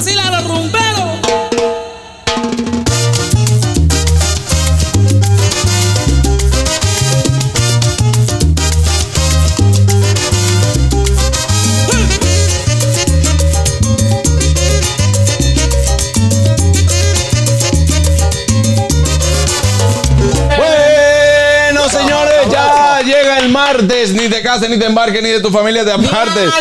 Vacila cases, ni te embarques, ni de tu familia te apartes.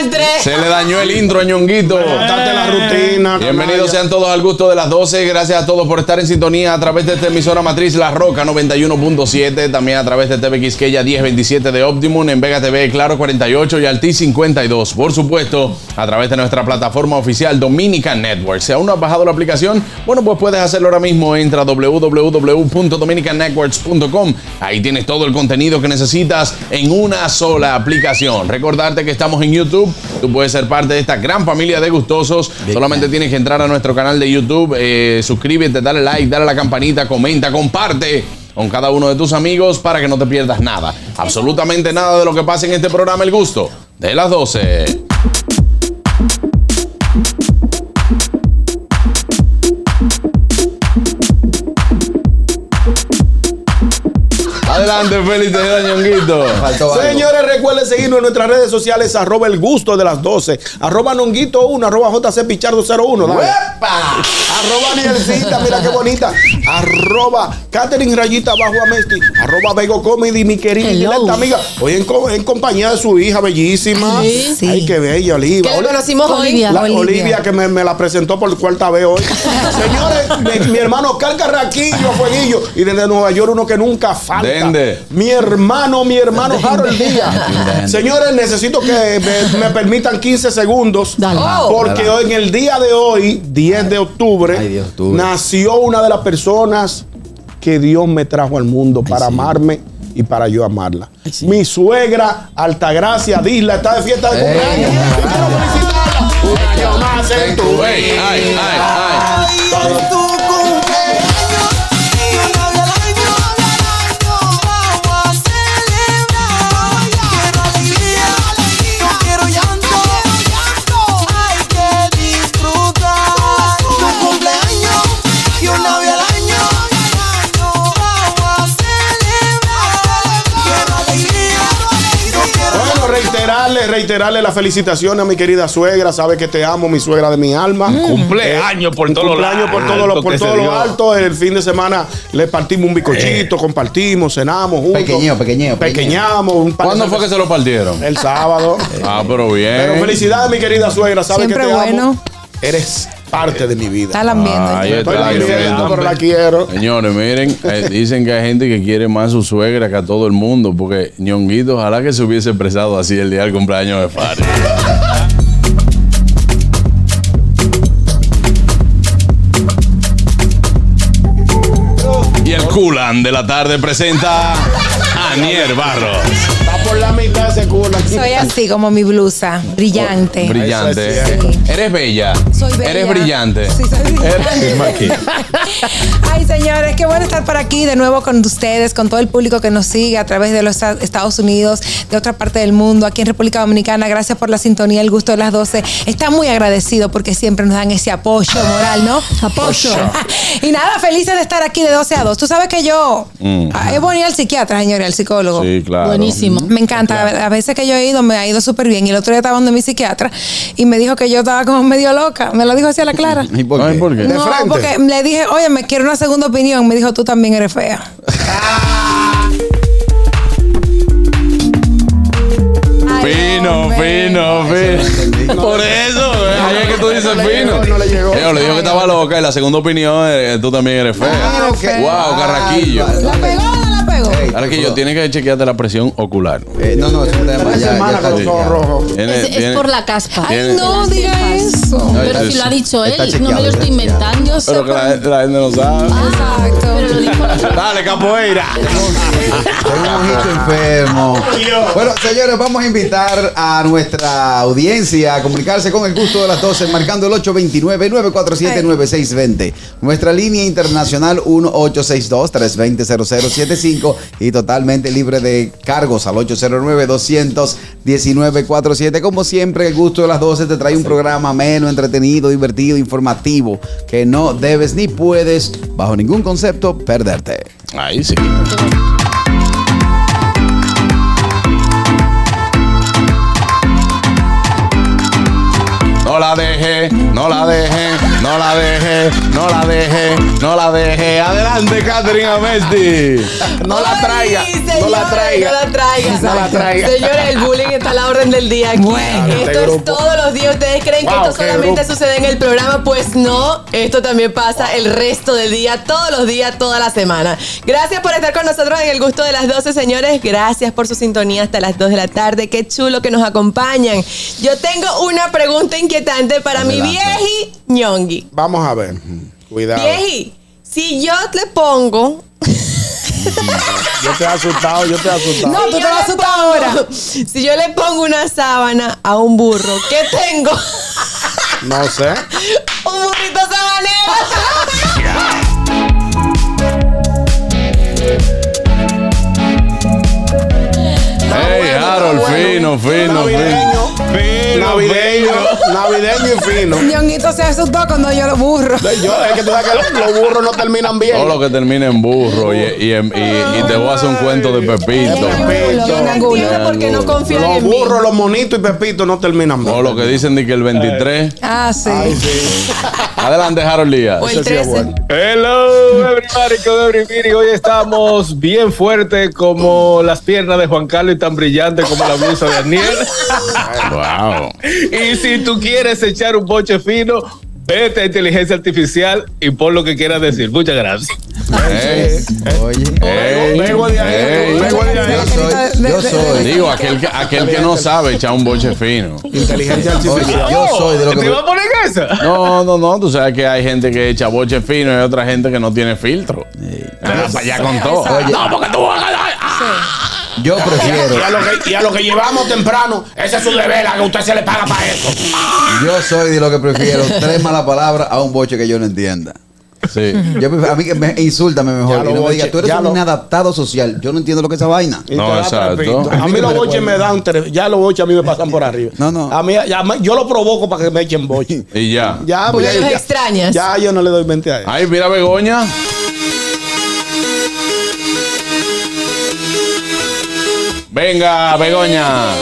Se le dañó el intro a Ñonguito. Date la rutina. Bienvenidos sean todos al gusto de las 12. Gracias a todos por estar en sintonía a través de esta emisora matriz La Roca 91.7. También a través de TV Quisqueya 1027 de Optimum. En Vega TV Claro 48 y Alti 52. Por supuesto, a través de nuestra plataforma oficial Dominican Network. Si aún no has bajado la aplicación, bueno, pues puedes hacerlo ahora mismo. Entra a www.dominicannetworks.com. Ahí tienes todo el contenido que necesitas en una sola aplicación. Recordarte que estamos en YouTube. Tú puedes ser parte de esta gran familia de gustosos. Solamente tienes que entrar a nuestro canal de YouTube, eh, suscríbete, dale like, dale a la campanita, comenta, comparte con cada uno de tus amigos para que no te pierdas nada. Absolutamente nada de lo que pasa en este programa El Gusto de las 12. Adelante, Félix Tejeda Ñonguito. Señores, recuerden seguirnos en nuestras redes sociales, arroba el gusto de las 12, arroba nonguito 1, arroba jc pichardo 01. dale. Arroba Nielcita, mira qué bonita. Arroba Catherine Rayita Bajo Amesti. Arroba Bego Comedy, mi querida directa amiga. Hoy en, co- en compañía de su hija bellísima. Sí. Sí. Ay, qué bella, Oliva. Que le conocimos hoy. Olivia. La Olivia, Olivia. que me, me la presentó por cuarta vez hoy. Señores, mi, mi hermano Oscar Carraquillo, Fueguillo. Y desde Nueva York, uno que nunca falta. Dende. Mi hermano, mi hermano Harold Díaz. Señores, necesito que me, me permitan 15 segundos. Dale. Oh. Porque hoy, en el día de hoy, 10 de octubre, Ay, Dios, octubre. nació una de las personas que Dios me trajo al mundo para sí. amarme y para yo amarla. sí. Mi suegra, Altagracia Disla, está de fiesta de Ey, cumpleaños. Quiero felicitarla. Un año más en tu vida. Reiterarle, reiterarle la felicitación a mi querida suegra. Sabe que te amo, mi suegra de mi alma. Cumpleaños por todos los Cumpleaños por todo lo, por todo lo alto. El fin de semana le partimos un bicochito, compartimos, cenamos juntos. Pequeñeo, pequeñeo, pequeñeo. Pequeñamos. Un par de ¿Cuándo fue que se lo partieron? El sábado. Ah, pero bien. Pero felicidades, mi querida suegra. Sabe Siempre que te bueno. amo. Eres parte de mi vida. Está lambiendo. Ahí ya. está, Estoy lambiendo, está. pero la quiero. Señores, miren, eh, dicen que hay gente que quiere más a su suegra que a todo el mundo, porque ñonguito, ojalá que se hubiese expresado así el día del cumpleaños de Fari. Y el Culan de la tarde presenta a Anier Barros. Está por la mitad ese Soy así como mi blusa, brillante. Brillante. Eso es cierto. Eres bella. Soy bella. Eres brillante. Sí, soy brillante. Ay, señores, qué bueno estar por aquí de nuevo con ustedes, con todo el público que nos sigue a través de los Estados Unidos, de otra parte del mundo, aquí en República Dominicana. Gracias por la sintonía, el gusto de las 12. Está muy agradecido porque siempre nos dan ese apoyo moral, ¿no? Apoyo. y nada, felices de estar aquí de 12 a 2. Tú sabes que yo Mm. es bonito al psiquiatra, señores, al psicólogo. Sí, claro. Buenísimo. Me encanta. A veces que yo he ido, me ha ido súper bien. Y el otro día estaba donde mi psiquiatra y me dijo que yo estaba como medio loca. Me lo dijo así a la clara. ¿Y por qué? ¿por qué? De No, porque le dije, oye, me quiero una segunda opinión. Me dijo, tú también eres fea. Fino, hombre. fino, fino. entendí. Por eso, eh, ahí es que tú dices No le fino. llegó, no le llegó. Eh, le dijo que estaba loca y la segunda opinión, tú también eres fea. Ah, ok. Wow, Carraquillo. ¿La pegó no la pegó? Ey, Carraquillo, tienes que chequearte la presión ocular. eh, no, no, es un tema ya, ya está rojos. Tiene- Es, es tiene- por la caspa. Ay, no diga eso. No, Pero sí, si lo ha sí. dicho él, no me lo estoy inventando. Yo sé Pero que la, la gente no sabe. Exacto. Pero lo dijo- Dale, capoeira. Tengo un enfermo. Bueno, señores, vamos a invitar a nuestra audiencia a comunicarse con el gusto de las 12, marcando el 829-947-9620. Nuestra línea internacional 1862-320-0075 y totalmente libre de cargos al 809-219-47. Como siempre, el gusto de las 12 te trae un programa ameno, entretenido, divertido, informativo, que no debes ni puedes, bajo ningún concepto, perderte. Ahí sí. No la deje, no la deje, no la deje, no la deje, no la deje. Adelante, Catherine Amesti. No la traiga, no la traiga. No la traiga. No la traiga. Señores, el bullying está a la orden del día aquí. Bueno. esto Este es todos los días. ¿Ustedes creen Wow, que esto solamente grupo. sucede en el programa? Pues no, esto también pasa el resto del día, todos los días, toda la semana. Gracias por estar con nosotros en el gusto de las 12, señores. Gracias por su sintonía hasta las 2 de la tarde. Qué chulo que nos acompañan. Yo tengo una pregunta inquietante para mi Adelante. Ñongui. Vamos a ver. Cuidado. Vieji, si yo le pongo Yo te he asustado, yo te he asustado. No, tú te vas a asustar ahora. Si yo le pongo una sábana a un burro, ¿qué tengo? No sé. un burrito sabanero. Hey, Harold, fino, fino, fino. Navideño. Navideño. Navideño y fino. Ñonguito se asustó cuando yo lo burro. Yo, es que tú sabes que los, los burros no terminan bien. Todo lo que termina en burro y, y, en- y- y te voy a hacer un cuento de Pepito. Pepito. Yo no confían Los en mí. burros, los monitos y Pepito no terminan bien. O lo que dicen de que el 23. Ah, sí. Ay, sí. Adelante, Harold Díaz. O el Ese sí es 13. bueno. Hello, everybody. Hoy estamos bien fuertes como las piernas de Juan Carlos y tan brillantes como la blusa de Daniel. Wow. y si tú quieres echar un boche fino, vete a inteligencia artificial y pon lo que quieras decir. Muchas gracias. Oye. Yo soy, yo soy. Digo, aquel que, aquel que no sabe echar un boche fino. Inteligencia Oye, artificial. yo soy de lo ¿Te que. va a poner esa? No, no, no. Tú sabes que hay gente que echa boche fino y hay otra gente que no tiene filtro. Nada, para allá con todo. Oye. No, porque tú vas a ganar. Yo prefiero. Y a, lo que, y a lo que llevamos temprano, ese es su deber, a que usted se le paga para eso. Yo soy de lo que prefiero tres malas palabras a un boche que yo no entienda. Sí. Yo prefiero- a mí que me insúltame mejor. Que no me boche, diga, tú eres ya un lo- inadaptado social. Yo no entiendo lo que es esa vaina. Y No, exacto. A mí los boches me dan, tres- ya los boches a mí me pasan por arriba. No, no. A mí, ya yo lo provoco para que me echen boche. Y ya. Ya, Porque pues, ya, extrañas. Ya yo no le doy mente a él. Ay, mira Begoña. Venga, Begoña.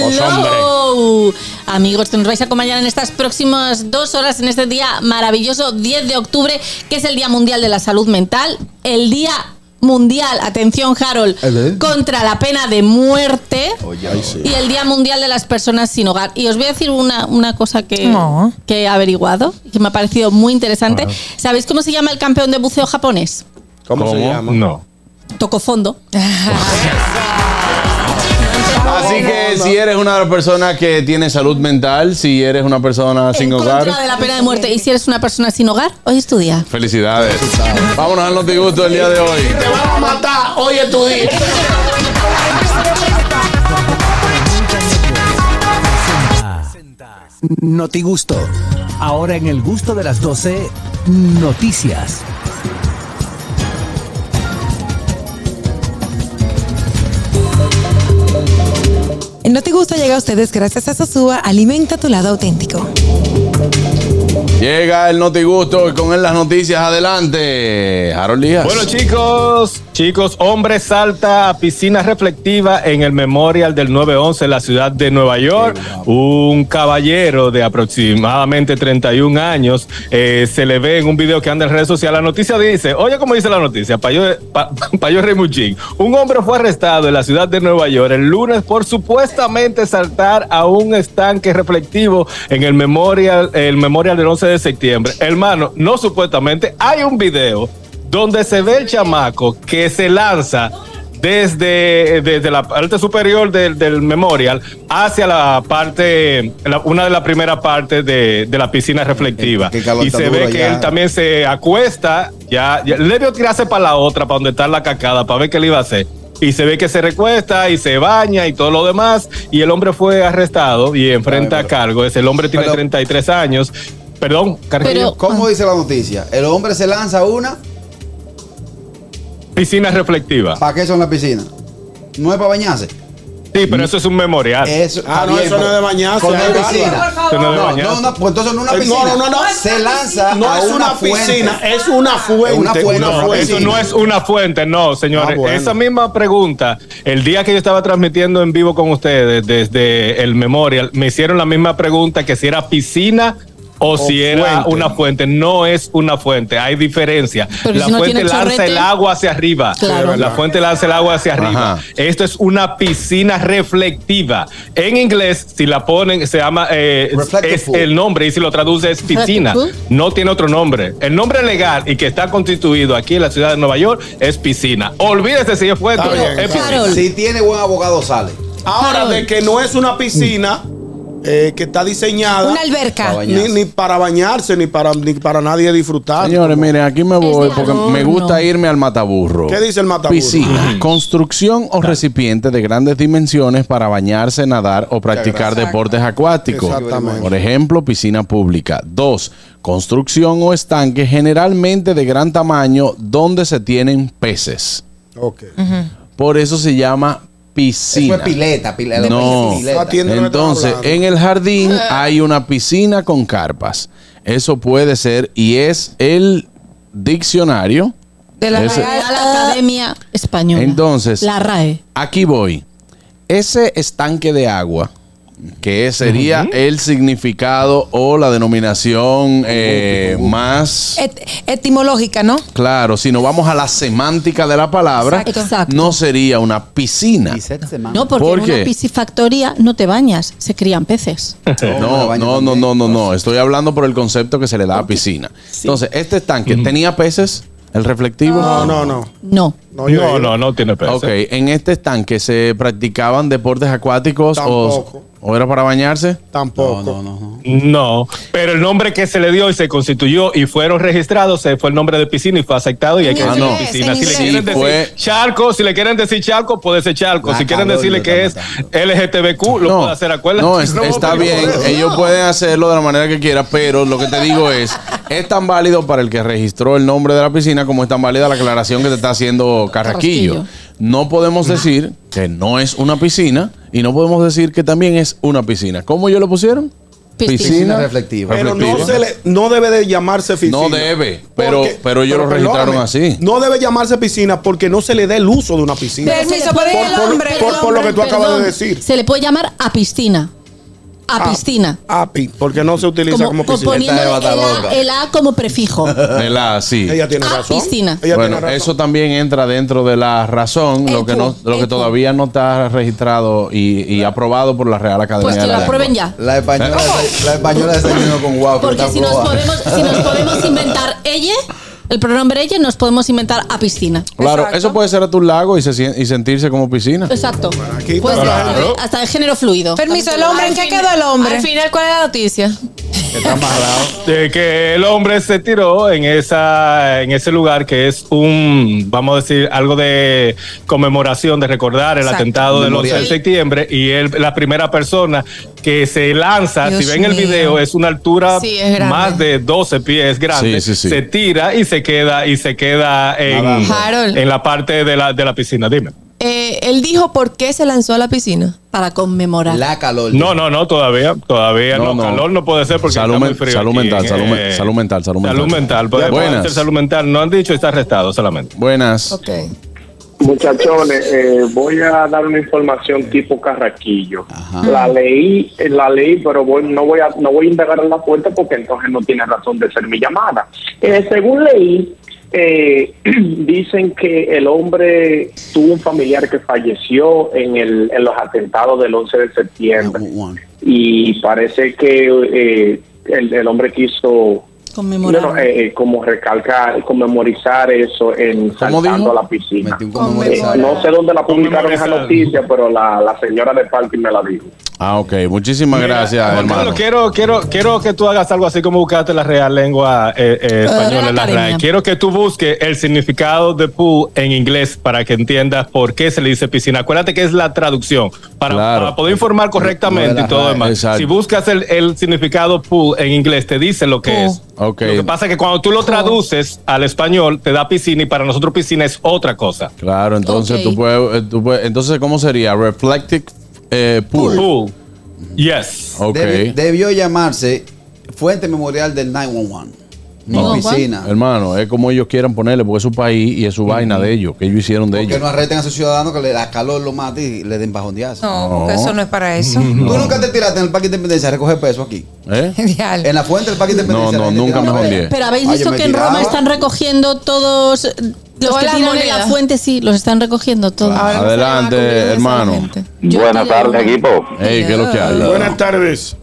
Pues, hombre. Hello. Amigos, que nos vais a acompañar en estas próximas dos horas en este día maravilloso 10 de octubre, que es el Día Mundial de la Salud Mental, el Día Mundial, atención Harold, ¿Eh? contra la pena de muerte y el Día Mundial de las Personas sin Hogar. Y os voy a decir una, una cosa que, No. que he averiguado y que me ha parecido muy interesante. ¿Sabéis cómo se llama el campeón de buceo japonés? ¿Cómo, se ¿Cómo? llama? No. Tocó fondo. Así que si eres una personas que tiene salud mental, si eres una persona sin en hogar, contra de la pena de muerte. Y si eres una persona sin hogar, hoy es tu día. felicidades. Vámonos al notigusto del día de hoy. Te vamos a matar, hoy es tu día. Noti Gusto. Ahora en el gusto de las 12, noticias. No Te Gusta llega a ustedes gracias a Sosúa. Alimenta tu lado auténtico. Llega el notigusto y con él las noticias. Adelante, Harold Díaz. Bueno, chicos, chicos, hombre salta a piscina reflectiva en el Memorial del 911 en la ciudad de Nueva York. Un caballero de aproximadamente 31 años eh, se le ve en un video que anda en redes sociales. La noticia dice, oye, cómo dice la noticia, Payo, pa, Payo Remuchín. Un hombre fue arrestado en la ciudad de Nueva York el lunes por supuestamente saltar a un estanque reflectivo en el Memorial, el Memorial del 11 de septiembre. Hermano, no supuestamente, hay un video donde se ve el chamaco que se lanza desde, desde la parte superior del, del memorial hacia la parte, la- una de las primeras partes de, de la piscina reflectiva. Y se ve que ya. él también se acuesta, ya, ya le debió tirarse para la otra, para donde está la cacada, para ver qué le iba a hacer. Y se ve que se recuesta y se baña y todo lo demás. Y el hombre fue arrestado y enfrenta Ay, pero- cargo. Ese el hombre tiene Pero- 33 años. Perdón, Carrillo. ¿Cómo dice la noticia? El hombre se lanza a una. Piscina reflectiva. ¿Para qué son las piscinas? No es para bañarse. Sí, pero eso es un memorial. Eso, Ah, no, eso no es de bañarse, Con una piscina. Eso no es de No, bañarse. no, no, pues entonces no es una Eh, piscina. no, no, no. Se lanza No a es una, piscina, es una fuente. Una fuente, una no, fuente. Eso no es una fuente, no, señores. Ah, bueno. Esa misma pregunta, el día que yo estaba transmitiendo en vivo con ustedes desde el Memorial, me hicieron la misma pregunta que si era piscina o, si era fuente. una fuente. No es una fuente, hay diferencia. Pero la si no fuente lanza chorrete. el agua hacia arriba. Claro. La fuente lanza el agua hacia arriba. Ajá. Esto es una piscina reflectiva. En inglés, si la ponen, se llama, eh, es el nombre y si lo traduce es piscina. No tiene otro nombre. El nombre legal y que está constituido aquí en la ciudad de Nueva York es piscina. Olvídese si es fuente. Es. Si tiene buen abogado, sale. Ahora, de que no es una piscina eh, que está diseñada Una alberca. Para ni, ni para bañarse, ni para, ni para nadie disfrutar. Señores, miren, aquí me voy porque adorno. me gusta irme al mataburro. ¿Qué dice el mataburro? Piscina, construcción o recipiente de grandes dimensiones para bañarse, nadar o practicar deportes acuáticos. Exactamente. Por ejemplo, piscina pública. Dos, construcción o estanque generalmente de gran tamaño donde se tienen peces. Ok. Por eso se llama piscina. Eso es pileta, pileta. No. pileta. Entonces, en el jardín hay una piscina con carpas. Eso puede ser y es el diccionario. De la Ese- Real Real Academia Española. Entonces- La RAE. Aquí voy. Ese estanque de agua, que sería el significado o la denominación eh, más Et- etimológica, ¿no? claro, si nos vamos a la semántica de la palabra, Exacto. no sería una piscina. No, porque ¿Por en una piscifactoría no te bañas, se crían peces. No, no, no, no, no, no. Estoy hablando por el concepto que se le da a piscina. Entonces, este estanque tenía peces, el reflectivo. No, no, no. No. No, yo No, no, no tiene peso. Ok, en este estanque se practicaban deportes acuáticos o, Tampoco. o era para bañarse. Tampoco. No, no, no. No, pero el nombre que se le dio y se constituyó y fueron registrados se fue el nombre de piscina y fue aceptado y hay que En decir inglés, piscina. Si le quieren decir fue- charco, si le quieren decir charco, puede ser charco. La si quieren calor decirle que es. LGTBQ, lo puede hacer, acuérdate. no, es- está bien. Ellos pueden hacerlo de la manera que quieran, pero lo que te digo es, es tan válido para el que registró el nombre de la piscina como es tan válida la aclaración que te está haciendo Carraquillo. Carrasquillo. No podemos decir que no es una piscina y no podemos decir que también es una piscina. ¿Cómo ellos lo pusieron? Piscina. Piscina reflectiva. Pero no, se le, no debe de llamarse piscina. No debe, pero- Porque- pero ellos lo registraron así. No debe llamarse piscina porque no se le da el uso de una piscina. Permiso, por por- lo que tú acabas de decir. Se le puede llamar a piscina. A piscina. API, porque no se utiliza como, Como, piscina. poniendo Esta el, es A, el A como prefijo. El A, sí. Ella tiene Ah, razón. piscina. Ella bueno, tiene razón. eso también entra dentro de la razón, lo que no, lo que todavía no está registrado y, y aprobado por la Real Academia Pues que de la lo aprueben ya. La española, la española desayunó con guau. pero Porque está si nos, podemos, si nos podemos inventar ella, el pronombre ella, nos podemos inventar a piscina. Claro, Exacto. eso puede ser a tu lago y, se, y sentirse como piscina. Exacto. aquí Puede ser Claro. hasta de- hasta de género fluido. Permiso, el hombre, ¿en qué quedó el hombre? Al final, ¿cuál es la noticia? Que está amarrado. De que el hombre se tiró en esa en ese lugar que es un vamos a decir algo de conmemoración de recordar el Exacto. atentado del 11 de septiembre y él la primera persona que se lanza Dios si ven el video es una altura Sí, es grande. más de 12 pies grande Sí, sí, sí. se tira y se queda y se queda en, en la parte de la, de la piscina dime Eh, él dijo por qué se lanzó a la piscina. Para conmemorar. La calor. No, no, no, todavía, todavía No, calor no puede ser porque Salud está muy men- frío. salud aquí mental, salud eh, salud mental, salud mental. Salud mental, puede, puede Buenas. ser salud mental. No han dicho está arrestado solamente. Buenas. Ok. Muchachones, eh, voy a dar una información tipo carraquillo. La leí, eh, la leí, pero voy- no voy a no voy a indagar en la fuente porque entonces no tiene razón de ser mi llamada. Eh, según leí, eh, dicen que el hombre tuvo un familiar que falleció en el en los atentados del 11 de septiembre. Y parece que eh, el, el hombre quiso Conmemorar. No, no, eh, eh, como recalcar, conmemorizar eso en ¿Cómo saltando a la piscina. Eh, no sé dónde la publicaron esa noticia, pero la, la señora de parking me la dijo. Ah, ok. Muchísimas Mira, gracias, Juan hermano. Carlos, quiero, quiero, quiero que tú hagas algo así como buscaste la real lengua eh, eh, española la. RAE. Quiero que tú busques el significado de pool en inglés para que entiendas por qué se le dice piscina. Acuérdate que es la traducción para, Claro. para poder informar correctamente y todo demás. Si buscas el, el significado pool en inglés, te dice lo que Pool. es. Ok. Lo que pasa es que cuando tú lo traduces al español, te da piscina y para nosotros piscina es otra cosa. Claro, entonces Ok. tú, puedes, eh, tú puedes- Entonces, ¿cómo sería? Reflective eh, pool. Pool. Yes. Ok. Debi- debió llamarse Fuente Memorial del 911. No 911. piscina. Hermano, es como ellos quieran ponerle, porque es su país y es su vaina de ellos, que ellos hicieron de Que ellos. no arresten a sus ciudadanos que le da calor, lo mate y le den bajondeazo. No, No. porque eso no es para eso. ¿Tú nunca te tiraste en el Parque Independencia a recoger peso aquí? ¿Eh? Genial. En la fuente del Parque Independencia. No, la no, gente nunca tiraba me peso. jodí. Pero habéis visto me que en Roma están recogiendo todos los Todas que las tiran en la monedas. fuente, sí, los están recogiendo todos. Ahora no se le va a Adelante, cumplir esa hermano. gente. Yo Buenas tardes, equipo. Ey, ¿qué es lo que hay? Buenas tardes.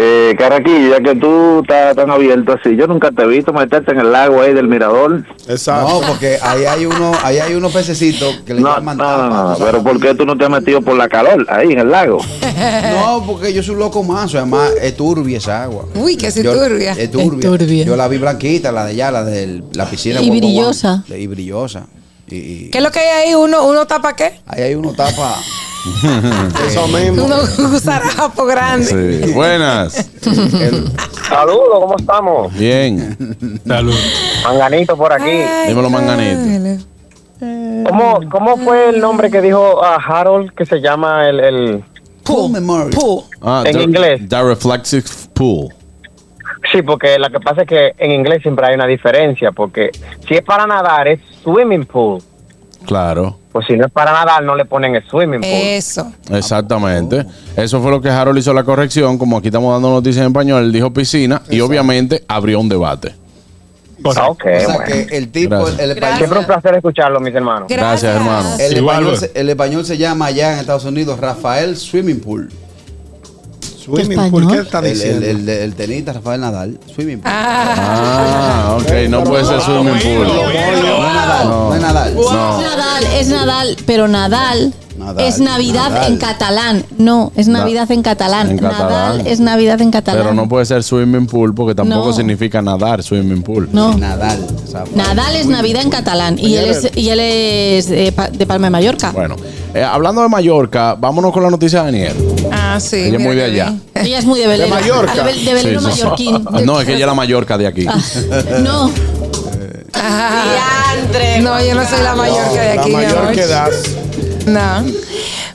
Eh, Caraquillo, ya que tú estás tan abierto así, yo nunca te he visto meterte en el lago ahí del mirador. Exacto. No, porque ahí hay uno, ahí hay unos pececitos que le No, no, llaman no, no, ¿tú sabes? pero ¿por qué tú no te has metido por la calor ahí en el lago? No, porque yo soy un loco más, además es turbia esa agua. Uy, que Yo- turbia. Es turbia. Es turbia. Yo la vi blanquita, la de allá, la de la piscina. Y brillosa. Y brillosa. Y, ¿Qué es lo que hay ahí? ¿Uno, uno tapa qué? ahí hay uno tapa. Eso mismo. Uno gusarapo grande. Sí. Buenas. Saludos, ¿cómo estamos? Bien. Salud. Manganito por aquí. Ay, Dímelo, Manganito. ¿Cómo, ¿Cómo fue el nombre que dijo a Harold que se llama el, el... Pool Memorial. Pool. Ah, En the- inglés. The Reflective Pool. Sí, porque lo que pasa es que en inglés siempre hay una diferencia, porque si es para nadar es swimming pool, Claro. pues si no es para nadar no le ponen el swimming pool. Eso. Exactamente. Eso fue lo que Harold hizo la corrección. Como aquí estamos dando noticias en español, él dijo piscina y obviamente abrió un debate. Ah, ok, O sea bueno. que el tipo, Gracias. el español, Siempre un placer escucharlo, mis hermanos. Gracias, hermano. el, Igual, español, el español se llama allá en Estados Unidos Rafael Swimming Pool. Swimming ¿Qué pool, ¿qué está El, el, diciendo? el, el tenista Rafael Nadal. Swimming Pool. Ah, ok. No puede ser swimming pool. No es Nadal. No, es Nadal. Es Nadal, es Nadal, pero Nadal, Nadal, es Navidad Nadal. en catalán. No, es Na- Navidad en catalán. en Nadal catalán. es Navidad en catalán. Pero no puede ser swimming pool porque tampoco No. significa nadar swimming pool. No. Nadal. Nadal es Navidad en catalán y él es, y él es de, Pa- de Palma de Mallorca. Bueno, eh, hablando de Mallorca, vámonos con la noticia de Daniel. Ah, sí. Ella es muy de allá. Ella es muy de. Mallorca. De, de Sí, sí, sí. mallorquín. No, es que ella es la Mallorca de aquí. Ah, no, Ah, Diantre. no, yo no soy la que de La aquí. que das. No.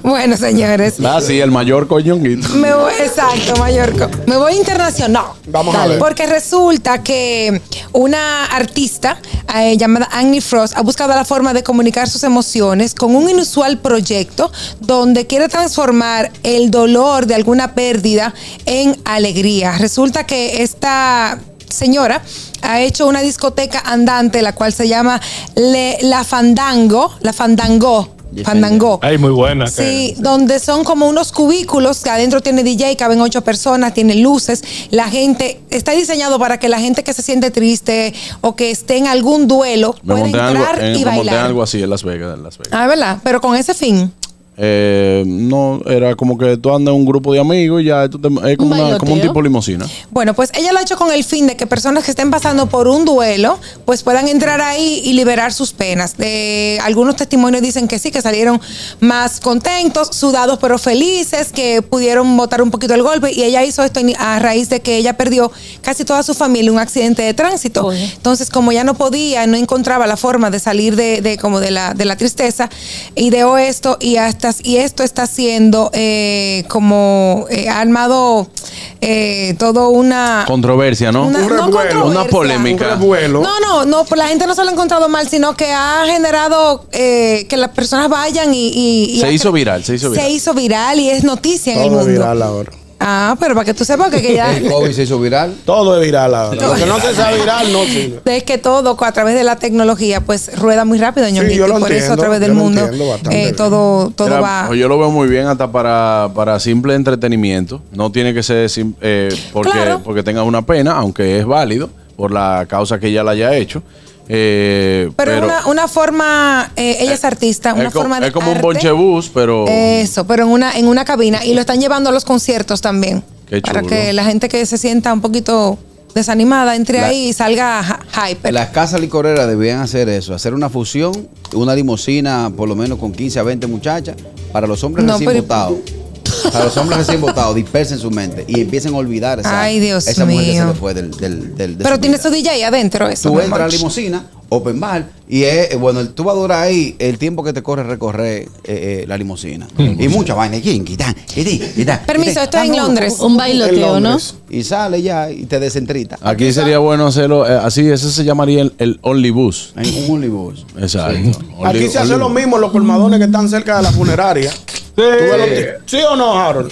Bueno, señores. Ah, sí, el mayor coñonguito. Me voy, exacto, Mallorca. Me voy internacional. Vamos a ver. Porque resulta que una artista eh, llamada Annie Frost ha buscado la forma de comunicar sus emociones con un inusual proyecto donde quiere transformar el dolor de alguna pérdida en alegría. Resulta que esta señora ha hecho una discoteca andante la cual se llama Le- La Fandango, La Fandango. Fandango. Ay, muy buena. Sí, donde son como unos cubículos que adentro tiene DJ, caben ocho personas, tiene luces. La gente está diseñado para que la gente que se siente triste o que esté en algún duelo Me pueda monté, algo, entrar en- y me monté bailar. algo así en Las Vegas. En Las Vegas. Ah, ¿verdad? Pero con ese fin. Eh, no, era como que tú andas en un grupo de amigos y ya tú te- es como, Un una- como un tipo limosina. Bueno, pues ella lo ha hecho con el fin de que personas que estén pasando por un duelo, pues puedan entrar ahí y liberar sus penas. De, algunos testimonios dicen que sí, que salieron más contentos, sudados pero felices, que pudieron botar un poquito el golpe. Y ella hizo esto a raíz de que ella perdió casi toda su familia en un accidente de tránsito. Oye. Entonces, como ya no podía, no encontraba la forma de salir de, de como de la, de la tristeza, ideó esto y hasta y esto está haciendo eh, como eh, ha armado eh, todo una Controversia, ¿no? una, Un no revuelo. controversia. Una polémica. Un revuelo. No, no, no, pues la gente no se lo ha encontrado mal, sino que ha generado eh, que las personas vayan y, y- y Se hizo viral, se hizo viral. Se hizo viral y es noticia en el Todo mundo. viral ahora. Ah, pero para que tú sepas que, que ya... El COVID se hizo viral. Todo es viral ahora. Lo que no se sabe viral no sirve. Es que todo a través de la tecnología pues rueda muy rápido, ñonguito, lo y por eso a entiendo, través del yo lo mundo entiendo eh, bien. todo, todo va... yo lo veo muy bien hasta para, para simple entretenimiento. No tiene que ser sim- eh, porque, Claro. porque tenga una pena, aunque es válido por la causa que ella la haya hecho. Eh, Pero, pero una, una forma, eh, ella es artista, una es, forma de es como un arte. bonchebús, pero Eso, pero en una, en una cabina. Y lo están llevando a los conciertos también. Qué Para chulo. que la gente que se sienta un poquito desanimada entre La- ahí y salga hype. Las casas licoreras debían hacer eso, hacer una fusión, una limusina por lo menos con 15 a 20 muchachas para los hombres No, recién pero- votados. Para los hombres recién votados, dispersen su mente y empiecen a olvidar esa, Ay, Dios esa mujer que se le fue del, del, del- de Pero su tiene vida. su DJ adentro, eso. Tú entras a la limusina, open bar, y es, eh, bueno, tú vas a durar ahí el tiempo que te corre recorrer eh, eh, la limusina. y mucha vaina. ¿Quién? ¿Quién? ¿Quién? ¿Quién? Permiso, esto es en Londres. Un bailoteo, ¿no? Y sale ya y te desentrita. aquí sería bueno hacerlo eh, así. Ese se llamaría el, el Only Bus. En un onlibus. Exacto. Only- Aquí se hace only lo bus. mismo en los colmadones que están cerca de la funeraria. ¿Tú ves lo que- ¿Sí o no, Harold?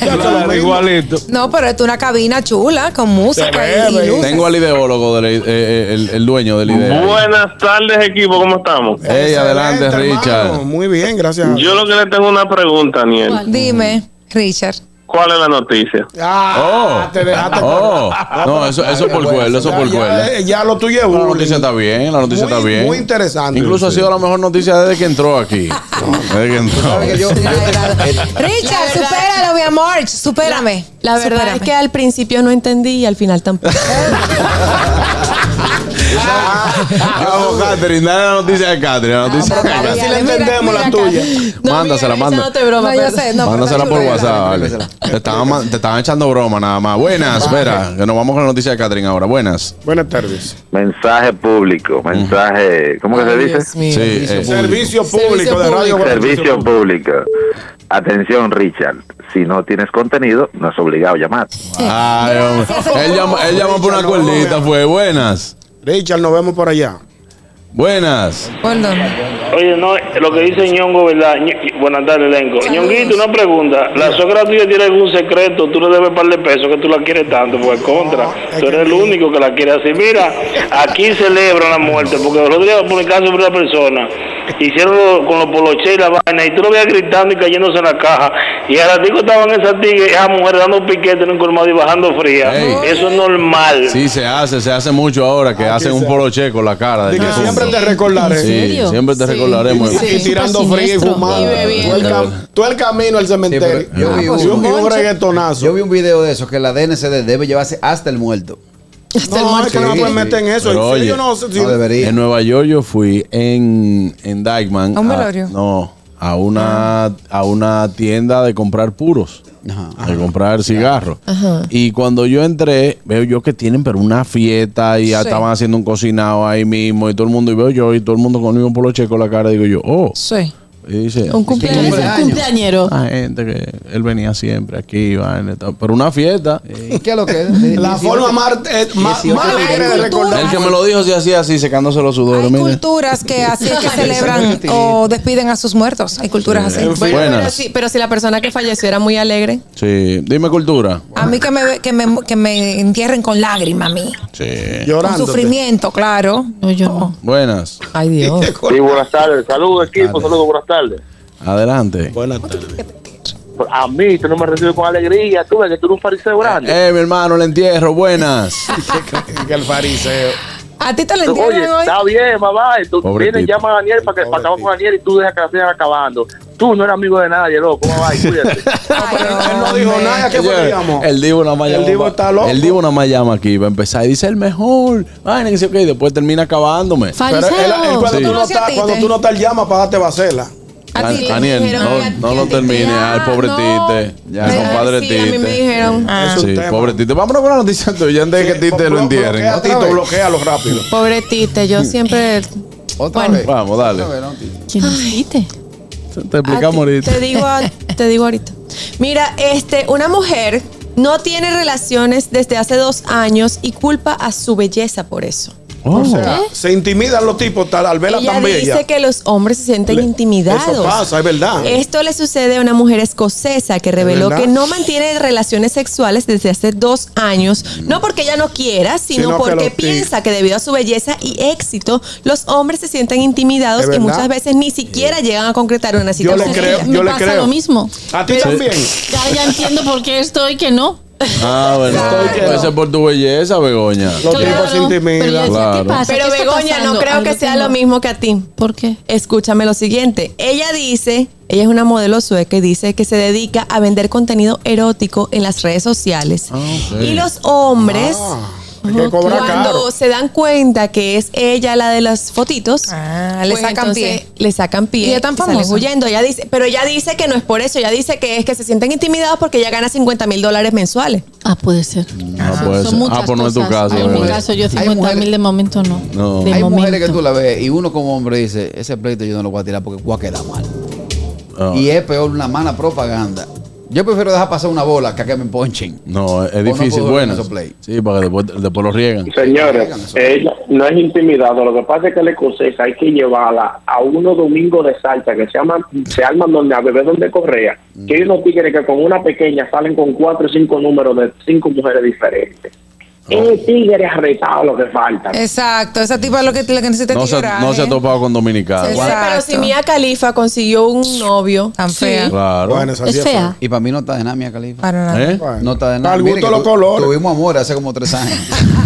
Claro, igualito. No, pero esto es una cabina chula con música y, y. Tengo al ideólogo, del, eh, eh, el, el dueño del idea. Buenas tardes, equipo, ¿cómo estamos? Ey, adelante, Richard. hermano. Muy bien, gracias. Yo lo que le tengo una pregunta, Aniel. Dime, Richard. ¿Cuál es la noticia? Ah, te dejaste Oh, no, eso, eso por cuerda, eso por cuerda. eh, ya lo tuyo es La noticia está bien, la noticia Muy- está bien. muy interesante. Incluso ha sido la mejor noticia desde que entró aquí. Desde que entró. ¿Sabes que yo- yo- eh, Richard, supéralo, mi amor. Supérame. La verdad Supérame. es que al principio no entendí y al final tampoco. Vamos, Catherine, dale la noticia de Catherine. La noticia de A ver si le entendemos mira la tuya. No, Mándasela, Mándasela pero por. WhatsApp, vale. Te estaban, ma- te estaban echando broma nada más. Buenas, espera, que nos vamos con la noticia de Catherine ahora. Buenas. Buenas tardes. Mensaje público, mensaje, ¿cómo que se dice? Dios mío. Sí, eh, Servicio público de radio. Servicio público. Atención, Richard. Si no tienes contenido, no es obligado a llamar. Ay. Él llamó, él llamó por una cuerdita, fue. Buenas. Richard, nos vemos por allá. Buenas. Perdón. Oye, no, lo que dice Ñongo, ¿verdad? Ñ- Buenas tardes, elenco. Ñonguito, una pregunta. ¿La suegra tuya tiene algún secreto? ¿Tú le debes par de pesos que tú la quieres tanto? Pues contra. Tú eres el único que la quiere así. Mira, aquí celebran la muerte, porque los otros días publicaron sobre una persona. Hicieron lo- con los poloches y la vaina, y tú lo veías gritando y cayéndose en la caja. Y al ratico estaban esas tigres, esas mujeres dando piquete en un colmado y bajando fría. Eso es normal. Sí, se hace, se hace mucho ahora que Aquí hacen un poloche con la cara. de difunto. siempre te recordaré. Sí, siempre te Sí. recordaremos. Y, y tirando frío y fumando. Tú el, camino al cementerio. Sí, yo vi un reggaetonazo. Yo vi un video de eso que la DNCD debe llevarse hasta el muerto. No, es que no me pueden meter en eso. Pero no sé si- No debería. En Nueva York yo fui en, en Dykeman. ¿A un velorio? no, a una, a una tienda de comprar puros. Ajá. De comprar cigarros. Y cuando yo entré, veo yo que tienen pero una fiesta y ya Sí. estaban haciendo un cocinado ahí mismo y todo el mundo, y veo yo y todo el mundo con un poloche con la cara, digo yo, oh. Sí. Y dice, Un cumpleaños. Cumpleaños. cumpleañero. la gente que él venía siempre aquí, y tal. pero una fiesta. ¿Y qué es lo que es? La forma más, eh, más, 18 más alegre de recordar. El que me lo dijo se hacía así, secándose los sudores. Hay mira. culturas que así es que celebran o despiden a sus muertos. Hay culturas así. En fin. Bueno, pero Buenas. si, pero si la persona que falleció era muy alegre. Sí, dime cultura. A mí que me, que me, que me entierren con lágrimas a mí. Sí. Con Llorando. sufrimiento, claro. No, yo no. Buenas. Ay, Dios. Sí, buenas tardes. Saludos, equipo. Saludos, buenas tardes. Adelante. Buenas tardes. A mí, tú no me recibes con alegría. Tú ves que tú eres un fariseo grande. Eh, mi hermano, el entierro. Buenas. que el fariseo. ¿A ti te lo Oye, entierran hoy? está bien, mamá. Tú Pobrecito. vienes, llama a Daniel para que para acabar con Daniel y tú dejas que la sigan acabando. Tú no eres amigo de nadie, loco. Cuídate. Ay, Él no dijo nada. ¿Qué fue? El Divo nada más El llama. Divo está loco. El Divo nada más llama aquí va a empezar y dice el mejor. Que sí, ok, y después termina acabándome. Pero él, él cuando, Sí. tú no estás, cuando tú no estás, llama para darte bacela. A ti te Daniel, dijeron que a- no, lo termine. te- Al pobre no. Tite. Ya, Me- compadre sí, a mí me Tite. dijeron. Ah. Es un Sí, tema. pobre Tite. Vámonos con la noticia tuya antes de que Tite lo entierren. Bloquea, Tito, bloquealo rápido. Pobre Tite, yo siempre. Otra Bueno. vez. Vamos, dale. ¿Quién es Tite? Te explicamos ahorita. Te digo, a- te digo ahorita. Mira, este, una mujer no tiene relaciones desde hace dos años y culpa a su belleza por eso. Oh. O sea, se intimidan los tipos tal, al verla Ella tan dice bella. que los hombres se sienten Le- intimidados. Eso pasa, es verdad. Esto le sucede a una mujer escocesa que reveló que no mantiene relaciones sexuales desde hace dos años, no porque ella no quiera, sino, Sino que porque piensa que debido a su belleza y éxito, los hombres se sienten intimidados y muchas veces ni siquiera llegan a concretar una Yo situación. le creo, Me yo le pasa creo. lo mismo. A ti Pero- también. Ya, ya entiendo por qué estoy que no. Ah, bueno. Puede ser por tu belleza, Begoña. Los Claro, tipos se pero intimidan. decía, Claro. ¿qué pasa? Pero ¿Qué está Begoña, no pasando? creo que Algo sea no- lo mismo que a ti. ¿Por qué? Escúchame lo siguiente. Ella dice, ella es una modelo sueca y dice que se dedica a vender contenido erótico en las redes sociales. Ah, ok. Y los hombres, Ah, que cuando caro. se dan cuenta que es ella la de las fotitos, Ah, le sacan entonces pie. Le sacan pie. ¿Y es tan famosa? huyendo. Ella dice, pero ella dice que no es por eso. Ella dice que es que se sienten intimidados porque ella gana 50 mil dólares mensuales. Ah, puede ser. No puede Son ser. muchas Ah, pues no es tu caso. Ay, en mi caso, yo Hay 50 mujeres- mil de momento no. No. De Hay mujeres que tú la ves y uno como hombre dice, ese pleito yo no lo voy a tirar porque voy a quedar mal. Ah. Y es peor una mala propaganda. Yo prefiero dejar pasar una bola que a que me ponchen. No, es no difícil. puedo Bueno. Sí, para que después, después lo riegan. Señores, ella no es intimidado. Lo que pasa es que la escocesa hay que llevarla a unos domingos de salsa que se llaman, se arman donde a beber donde correa. Que hay unos tigres que con una pequeña salen con cuatro o cinco números de cinco mujeres diferentes. Es tigre arretado lo que falta. Exacto, esa tipa es lo que, lo que necesita No se, no se ha ¿eh? topado con dominicanos. Sí, Oye, pero si Mia Khalifa consiguió un novio Tan fea. Claro. Bueno, esa Es fea. Y para mí no está de nada, Mia Khalifa. Para nada. ¿Eh? Bueno. No está de nada. Al Mire gusto que de los tu- colores. Tuvimos amor hace como tres años.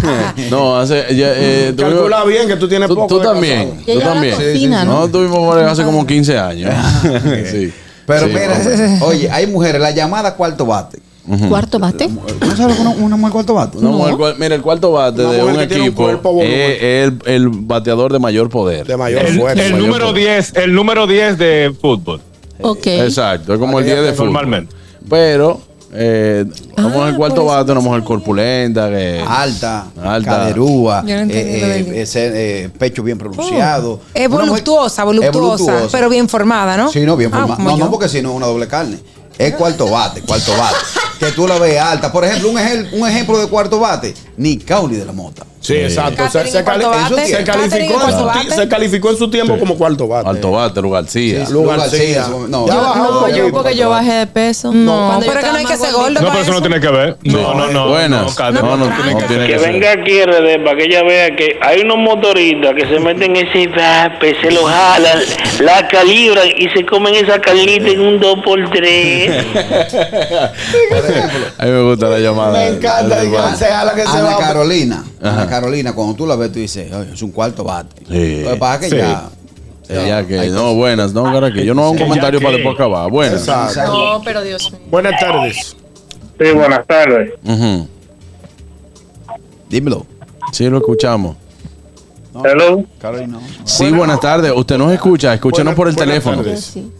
No, hace. Ya, eh, tuvimos- Calcula bien que tú tienes Tú, poco. tú de también. Tú la también. ¿no? No, tuvimos amor hace como 15 años. sí. Pero Sí, mira, oye, hay mujeres, la llamada cuarto bate. Cuarto bate. ¿No sabes una, una mujer cuarto bate? Una mujer cual- mira, el cuarto bate Una de un equipo es el, el bateador de mayor poder. De mayor El, fuerza. el mayor número poder. 10, el número 10 de fútbol. Ok. Exacto, es como el 10 de fútbol. Normalmente. Pero, eh, una Ah, cuarto bate, una mujer corpulenta, que Alta, Alta. caderúa, no eh, eh, ese, eh, pecho bien pronunciado. Es Una mujer- voluptuosa, es voluptuosa, pero bien formada, ¿no? Sí, no, bien Ah, formada. no, yo. no, porque si no es una doble carne. Es cuarto bate, cuarto bate. que tú la ves alta. Por ejemplo, un, ejemplo de cuarto bate, ni Cauli de la Mota. Sí, exacto. Se, Catherine se en cuarto cali- bate. se calificó en su cuarto se calificó en su tiempo como cuarto bate. Alto bate, Lu García. Lu Lu García. García, su- no, ya yo- bajó No, yo porque yo bajé de peso. No, Cuando yo pero que no hay que ser gordo. No, pero eso no tiene que ver. No, no, no. Buenas. No. No, no, no tiene Que que ser. venga aquí RD para que ella vea que hay unos motoristas que se meten en ese vape, se lo jalan, la calibran y se comen esa carnita en un 2x3. A mí me gusta la llamada. Me encanta, se jala que se va. Carolina. Ajá. Carolina, cuando tú la ves, tú dices, "Oye, es un cuarto bate. Sí. Lo que pasa es que Sí. ya. Ella que, no, buenas, no, cara, que yo no hago un comentario que- para después acabar. Buenas. Exacto. No, pero Dios mío. Buenas tardes. Sí, buenas tardes. Dímelo. Sí, lo escuchamos. Hello. Carolina. no. Sí, buenas tardes. Usted nos escucha, escúchenos Buenas- por el teléfono. tardes. Sí.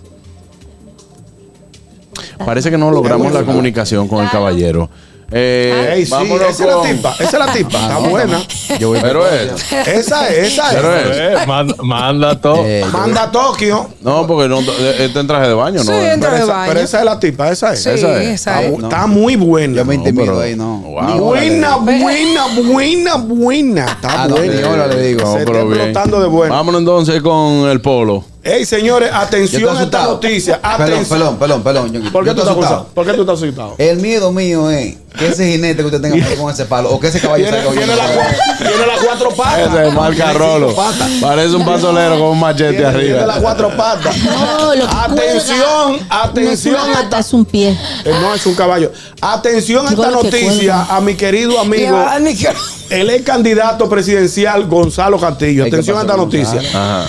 Parece que no logramos la comunicación con el caballero. Eh, Ey, sí, vámonos esa es la con- tipa. Esa es la tipa. Está buena. Yo voy Pero es. Esa es, esa Pero es. es. Eh, manda, manda todo. Eh, Manda a Tokio. No, porque no, eh, está en traje de baño, ¿no? Sí, en Pero traje de esa, baño. pero esa es la tipa, esa es. Sí, esa es. esa Está, es. mu- está muy buena. Yo me No, intimido pero- ahí, no. Wow. Buena, buena, buena, buena. Está Ah, no, buena. ni hora le digo. No, Se pero está explotando de buena. Vámonos entonces con el polo. Ey, señores, atención a esta noticia. Perdón, Atención. perdón, perdón, perdón. ¿Por qué tú estás asustado. ¿Por qué tú estás asustado? El miedo mío es que ese jinete que usted tenga con ese palo o que ese caballo Tiene, salga tiene, la las cuatro patas. Ese es marca Rolo. Parece un pasolero con un machete Tiene, tiene las arriba. cuatro patas. No, lo que Atención, cuelga atención No es una es un pie. Eh, no, es un caballo. Atención a esta noticia a mi querido amigo, a mi cara. el ex candidato presidencial Gonzalo Castillo. Ay, ¿qué Atención a esta noticia.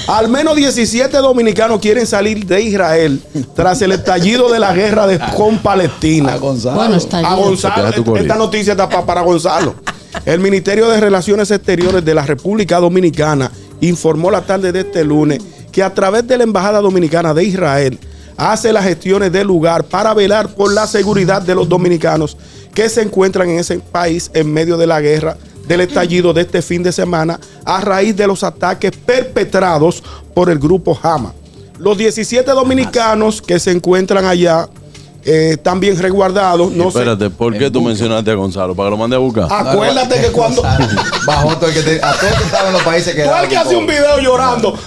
Al menos 17 dominicanos quieren salir de Israel tras el estallido de la guerra de, con Palestina. A Gonzalo. Bueno, está A. Gonzalo, esta noticia está pa- para Gonzalo. El Ministerio de Relaciones Exteriores de la República Dominicana informó la tarde de este lunes que a través de la Embajada Dominicana de Israel hace las gestiones del lugar para velar por la seguridad de los dominicanos que se encuentran en ese país en medio de la guerra del estallido de este fin de semana a raíz de los ataques perpetrados por el grupo Hamas. Los 17 dominicanos que se encuentran allá eh, están bien resguardados. No sé. Espérate, ¿por qué tú mencionaste a Gonzalo? ¿Para que lo mande a buscar? Acuérdate que cuando. Bajo todo el que te- a todos que estaban en los países que el que hace un video llorando.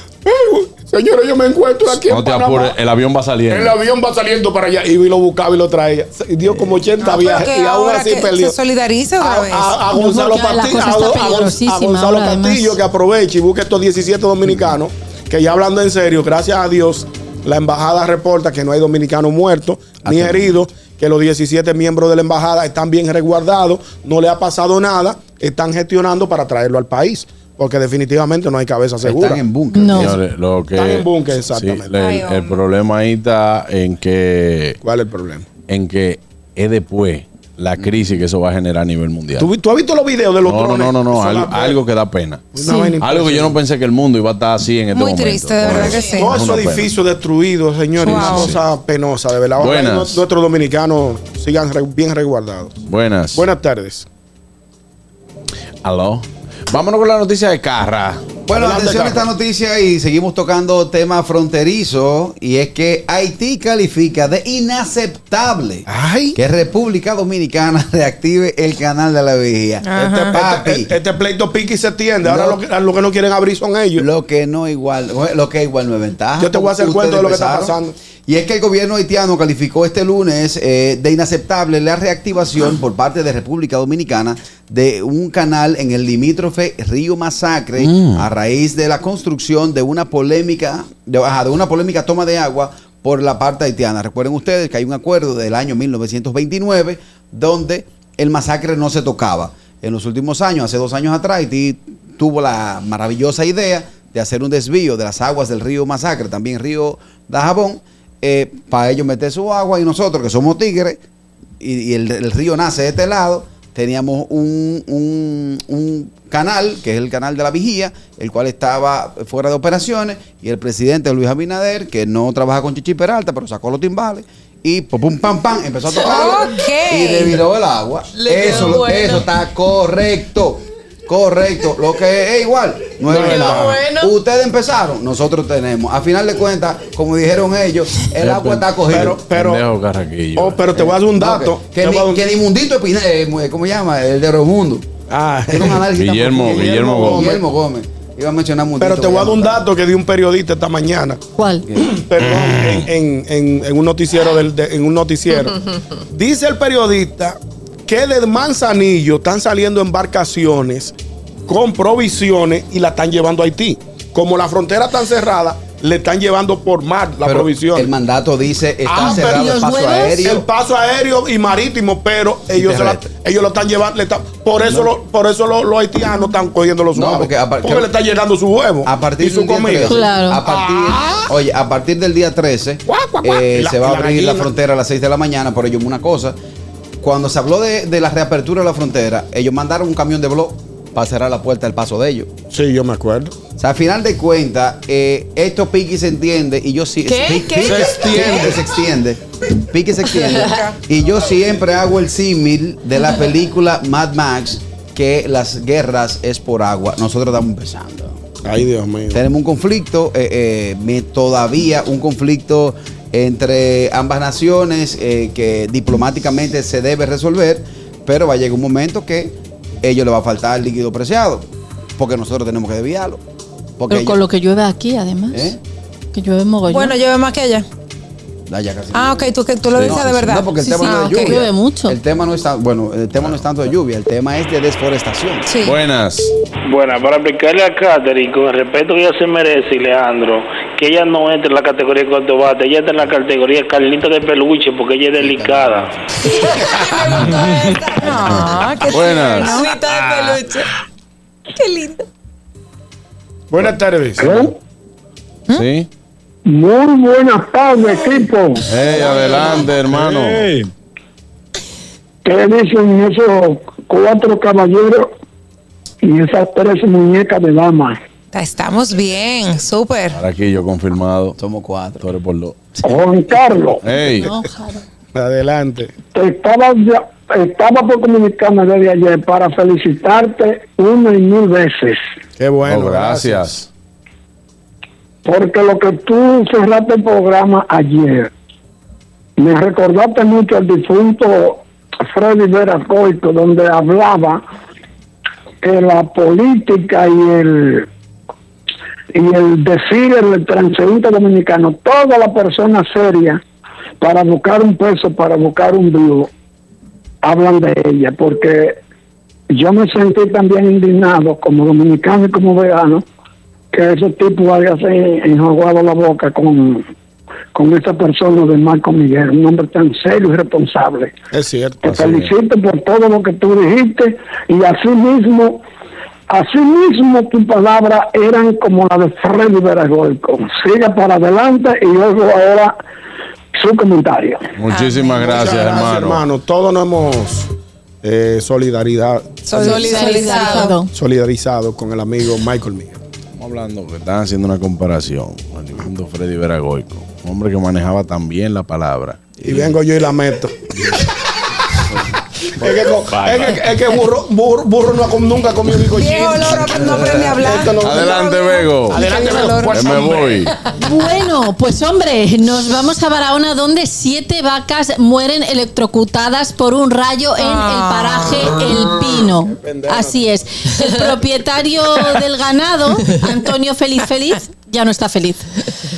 "Eh, Señores, yo me encuentro aquí no en te Panamá. apures, el avión va saliendo. El avión va saliendo para allá. Y lo buscaba y lo traía. Y dio como 80 No, viajes. Y aún ahora así que perdió. se solidariza otra a, vez. a- a Gonzalo cosa a, Gonzalo. Castillo que aproveche y busque estos 17 dominicanos que ya hablando en serio, gracias a Dios, la embajada reporta que no hay dominicanos muertos ni heridos, que los 17 miembros de la embajada están bien resguardados, no le ha pasado nada, están gestionando para traerlo al país, porque definitivamente no hay cabeza segura. Están en búnker. No. Señores, lo que, Están en búnker, exactamente. Sí, el, Ay, el hombre. problema ahí está en que, ¿Cuál es el problema? en que es después la crisis que eso va a generar a nivel mundial. ¿Tú, tú has visto los videos de los No, no, drones? no, no, algo, algo que da pena. una Sí. Algo que yo no pensé que el mundo iba a estar así en este Muy momento. triste, de verdad que sí. Todos Es esos una edificios destruidos, señores, una Wow. cosa penosa, de verdad. Ojalá nuestros dominicanos sigan bien resguardados. Buenas. Buenas tardes. Aló. Vámonos con la noticia de Carra. Bueno, Adelante, atención a esta noticia y seguimos tocando tema fronterizo y es que Haití califica de inaceptable Ay. que República Dominicana reactive el canal de la vigía. Este, Papi, este- este pleito pique y se tiende. Ahora lo, que, lo que no quieren abrir son ellos. lo que no igual, lo que igual no es ventaja. Yo te voy a hacer cuento de lo que está pasando. Y es que el gobierno haitiano calificó este lunes eh, de inaceptable la reactivación por parte de República Dominicana de un canal en el limítrofe Río Masacre a raíz de la construcción de una polémica, de, de una polémica toma de agua por la parte haitiana. Recuerden ustedes que hay un acuerdo del año 1929 donde el masacre no se tocaba. En los últimos años, hace dos años atrás, Haití tuvo la maravillosa idea de hacer un desvío de las aguas del río Masacre, también río Dajabón, eh, para ellos meter su agua y nosotros que somos tigres y, y el, el río nace de este lado, teníamos un, un- un canal, que es el canal de la vigía, el cual estaba fuera de operaciones, y el presidente Luis Abinader, que no trabaja con Chichi Peralta, pero sacó los timbales, y pum, pam, pam, empezó a tocar Ok. y deviró el agua. Le Eso, bueno. eso está correcto. Correcto, lo que es igual. No es Le quedó verdad. bueno. Ustedes empezaron, nosotros tenemos. A final de cuentas, como dijeron ellos, el agua está. Pero, pero, Carraquillo. oh, pero te voy a dar un dato. Que, ni, un- que ni Mundito Espina- eh, mu- ¿cómo se llama? El de Romundo. Ah, Guillermo- profundo. Guillermo Gómez. Guillermo Gómez. Iba a mencionar Mundito. pero te voy a dar un dato que dio un periodista esta mañana. ¿Cuál? Perdón, en, en- en- en un noticiero del- de- en un noticiero. Dice el periodista que de Manzanillo están saliendo embarcaciones con provisiones y la están llevando a Haití. Como la frontera está cerrada, le están llevando por mar la Pero provisión. El mandato dice está Ah, cerrado ¿y el paso aéreo. el paso aéreo y marítimo, pero ellos, la- terrestre. ellos lo están llevando. le están- por eso, lo- por eso lo- los haitianos están cogiendo los No, suaves. porque a par- porque que- le está llegando su huevo A partir y su del comida. 13, Claro. A partir, Oye, a partir del día 13 Guau, guau, guau. eh, La- se va a abrir la frontera a las 6 de la mañana, pero ellos una cosa. Cuando se habló de, de la reapertura de la frontera, ellos mandaron un camión de blog para cerrar la puerta del paso de ellos. Sí, yo me acuerdo. O sea, a final de cuentas, eh, esto pique y se entiende y yo sí... ¿Qué? pi- ¿Qué? pique- Se extiende. se extiende. Pique y se extiende. y yo siempre hago el símil de la película Mad Max, que las guerras es por agua. Nosotros estamos empezando. Ay, Dios mío. Tenemos un conflicto, eh, eh, todavía un conflicto entre ambas naciones eh, que diplomáticamente se debe resolver, pero va a llegar un momento que a ellos les va a faltar líquido preciado, porque nosotros tenemos que desviarlo. Porque Pero con ellos- lo que llueve aquí, además. ¿Eh? Que llueve mogollón. Bueno, llueve más que allá. Da ya casi. Ah, ok, tú, que tú lo Sí, dices no, de verdad. No, porque el Sí, tema sí, no ah, es lluvia. Llueve mucho. El tema no está, bueno, el tema no es tanto de lluvia, el tema es de desforestación. Sí. Buenas. Bueno, para explicarle a Katherine, con el respeto que ella se merece, Leandro, que ella no entra en la categoría de cuarto bate, ella está en la categoría Carlita de peluche, porque ella es delicada. Qué Buenas. Agüita de peluche. Qué lindo. Buenas tardes. ¿Sí? Muy buenas tardes, equipo. Hey, adelante, hermano. ¿Qué dicen esos cuatro caballeros y esas tres muñecas de damas? Estamos bien, súper. Carraquillo confirmado. Somos cuatro. Tú eres por dos. Juan Carlos, Hey. No. Adelante. estaba, ya- estaba por comunicarme desde ayer para felicitarte una y mil veces. Qué bueno. Oh, gracias. Porque lo que tú cerraste el programa ayer me recordaste mucho al difunto Freddy Vera Coito, donde hablaba que la política y el y el decir el transeúnte dominicano, toda la persona seria para buscar un peso, para buscar un vivo, hablan de ella, porque yo me sentí también indignado como dominicano y como vegano que ese tipo haya se enjuagado la boca con, con esa persona de Marco Miguel, un hombre tan serio y responsable. Es cierto. Te es. felicito por todo lo que tú dijiste y así mismo, así mismo tus palabras eran como la de Freddy Veragoico. Siga para adelante y luego ahora su comentario. Muchísimas gracias, gracias, hermano. Todos nos hemos eh, solidaridad, Solidarizado. solidarizado con el amigo Michael Miguel. Estamos hablando que están haciendo una comparación con el Freddy Veragoico, un hombre que manejaba tan bien la palabra. Y vengo yo y la meto. es que, es que- es que burro, burro, burro no ha com- nunca ha comido bizcochito. Viejo pero no aprende a hablar. No- Adelante, Vego. Adelante, loro. Pues, Que me voy. Bueno, pues hombre, nos vamos a Barahona donde siete vacas mueren electrocutadas por un rayo en el paraje El Pino. Así es. El propietario del ganado, Antonio Feliz Feliz, ya no está feliz.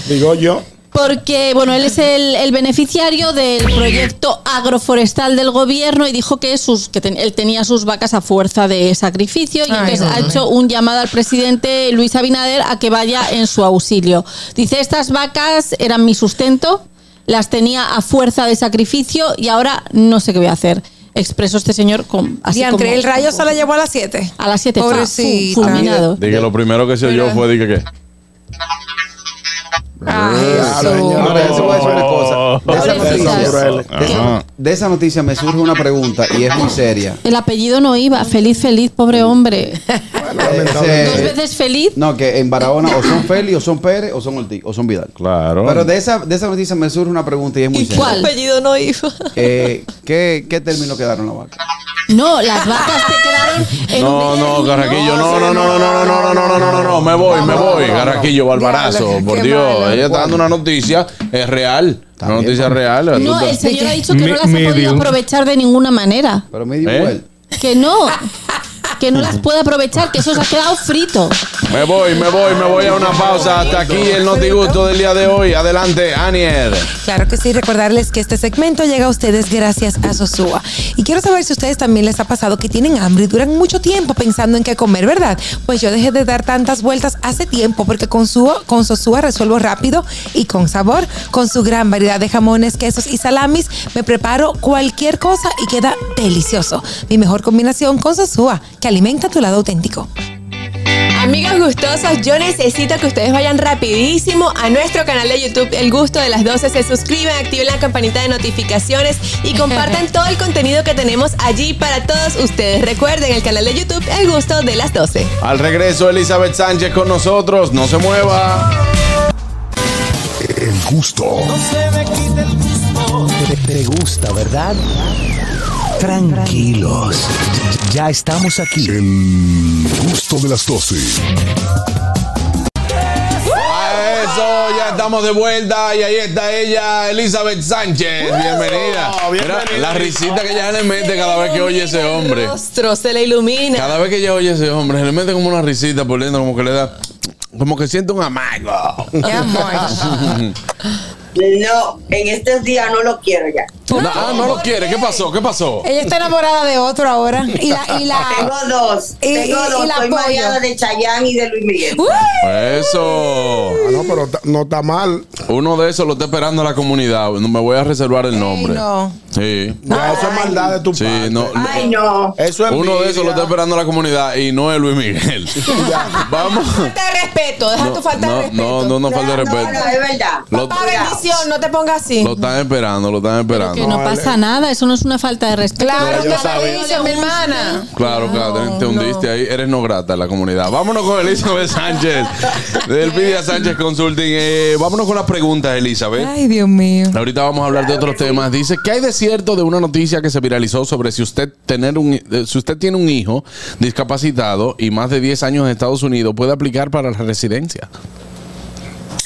Digo yo. Porque, bueno, él es el, el beneficiario del proyecto agroforestal del gobierno y dijo que, sus, que ten- él tenía sus vacas a fuerza de sacrificio y Ay, entonces ha hecho un llamado al presidente Luis Abinader a que vaya en su auxilio. Dice, estas vacas eran mi sustento, las tenía a fuerza de sacrificio y ahora no sé qué voy a hacer. Expresó este señor con, así Diantre, como- el rayo se la llevó a las 7. a las 7 Pobrecita. fulminado. Dije, lo primero que se oyó fue, dije que. Ay, Claro, una cosa. De esa, noticia, Ajá. de esa noticia me surge una pregunta y es muy seria. El apellido no iba. Feliz, feliz, pobre hombre. Ese- Dos veces feliz. No, que en Barahona o son Feli, o son Pérez, o son Ortiz, o son Vidal. Claro. Pero de esa, de esa noticia me surge una pregunta y es muy ¿Y seria. cuál? apellido no iba. Eh, ¿qué, ¿Qué término quedaron la vaca? No, las vacas te quedaron en No, no, Garraquillo, no, no, no, no, no, no, no, no, no, no, no, no, me voy, me voy, Garraquillo, Barbarazo, Diablo, por Dios, ella está dando una noticia, es real, una noticia real. No, el señor ha dicho que no las ha podido aprovechar de ninguna manera. Pero me dio ¿Eh? igual. Que no. Que no las puede aprovechar, que eso se ha quedado frito. Me voy, me voy, me voy a una pausa. Hasta aquí el notigusto del día de hoy. Adelante, Anier. Claro que sí, recordarles que este segmento llega a ustedes gracias a Sosúa. Y quiero saber si a ustedes también les ha pasado que tienen hambre y duran mucho tiempo pensando en qué comer, ¿verdad? Pues yo dejé de dar tantas vueltas hace tiempo porque con, su, con Sosúa resuelvo rápido y con sabor. Con su gran variedad de jamones, quesos y salamis, me preparo cualquier cosa y queda delicioso. Mi mejor combinación con Sosúa, que alimenta tu lado auténtico. Amigos gustosos, yo necesito que ustedes vayan rapidísimo a nuestro canal de YouTube El Gusto de las 12, se suscriban, activen la campanita de notificaciones y compartan todo el contenido que tenemos allí para todos ustedes. Recuerden el canal de YouTube El Gusto de las 12. Al regreso, Elizabeth Sánchez con nosotros. No se mueva. El gusto. Te, te gusta, ¿verdad? Tranquilos. Ya estamos aquí. El gusto de las 12. A eso, ya estamos de vuelta y ahí está ella, Elizabeth Sánchez. Bienvenida. Mira, la risita que ella le mete cada vez que oye ese hombre. El rostro se le ilumina. Cada vez que ella oye ese hombre, se le mete como una risita por dentro, como que le da, como que siente un amago. No, en estos días no lo quiero ya. No, ah, no lo quiere. ¿Qué pasó? ¿Qué pasó? Ella está enamorada de otro ahora. Y la, y la, Tengo dos. y- tengo y- dos. y la mareada de Chayanne y de Luis Miguel. Eso. Ah, no, pero no está mal. Uno de esos lo está esperando la comunidad. No me voy a reservar el nombre. no. Sí. Ya, eso es maldad de tu Sí, no. Ay, no. Eso es Uno de esos lo está esperando la comunidad y no es Luis Miguel. Vamos. Falta de respeto, deja tu falta de respeto. no, no, no falta de No, no, respeto. es verdad. Lo, Papá, bendición, no te pongas así. lo están esperando, lo están esperando. Que no pasa nada, eso no es una falta de respeto. Claro, sabía. dice mi hermana. Claro, claro, te, te hundiste ahí. Eres no grata en la comunidad. Vámonos con Elizabeth Sánchez, del Pidia Sánchez Consulting. Eh, vámonos con las preguntas, Elizabeth. Ay, Dios mío. Ahorita vamos a hablar de otros temas. Dice, ¿qué hay de cierto de una noticia que se viralizó sobre si usted tener un eh, si usted tiene un hijo discapacitado y más de 10 años en Estados Unidos puede aplicar para la residencia?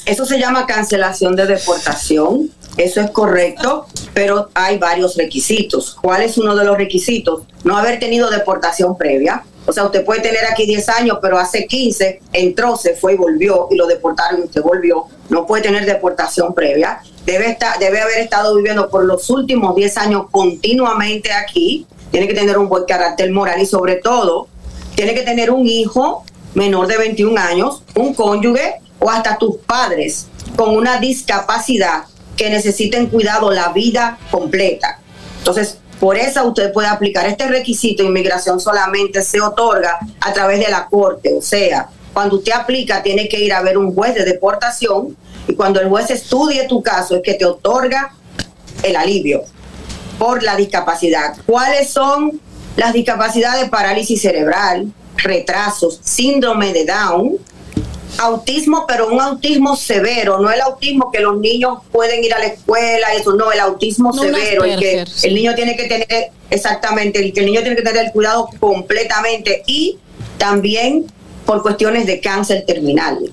Eso se llama cancelación de deportación. Eso es correcto, pero hay varios requisitos. ¿Cuál es uno de los requisitos? No haber tenido deportación previa. O sea, usted puede tener aquí 10 años, pero hace 15 entró, se fue y volvió y lo deportaron y usted volvió. No puede tener deportación previa. Debe, estar, debe haber estado viviendo por los últimos 10 años continuamente aquí. Tiene que tener un buen carácter moral y sobre todo tiene que tener un hijo menor de 21 años, un cónyuge o hasta tus padres con una discapacidad que necesiten cuidado la vida completa. Entonces, por eso usted puede aplicar este requisito. Inmigración solamente se otorga a través de la corte. O sea, cuando usted aplica, tiene que ir a ver un juez de deportación y cuando el juez estudie tu caso es que te otorga el alivio por la discapacidad. ¿Cuáles son las discapacidades? Parálisis cerebral, retrasos, síndrome de Down, autismo, pero un autismo severo, no el autismo que los niños pueden ir a la escuela, eso no, el autismo No severo, el que el niño tiene que tener, exactamente, el que el niño tiene que tener el cuidado completamente y también por cuestiones de cáncer terminal.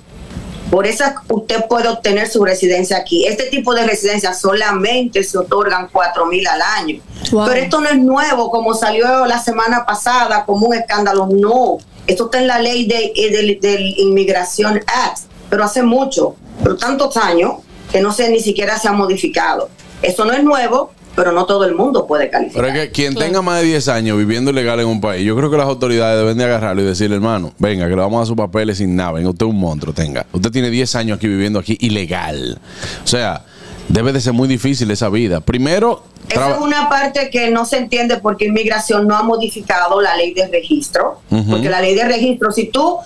Por eso usted puede obtener su residencia aquí. Este tipo de residencias solamente se otorgan 4 mil al año. Wow. Pero esto no es nuevo, como salió la semana pasada como un escándalo. No, esto está en la ley de, eh, del, del Inmigración Act, pero hace mucho, pero tantos años que no sé ni siquiera se ha modificado. Eso no es nuevo, pero no todo el mundo puede calificar. Pero es que quien tenga más de 10 años viviendo ilegal en un país, yo creo que las autoridades deben de agarrarlo y decirle, hermano, venga, que le vamos a dar sus papeles sin nada, venga, usted es un monstruo, tenga. Usted tiene 10 años aquí viviendo aquí ilegal. O sea, debe de ser muy difícil esa vida. Primero, Esa es una parte que no se entiende porque inmigración no ha modificado la ley de registro. Porque la ley de registro, si tú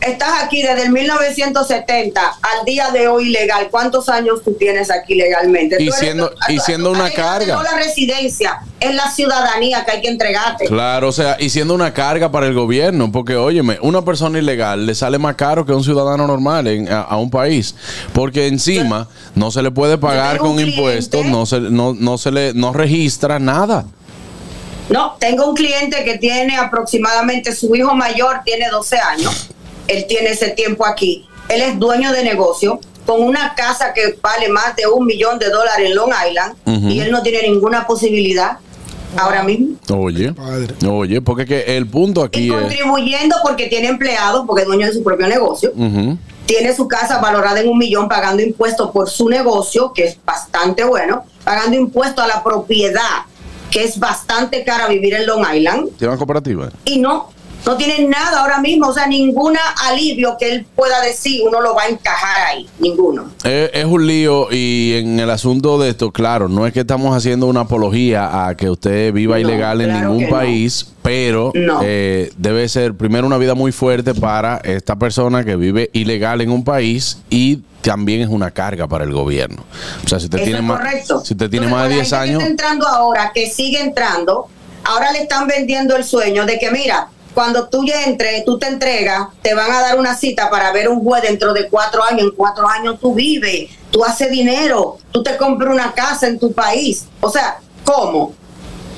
estás aquí desde el 1970 al día de hoy legal, ¿cuántos años tú tienes aquí legalmente? Y Tú eres- siendo- y siendo una carga. No la residencia, es la ciudadanía que hay que entregarte. Claro, o sea, y siendo una carga para el gobierno, porque óyeme, una persona ilegal le sale más caro que un ciudadano normal en- a, a un país, porque encima no se le puede pagar con impuestos, no se, no, no se le no registra nada. No, tengo un cliente que tiene aproximadamente, su hijo mayor tiene 12 años, él tiene ese tiempo aquí, él es dueño de negocio con una casa que vale más de un millón de dólares en Long Island y él no tiene ninguna posibilidad ahora mismo. Oye, oye, porque que el punto aquí es, Contribuyendo porque tiene empleados, porque es dueño de su propio negocio. Tiene su casa valorada en un millón pagando impuestos por su negocio, que es bastante bueno, pagando impuestos a la propiedad, que es bastante cara vivir en Long Island. ¿Tiene una cooperativa? y no, no tienen nada ahora mismo, o sea, ningún alivio que él pueda decir, uno lo va a encajar ahí, ninguno. Es, es un lío y en el asunto de esto, claro, no es que estamos haciendo una apología a que usted viva No, ilegal en claro ningún no. país, pero No. eh, debe ser primero una vida muy fuerte para esta persona que vive ilegal en un país y también es una carga para el gobierno. O sea, si usted Eso tiene más, si usted tiene Entonces, más de la 10 gente que años, está entrando ahora, que sigue entrando, ahora le están vendiendo el sueño de que, mira, cuando tú ya entres, tú te entregas, te van a dar una cita para ver un juez dentro de cuatro años. En cuatro años tú vives, tú haces dinero, tú te compras una casa en tu país. O sea, ¿cómo?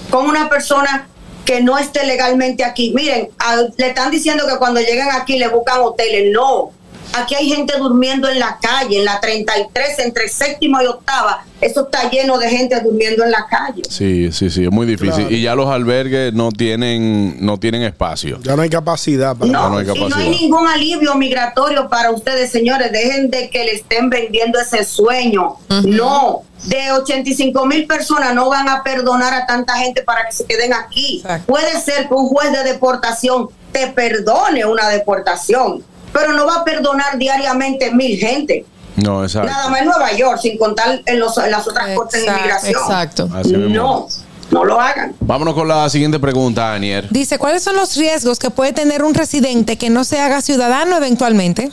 Con una persona que no esté legalmente aquí. Miren, le están diciendo que cuando llegan aquí le buscan hoteles. No. Aquí hay gente durmiendo en la calle, en la 33, entre séptimo y octava. Eso está lleno de gente durmiendo en la calle. sí, sí, sí, es muy difícil. Claro. Y ya los albergues no tienen, no tienen espacio. Ya no hay capacidad para No, No, hay y no hay ningún alivio migratorio para ustedes, señores. Dejen de que le estén vendiendo ese sueño. No, de 85 mil personas no van a perdonar a tanta gente para que se queden aquí. Exacto. Puede ser que un juez de deportación te perdone una deportación, pero no va a perdonar diariamente mil gente. No, exacto. Nada más en Nueva York, sin contar en, los- en las otras cortes de Exacto, inmigración. Exacto. Así mismo. No, no lo hagan. Vámonos con la siguiente pregunta, Anier. Dice, ¿cuáles son los riesgos que puede tener un residente que no se haga ciudadano eventualmente?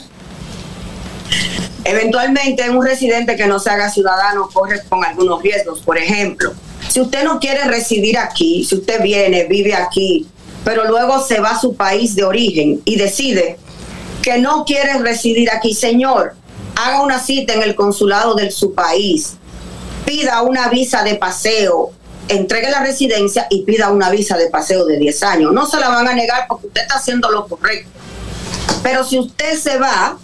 Eventualmente, un residente que no se haga ciudadano corre con algunos riesgos. Por ejemplo, si usted no quiere residir aquí, si usted viene, vive aquí, pero luego se va a su país de origen y decide que no quiere residir aquí, señor, haga una cita en el consulado de su país, pida una visa de paseo, entregue la residencia y pida una visa de paseo de 10 años. No se la van a negar porque usted está haciendo lo correcto. Pero si usted se va,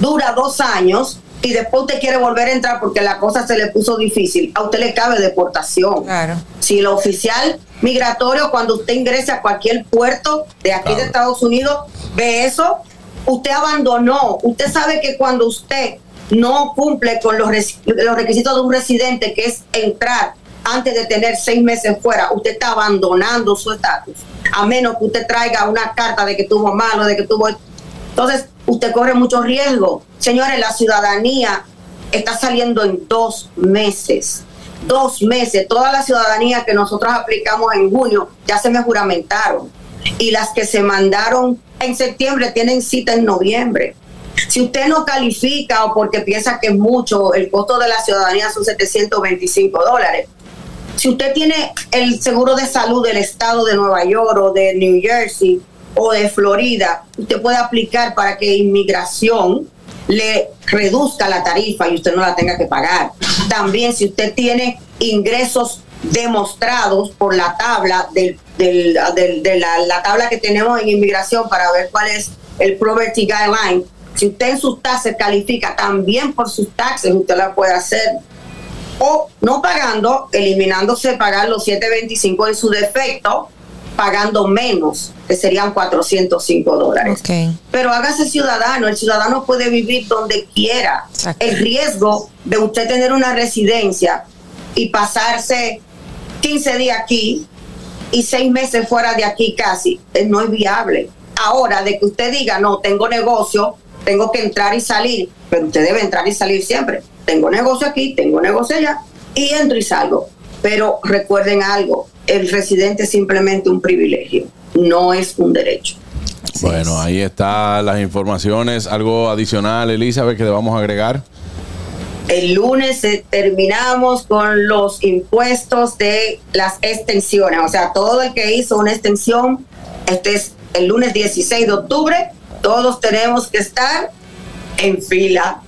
dura dos años, y después usted quiere volver a entrar porque la cosa se le puso difícil, a usted le cabe deportación. Claro. Si el oficial migratorio, cuando usted ingrese a cualquier puerto de aquí de Estados Unidos, ve eso, usted abandonó. Usted sabe que cuando usted no cumple con los, los requisitos de un residente, que es entrar antes de tener seis meses fuera, usted está abandonando su estatus. A menos que usted traiga una carta de que tuvo malo, de que tuvo... Entonces, usted corre mucho riesgo. Señores, la ciudadanía está saliendo en dos meses. Dos meses. Toda la ciudadanía que nosotros aplicamos en junio ya se me juramentaron. Y las que se mandaron en septiembre tienen cita en noviembre. Si usted no califica o porque piensa que es mucho, el costo de la ciudadanía son 725 dólares. Si usted tiene el seguro de salud del estado de Nueva York o de New Jersey o de Florida, usted puede aplicar para que inmigración le reduzca la tarifa y usted no la tenga que pagar. También si usted tiene ingresos demostrados por la tabla del, del- del- de la, la tabla que tenemos en inmigración para ver cuál es el poverty guideline. Si usted en sus taxes califica también por sus taxes, usted la puede hacer o no pagando, eliminándose pagar los 725 en su defecto, pagando menos, que serían 405 dólares. Pero hágase ciudadano, el ciudadano puede vivir donde quiera. El riesgo de usted tener una residencia y pasarse 15 días aquí y seis meses fuera de aquí casi, eh, no es viable. Ahora, de que usted diga, no, tengo negocio, tengo que entrar y salir, pero usted debe entrar y salir siempre. Tengo negocio aquí, tengo negocio allá, y entro y salgo. Pero recuerden algo, el residente es simplemente un privilegio, no es un derecho. Bueno, ahí están las informaciones. Algo adicional, Elizabeth, que a agregar. El lunes eh, terminamos con los impuestos de las extensiones. O sea, todo el que hizo una extensión, este es el lunes 16 de octubre, todos tenemos que estar en fila.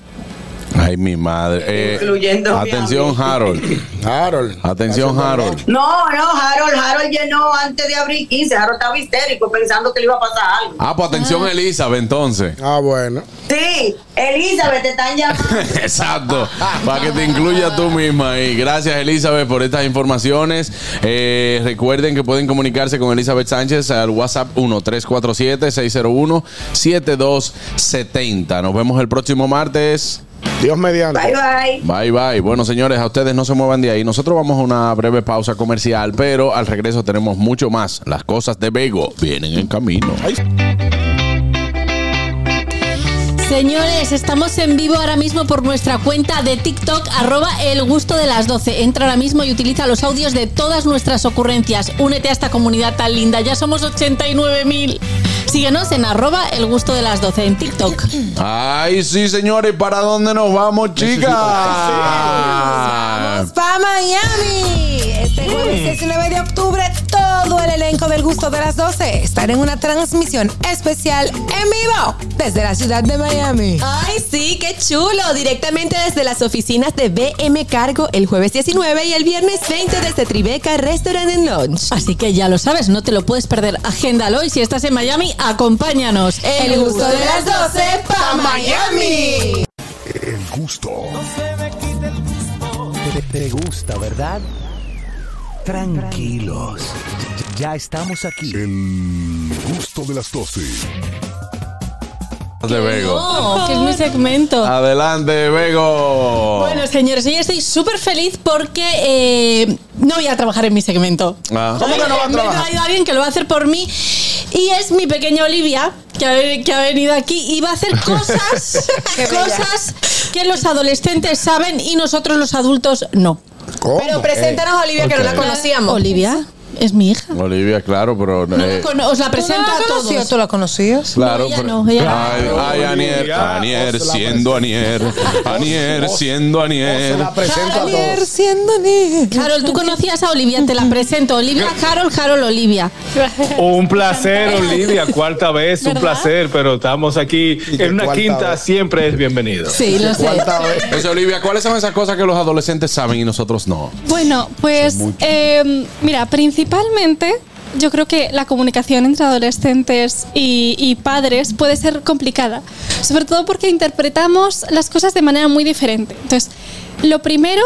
Ay, mi madre. Eh, Incluyendo atención. Harold. Harold. Atención, Harold. No, no, Harold, Harold llenó antes de abril 15. Harold estaba histérico pensando que le iba a pasar algo. Ah, pues atención, Elizabeth, entonces. Ah, bueno. Sí, Elizabeth, te están llamando. Exacto, para que te incluya tú misma ahí. Gracias Elizabeth por estas informaciones. Eh, recuerden que pueden comunicarse con Elizabeth Sánchez al WhatsApp 1-347-601-7270. Nos vemos el próximo martes. Dios mediante. Bye, bye. Bye bye. Bueno, señores, a ustedes no se muevan de ahí. Nosotros vamos a una breve pausa comercial, pero al regreso tenemos mucho más. Las cosas de Bego vienen en camino. Señores, estamos en vivo ahora mismo por nuestra cuenta de TikTok, arroba el gusto de las 12. Entra ahora mismo y utiliza los audios de todas nuestras ocurrencias. Únete a esta comunidad tan linda. Ya somos 89 mil. Síguenos en arroba el gusto de las 12 en TikTok. Ay, sí, señores, ¿para dónde nos vamos, chicas? Vamos para Miami. Este jueves 19 de octubre, todo el elenco del gusto de las 12 estará en una transmisión especial en vivo desde la ciudad de Miami. Ay, sí, qué chulo. Directamente desde las oficinas de BM Cargo el jueves 19 y el viernes 20 desde Tribeca Restaurant and Lounge. Así que ya lo sabes, no te lo puedes perder. Agéndalo y si estás en Miami, acompáñanos. El gusto de las 12 pa' Miami. El gusto. Te, te gusta, ¿verdad? Tranquilos. Ya estamos aquí. El gusto de las 12. De Bego. No, que es mi segmento. Adelante, Bego. Bueno, señores, hoy estoy súper feliz porque eh, no voy a trabajar en mi segmento. Ah. ¿Cómo que no va a Me he trabajar? traído a alguien que lo va a hacer por mí. Y es mi pequeña Olivia, que ha, que ha venido aquí y va a hacer cosas, cosas que los adolescentes saben y nosotros los adultos no. ¿Cómo? Pero preséntanos a Olivia que no la conocíamos. Olivia es mi hija. Olivia, claro, pero. No la eh, os la presento ¿Tú no la a conocías? todos. ¿Tú la conocías? Claro, ella pero- no, ella ay, no. ay, Anier, Anier, siendo Anier, Anier, siendo Se Anier. la presento a Ayer todos. siendo ni- Carol, tú conocías a Olivia, te la presento. Olivia, Carol, Carol, Olivia. Un placer, Olivia, cuarta vez, un placer, pero estamos aquí ¿Y qué en una quinta, vez? siempre es bienvenido. Sí, lo sé. Entonces, Olivia, ¿cuáles son esas cosas que los adolescentes saben y nosotros no? Bueno, pues eh, mira, principalmente yo creo que la comunicación entre adolescentes y, y padres puede ser complicada, sobre todo porque interpretamos las cosas de manera muy diferente. Entonces, lo primero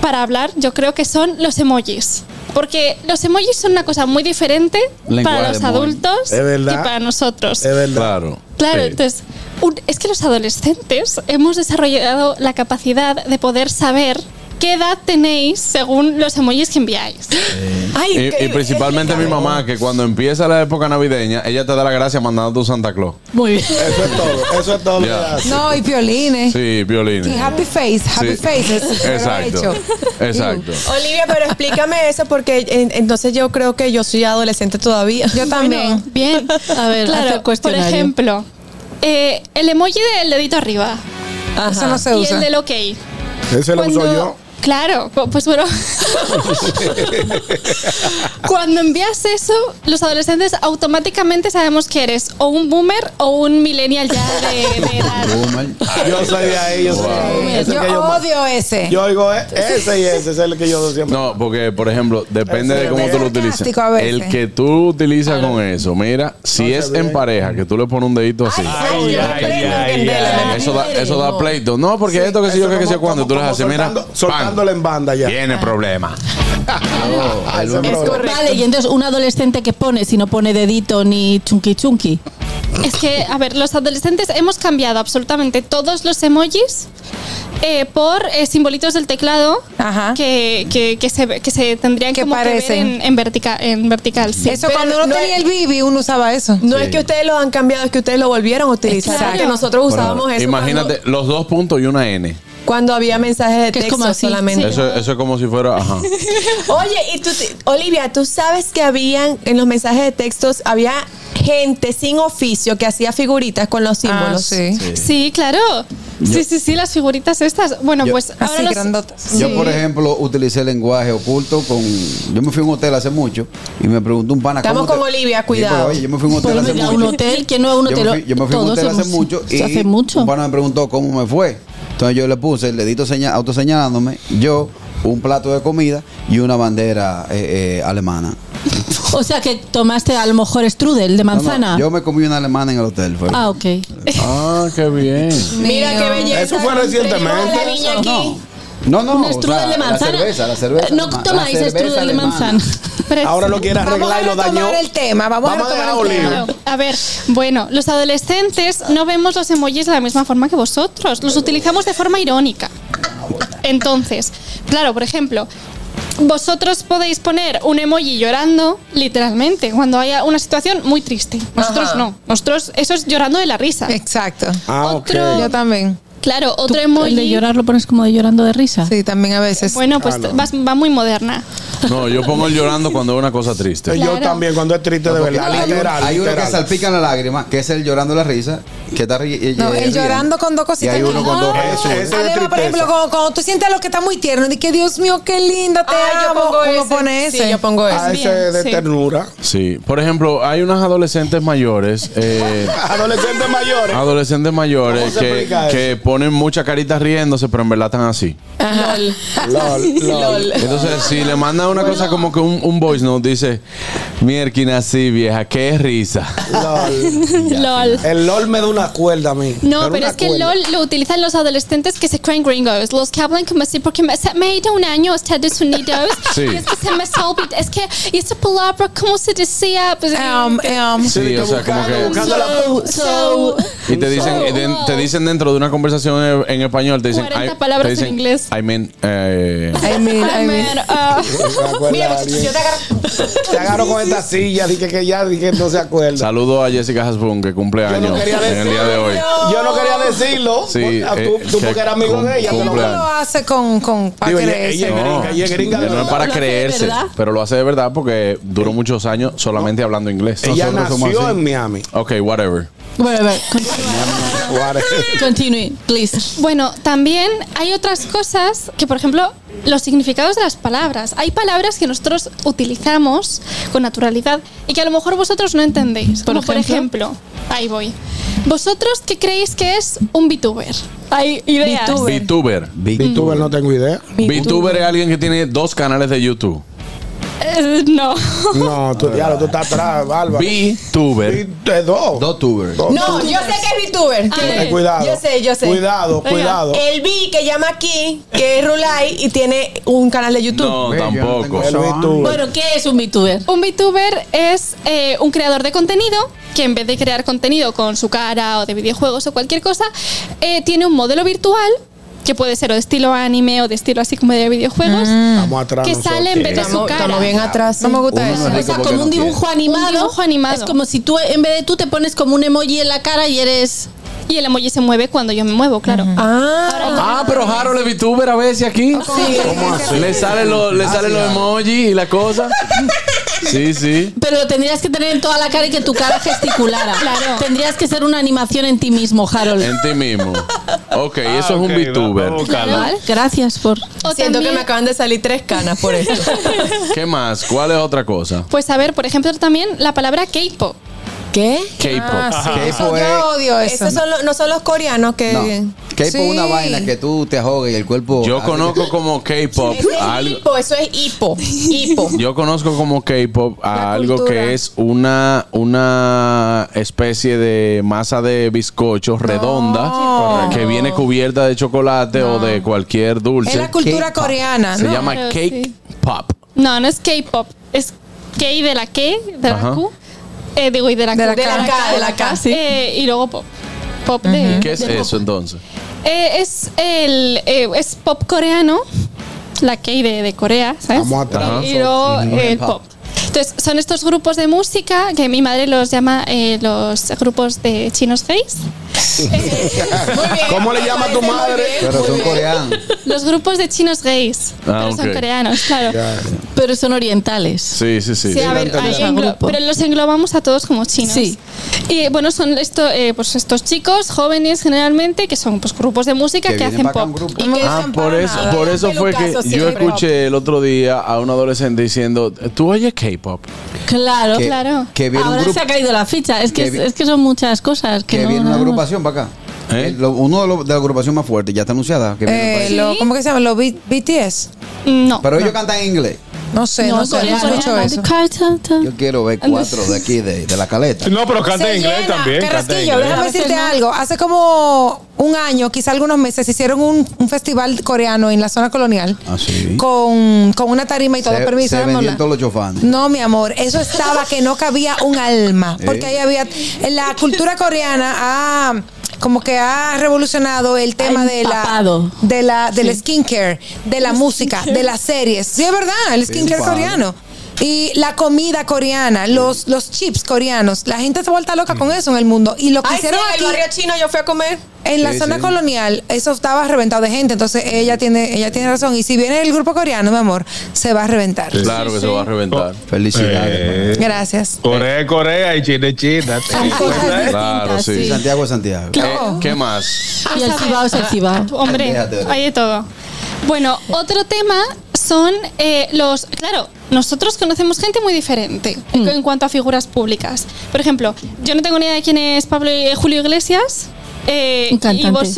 para hablar yo creo que son los emojis. Porque los emojis son una cosa muy diferente Lenguaje para los adultos Es verdad. y para nosotros. Claro. Claro, Sí. entonces, un- es que los adolescentes hemos desarrollado la capacidad de poder saber qué edad tenéis según los emojis que enviáis. Y, y principalmente mi mamá, que cuando empieza la época navideña, ella te da la gracia mandando tu Santa Claus. Muy bien. Eso es todo. Eso es todo. No, y violines. Sí, violines. Y happy face, happy Sí. faces. Exacto. Exacto. Olivia, pero explícame eso porque en- entonces yo creo que yo soy adolescente todavía. Yo también. Bien. A ver, claro, por ejemplo, eh, el emoji del dedito arriba. Eso no se y usa. el del ok. Ese lo uso yo. Claro, pu- pues bueno. Cuando envías eso, los adolescentes automáticamente sabemos que eres o un boomer o un millennial ya de, de edad. Yo soy de ahí, yo Yo odio ese. Yo oigo e- ese y ese es el que yo siempre. No, porque, por ejemplo, depende de cómo tú lo veces. El que tú utilizas con eso, mira, si es en pareja, que tú le pones un dedito así. Ay, ay, ay, ay. Eso da, eso da pleito. No, porque esto que sé yo, que, que sé cuando tú le haces, mira, soltando- en banda ya. tiene problema. Ah, es problema. Vale, y entonces un adolescente que pone, si no pone dedito ni chunky chunky. Es que, a ver, los adolescentes hemos cambiado absolutamente todos los emojis eh, por eh, simbolitos del teclado que, que, que se, que se tendrían Que como que ver parecen. en, en, vertica- en vertical. sí. Eso Pero cuando uno no tenía es- el Bibi, uno usaba eso. No es que ustedes lo han cambiado, es que ustedes lo volvieron a utilizar. Exacto. Porque nosotros usábamos Bueno, eso imagínate los dos puntos y una N. cuando, había mensajes de texto como solamente. Eso, eso es como si fuera, ajá. Oye, y tú, Olivia, tú sabes que habían en los mensajes de textos había gente sin oficio que hacía figuritas con los símbolos. sí. Sí, claro. Sí, sí, sí, las figuritas estas. Bueno, Yo- pues ahora Así, los- grandotas. Yo, Sí. por ejemplo, utilicé lenguaje oculto con. Yo me fui a un hotel hace mucho y me preguntó un pana. Estamos ¿cómo con te- Olivia, cuidado. oye, yo me fui a un hotel Pero hace mucho. un hotel, ¿quién no es un Yo hotel? me fui, yo me fui a un hotel hace mucho y hace mucho. un pana me preguntó cómo me fue. Entonces yo le puse el dedito seña, autoseñalándome, yo, un plato de comida y una bandera eh, eh, alemana. O sea que tomaste a lo mejor strudel de No, no, manzana. yo me comí una alemana en el hotel. Fue. Ah, ok. Ah, qué bien. Mira qué belleza. Eso fue recientemente. a la niña aquí. No, no, Un o strudel sea, de manzana. La cerveza, la cerveza. No alemana, tomáis strudel de manzana. Ahora lo quiere Vamos arreglar a y lo dañó. retomar el tema. Vamos, Vamos a a dejar el tema. A ver, bueno, los adolescentes no vemos los emojis de la misma forma que vosotros. Los utilizamos de forma irónica. Entonces, claro, por ejemplo, vosotros podéis poner un emoji llorando, literalmente, cuando haya una situación muy triste. Nosotros Ajá. no. Nosotros, eso es llorando de la risa. Exacto. Ah, ok. Otro- Yo también. Claro, otro El emoji. de llorar lo pones como de llorando de risa. Sí, también a veces. Bueno, pues vas- va muy moderna. No, yo pongo el llorando cuando es una cosa triste. Yo Claro. también, cuando es triste de Porque verdad, hay, literal. hay uno que literal. salpica la lágrima, que es el llorando la risa, que está ri- No, el llorando con dos Y cositas. hay uno con dos Ah, de Además, por ejemplo, cuando, cuando tú sientes a lo que está muy tierno, y que Dios mío, qué lindo, te yo amo, pongo uno ese. pone ese. Sí, yo pongo ese. Ah, ese Bien, de sí. ternura. Sí. Por ejemplo, hay unas adolescentes mayores. eh, Adolescentes mayores. adolescentes mayores ¿Cómo se que, que ponen muchas caritas riéndose, pero en verdad están así. LOL. LOL, LOL. Entonces, si le mandan una cosa como que un, un voice note dice, mierquina así, vieja, qué risa. LOL. LOL. El LOL me da una cuerda a mí. No, pero una es que cuerda. LOL lo utilizan los adolescentes que se creen gringos, los que hablan como así, porque me, se me ha ido un año a Estados Unidos Sí. y es que se me ha olvidado, es que, y esa palabra, ¿cómo se decía? Pues, Um, um, Sí, o sea, como que... buscando la- so, Y te dicen, y de- te dicen dentro de una conversación en, en español, te dicen... 40 I- palabras te dicen, en inglés. I mean, eh, I mean, I I mean. mean, uh, Mira, yo te agarro. Te agarro con esta silla, dije que ya dije que no se acuerda. saludo a Jessica Hasbun, que cumple no años quería en el día de hoy. Yo no quería decirlo. Sí, Ah, tú, eh, tú que porque eras amigo de ella. lo- cumple ¿Cómo lo hace con, con para Digo, ella, creerse? ella es gringa, ella es gringa de no es para ¿Lo hace de creerse, pero lo hace de verdad porque duró muchos años solamente hablando inglés. Ella Nosotros nació en Miami. Ok, whatever. Bueno, a ver, Whatever. continue, please. Bueno, también hay otras cosas que, por ejemplo, los significados de las palabras. Hay palabras que nosotros utilizamos con naturalidad y que a lo mejor vosotros no entendéis. Por Como por ejemplo, ahí voy. ¿Vosotros qué creéis que es un VTuber? Hay ideas. VTuber. VTuber no tengo idea. VTuber es alguien que tiene dos canales de YouTube. Eh, no. No, tú, diablo, tú estás atrás, Bárbara. VTuber. De dos. Dos tubers. Dos No, tubers. yo sé que es VTuber. Eh, cuidado. Yo sé, yo sé. Cuidado, cuidado. El V que llama aquí, que es Rulay y tiene un canal de YouTube. No, tampoco. El VTuber. Bueno, ¿qué es un VTuber? Un VTuber es eh, un creador de contenido que en vez de crear contenido con su cara o de videojuegos o cualquier cosa, eh, tiene un modelo virtual que puede ser o de estilo anime o de estilo así como de videojuegos, Estamos atrás que nosotros. sale en vez de su cara. estamos bien atrás. No me gusta Uno eso. no es O rico sea, porque como no un dibujo animado. Un dibujo animado. Es como si tú, en vez de tú, te pones como un emoji en la cara y eres. Y el emoji se mueve cuando yo me muevo, claro. Ah, pero Harold es VTuber a veces aquí. ¿Cómo así? Le salen los, le salen los emojis y la cosa. Sí, sí. Pero lo tendrías que tener en toda la cara y que tu cara gesticulara. Claro. Tendrías que ser una animación en ti mismo, Harold. En ti mismo. Ok, Ah, eso es un VTuber. Vale, gracias por. O Siento que me acaban de salir tres canas por esto. ¿Qué más? ¿Cuál es otra cosa? Pues a ver, por ejemplo, también la palabra K-pop. ¿Qué? K-pop. Ah, sí. K-pop es- Yo odio eso. Esos son los- no son los coreanos que. No. K-pop es Sí. una vaina que tú te ahogues y el cuerpo. Yo conozco como K-pop Eso es algo. hipo, eso es hipo. Hipo. Yo conozco como K-pop a algo cultura. que es una, una especie de masa de bizcocho redonda que viene cubierta de chocolate o de cualquier dulce. Es la cultura K-pop. coreana, Se ¿no? llama Claro, Cake sí. Pop. No, no es K-pop, es K de la K, de la Ajá. Q. Eh, digo, y de la De la De la K, de la K, sí. Eh, y luego pop. Pop de. ¿Qué es de pop. eso entonces? Eh, es el eh, es pop coreano, la K de, de Corea, ¿sabes? Vamos atrás. Y, y luego el Pop. pop. Entonces, son estos grupos de música que mi madre los llama eh, los grupos de chinos gays. ¿Cómo le llama tu madre? Pero son coreanos. Los grupos de chinos gays. Ah, pero son ok. coreanos, claro. Pero son orientales. Sí, sí, sí. Sí, a ver, pero los englobamos a todos como chinos. Sí. Y bueno, son esto, eh, pues estos chicos jóvenes generalmente que son pues grupos de música que, vienen hacen pop. Y que Ah, por eso, nada. por eso fue que yo escuché el otro día a un adolescente diciendo, ¿tú oyes K-pop? Claro, Que- claro. Que viene un Ahora grupo. se ha caído la ficha. Es que, que es, es que son muchas cosas. Que, Que no, viene una no- agrupación para acá. ¿Eh? Eh, lo- uno de, los- de la agrupación más fuerte, ya está anunciada. Que viene para Eh, acá. lo- ¿Cómo que se llama? ¿Los B- BTS? No. Pero ellos cantan en inglés. No sé, no, sé, no coreano, escucho coreano, eso. Yo quiero ver cuatro de aquí, de, de la caleta. No, pero canta Se en inglés llena. también. Carrasquillo, inglés. déjame decirte no. algo. Hace como un año, quizá algunos meses, hicieron un, un festival coreano en la zona colonial Ah, sí. con, con una tarima y todo. Se, Permiso, se vendían todos los chofanes. No, mi amor, eso estaba que no cabía un alma. Porque ¿Eh? ahí había. En la cultura coreana ha. Como que ha revolucionado el tema de la, de la del skincare, de la música, de las series. Sí, es verdad, el Sí, skincare padre. coreano. Y la comida coreana, los, los chips coreanos. La gente se vuelta loca con eso en el mundo. Y lo que Ay, sí, hicieron aquí el barrio chino yo fui a comer. en la Sí, zona sí. colonial, eso estaba reventado de gente. Entonces ella tiene, ella tiene razón. Y si viene el grupo coreano, mi amor, se va a reventar. Claro que se va a reventar. Felicidades. Eh, Gracias. Corea es Corea y China es China. Son cosas distintas, Claro, sí. sí. Santiago es Santiago. Eh, ¿Qué más? Y el cibao es el cibao. Hombre, Déjate hay de todo. Bueno, otro tema son eh, los. Claro, nosotros conocemos gente muy diferente en- en cuanto a figuras públicas. Por ejemplo, yo no tengo ni idea de quién es Pablo y Julio Iglesias. eh. Y vos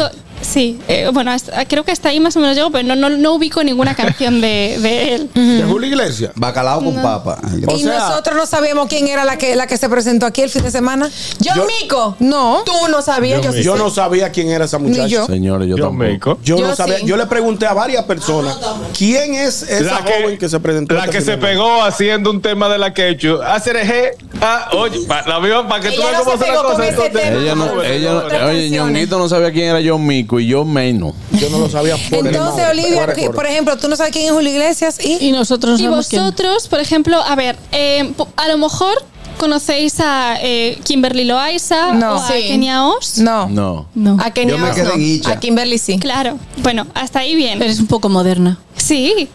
Sí, eh, bueno, hasta- creo que hasta ahí más o menos llego, pero no, no, no ubico ninguna canción de, de él. ¿De Julio Iglesias? Bacalao con papa. O y sea- nosotros no sabíamos quién era la que, la que se presentó aquí el fin de semana. John Yo- Mico. No. Tú no sabías, yo, sí Yo no sabía quién era esa muchacha. yo. Señores, yo Yo tampoco. Yo, no Yo sabía. sí. Yo le pregunté a varias personas quién es esa joven que se presentó. La este que se pegó haciendo un tema de la quechu. Hacer eje. Ah, oye, pa- la misma para que tú veas no cómo se son las pegó con cosas. ese entonces- tema. Ella no, ella no- oye, Ñonguito no sabía quién era John Mico y yo menos. Yo no lo sabía por Entonces. Olivia, que, por ejemplo, tú no sabes quién es Julio Iglesias y. Y nosotros Y sabemos quién. vosotros, por ejemplo, a ver, eh, a lo mejor conocéis a eh, Kimberly Loaiza No. o a Sí. Kenia Os. No. No. No. A Kenia Yo me Os quedé no. en Icha. A Kimberly sí. Claro. Bueno, hasta ahí bien. Eres un poco moderna. Sí.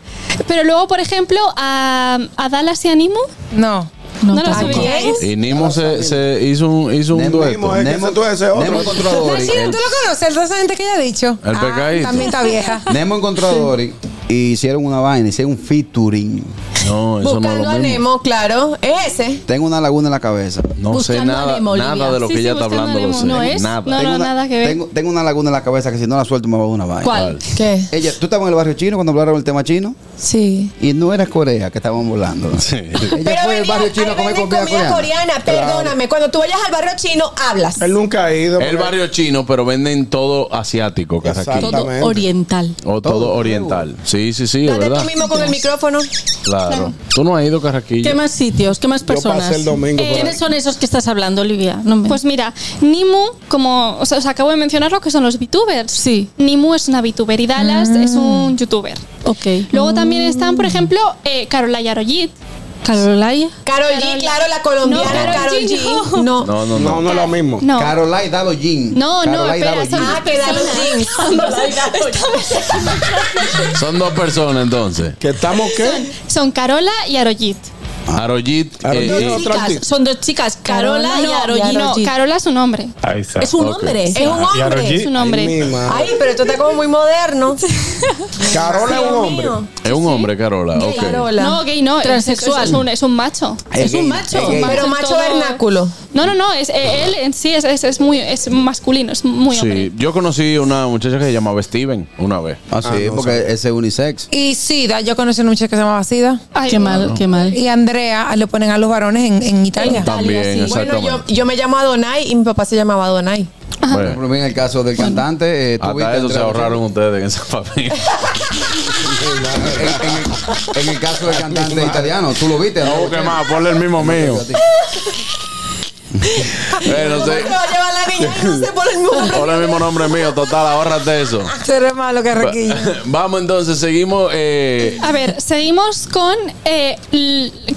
Pero luego, por ejemplo, a, a Dallas y Animo. No. No, No lo sabíais. Y Nimo se, se hizo un, hizo un Nemo- dueto. Nemo es que ese tú ese otro. Nemo encontró a Dory. Machino, ¿tú lo conoces? ¿El esa gente que ella ha dicho? El Ah, pecadito. También está vieja. Nemo encontró a Dory y hicieron una vaina, hicieron un featuring. No, eso no Buscando es lo a mismo. Nemo, claro. Ese. Tengo una laguna en la cabeza. No sé Buscando a nada, Nemo, nada Olivia. de lo Sí, que sí, ella está buscando hablando. lo Nemo. sé. ¿No es? Nada. No, tengo, no, una, nada que ver. Tengo, tengo una laguna en la cabeza que si no la suelto me va a dar una vaina. ¿Cuál? ¿Qué? Ella, ¿Tú estabas en el barrio chino cuando hablaron del tema chino? Sí. Y no era Corea que estaban volando. Ella Pero fue al venía, barrio chino a comer venden comida coreana. Perdóname, cuando tú vayas al barrio chino, hablas. Él nunca ha ido. El barrio chino, pero venden todo asiático, Carraquillo. Todo oriental. O todo, oriental. Sí, sí, sí, es Date verdad. tú mismo con el micrófono. Claro. Tú no has ido, Carraquillo. ¿Qué más sitios? ¿Qué más personas? pasé el domingo por ¿Quiénes son esos que estás hablando, Olivia? No me- Pues mira, Nimu, como os, os acabo de mencionar lo que son los VTubers. Sí. Nimu es una VTuber y Dallas es un YouTuber. Ok. Luego también están, por ejemplo, eh, Carola Yarollit. Carolaya. Carol G, claro, la colombiana No, Carol G. G, No. No, no, No, no. no es lo mismo. No. Carolai Dalo Jean. No, no, Carolai espera, Dalo son Jean. Ah, que da los jeans. Son dos personas entonces. ¿Que estamos qué? Son Carola y Arollit. Arollit. Arollit eh, es eh, otra Chicas, son dos chicas, Carola y Arollit. No, Carola es un hombre. Ahí está. Es un Ok. hombre. Es un hombre. Es un hombre. Ay, pero esto está como muy moderno. Carola es un hombre. es un hombre, Carola. Ok. Carola. No, gay no. es- Transexual. Es, es un, es un macho. Es un macho. Es. Pero macho todo- vernáculo. No, no, no. Es, eh, él en sí es, es, es muy es masculino, es muy hombre. Sí, yo conocí una muchacha que se llamaba Steven una vez. Ah, sí, Ah, no porque ese es unisex. Y Sida, yo conocí una muchacha que se llamaba Sida. Ay, Qué mal, qué mal. Y Andrea le ponen a los varones en, en Italia. También, sí. Bueno, yo, yo me llamo Adonai y mi papá se llamaba Adonai. Por Bueno, en el caso del cantante, eh, tú hasta eso se ahorraron ustedes en esa familia. En, en el, en el caso del cantante italiano, tú lo viste, ¿no? No, ¿qué más? Ponle el mismo mío. No sé. ¿Cómo se va a llevar la niña? Ay, No sé por el el mismo nombre mío, total, ahórrate eso. Eres malo, Carraquillo. Vamos entonces, seguimos. eh, A ver, seguimos con. eh,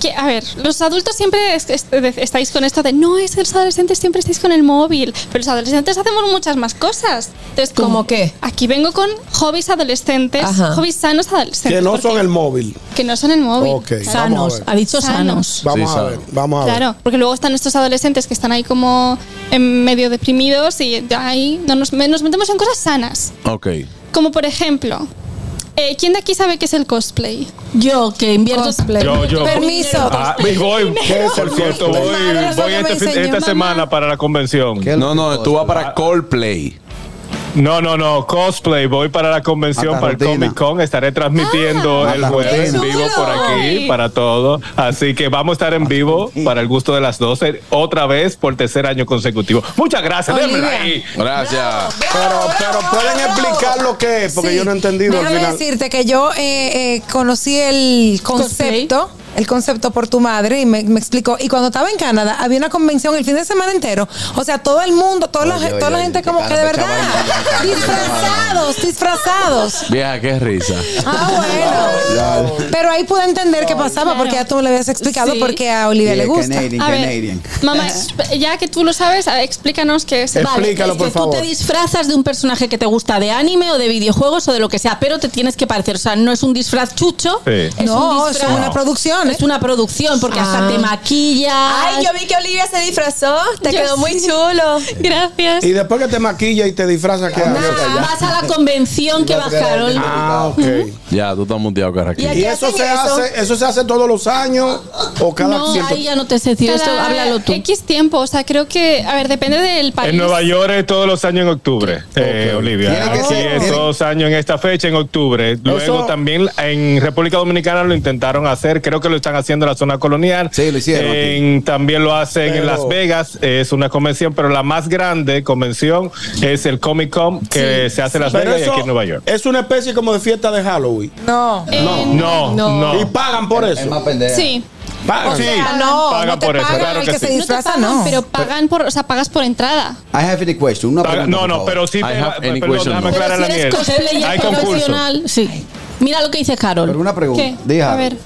que- a ver, los adultos siempre es- es- de- estáis con esto de no, es que los adolescentes siempre estáis con el móvil. Pero los adolescentes hacemos muchas más cosas. Entonces, ¿Cómo qué? Aquí vengo con hobbies adolescentes, Ajá. hobbies sanos adolescentes. Que no son el móvil. Que no son el móvil. Ok, vamos a Sanos. Ha dicho Sanos. sanos. Vamos Sí, a ver, vamos a ver. Claro, porque luego están estos adolescentes que están ahí como en medio deprimidos y de ahí no nos, nos metemos en cosas sanas. ok. Como por ejemplo, eh, ¿quién de aquí sabe qué es el cosplay? Yo, que invierto. Cosplay. Yo, yo. Permiso. Ah, voy, ¿Qué es el por cierto, cosplay? voy, voy este esta mamá. semana para la convención. No, no, tú vas para Coldplay. No, no, no, cosplay. Voy para la convención, Mata para el. Comic Con. Estaré transmitiendo Ah, el jueves en vivo por aquí, para todo. Así que vamos a estar en vivo para el gusto de las 12, otra vez por tercer año consecutivo. Muchas gracias, Olivia. ahí. Gracias. Pero, pero pueden explicar lo que es, porque Sí. yo no he entendido al final. decirte que yo eh, eh, conocí el concepto. El concepto por tu madre y me, me explicó. Y cuando estaba en Canadá, había una convención el fin de semana entero. O sea, todo el mundo, toda, la, Oye, oye, toda la gente como que de verdad. chaval. Disfrazados, disfrazados. Vieja, qué risa. Ah, bueno. Pero ahí pude entender qué pasaba porque ya tú me lo habías explicado Sí. porque a Olivia le gusta. Canadian, A ver, Canadian. mamá, ya que tú lo sabes, explícanos qué es. Explícalo, Vale, es por que favor. tú te disfrazas de un personaje que te gusta de anime o de videojuegos o de lo que sea, pero te tienes que parecer. O sea, no es un disfraz chucho. Sí. Es No, un es una producción. ¿Eh? Es una producción porque hasta Ah. te maquillas. Ay, yo vi que Olivia se disfrazó. Te Yo quedó muy chulo. Gracias. Y después que te maquilla y te disfrazas, ¿qué haces? Vas a la convención que vas, Carol. Ah, ok. Ya, tú estás muteado, Carraquillo. ¿Y eso se hace, eso se hace todos los años o cada No, Ahí ya no te sé decir esto, Cada háblalo tú. X tiempo, o sea, creo que, a ver, depende del país. En Nueva York es todos los años en octubre, eh, Olivia. Aquí es todos los años en esta fecha, en octubre. Luego Eso- también en República Dominicana lo intentaron hacer, creo que lo están haciendo en la zona colonial. Sí, lo hicieron En- también lo hacen en Las Vegas, es una convención, pero la más grande convención es el Comic Con que se hace en Las Vegas y aquí en Nueva York. es una especie como de fiesta de Halloween. No. Eh, No, no. Y pagan por Es eso. más pendeja. Sí. Pagan. Sí, no, pagan no te por eso, claro el que que sí. se No disfraza, pagan, no. pero pagan por, o sea, pagas por entrada. I have any question. Una Paga- pregunta, no, no, pero sí, I te- have any perdón, question, déjame no. aclarar, cosplayer Hay concurso. profesional, sí. Mira lo que dice Carol. Pero una pregunta. ¿Qué? A ver.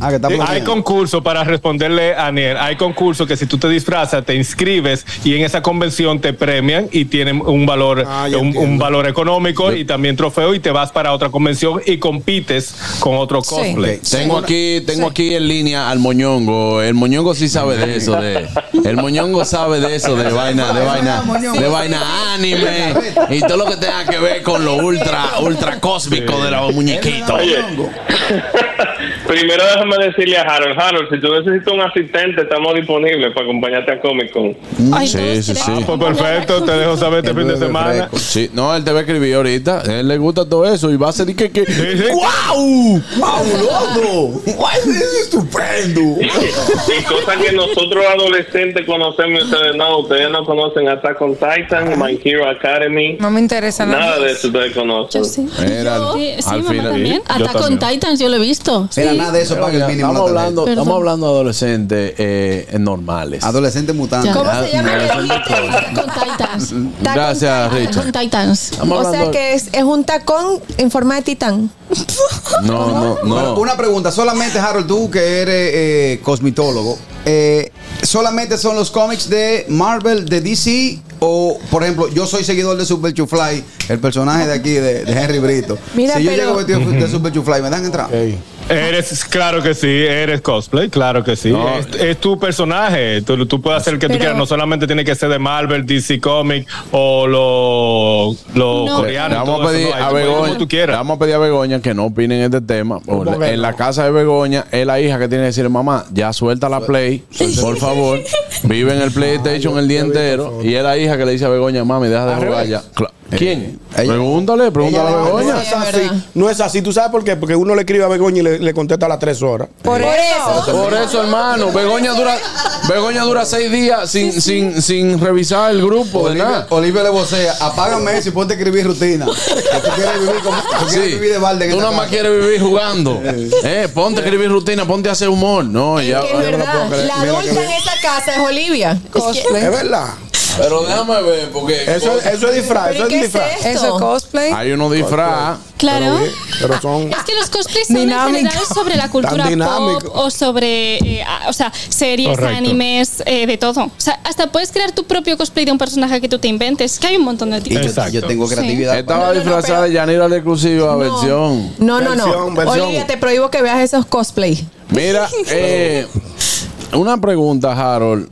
Ah, que está Hay concurso para responderle a Aniel. Hay concurso que si tú te disfrazas, te inscribes y en esa convención te premian y tienen un valor, Ah, un, valor económico y también trofeo y te vas para otra convención y compites con otro cosplay. Tengo aquí, tengo aquí en línea al moñongo. El moñongo sí sabe de eso, de el moñongo sabe de eso, de vaina, de vaina, de vaina anime y todo lo que tenga que ver con lo ultra, ultra cósmico de los muñequitos. Primero déjame decirle a Harold, Harold, si tú necesitas un asistente, estamos disponibles para acompañarte a Comic Con. Ay, sí, sí, sí. Pues perfecto, te dejo saber este fin de semana. Sí, no, él te va a escribir ahorita. A él le gusta todo eso y va a ser que. que ¡Guau! ¡Fabuloso! ¡Guay, es estupendo! Y cosas que nosotros adolescentes conocemos ustedes no, ustedes no conocen Attack on Titan, My Hero Academy. No me interesa nada. Nada de eso ustedes conocen. Era, Yo, sí, sí, al mamá final- también. Yo Attack on. Titans, yo lo he visto. Mira, sí. Nada de eso Pero paga el ya, mínimo. Estamos la hablando, estamos hablando de adolescentes eh, normales. Adolescentes mutantes. ¿Cómo se llama? Con Titans. Gracias, Con Richard. Titans. Estamos O sea que es, es un tacón en forma de titán. No, no, Bueno, no. una pregunta, solamente Harold, tú que eres eh, cosmitólogo, eh, ¿solamente son los cómics de Marvel, de DC? O, por ejemplo, yo soy seguidor de Super Chufly, el personaje de aquí, de, de Henry Brito. Mira, si yo pero- llego vestido de Super Chufly, ¿me dan entrada? Eres, claro que sí, eres cosplay, claro que sí. No. Es, es tu personaje. Tú, tú puedes hacer el que tú Pero- quieras. No solamente tiene que ser de Marvel, DC Comics o los lo No. coreanos. Vamos a pedir eso, no, a tú Begoña, tú quieras. vamos a pedir a Begoña que no opinen en este tema. ¿Cómo que En la casa de Begoña es la hija que tiene que decirle, mamá, ya suelta la Play, por favor. Vive en el PlayStation el día entero. Y es la hija que le dice a Begoña, mami, deja de jugar ya. Cla- ¿Quién? Ella- Pregúntale, pregúntale a Begoña. No es así. No es así. ¿Tú sabes por qué? Porque uno le escribe a Begoña y le, le contesta a las tres horas. Por, eso. Por eso, hermano, Begoña dura, Begoña dura seis días sin, sin, sin revisar el grupo de Olivia, nada. Olivia le vocea, apágame eso y ponte a escribir rutina. Que tú quieres vivir, como, tú quieres Sí. vivir de balde en Tú esta nada más casa. quieres vivir jugando. Eh, ponte a escribir rutina, ponte a hacer humor. No, ya. que es lo verdad, la adulta en esa casa es Olivia. Cosplay. Es verdad. Pero déjame ver, porque Eso, eso es disfraz. ¿Pero Eso es disfraz. Eso es cosplay. hay unos disfraz. Claro. Pero son. Es que los cosplays son en sobre la cultura pop o sobre, eh, o sea, series, Correcto. animes, eh, de todo. O sea, hasta puedes crear tu propio cosplay de un personaje que tú te inventes, que hay un montón de Y tipos. yo, Exacto. yo tengo creatividad. Estaba No, no, no, disfrazada de Yanira la exclusiva versión. No, no, no. Versión, versión. Olivia, te prohíbo que veas esos cosplay. Mira, eh, una pregunta, Harold.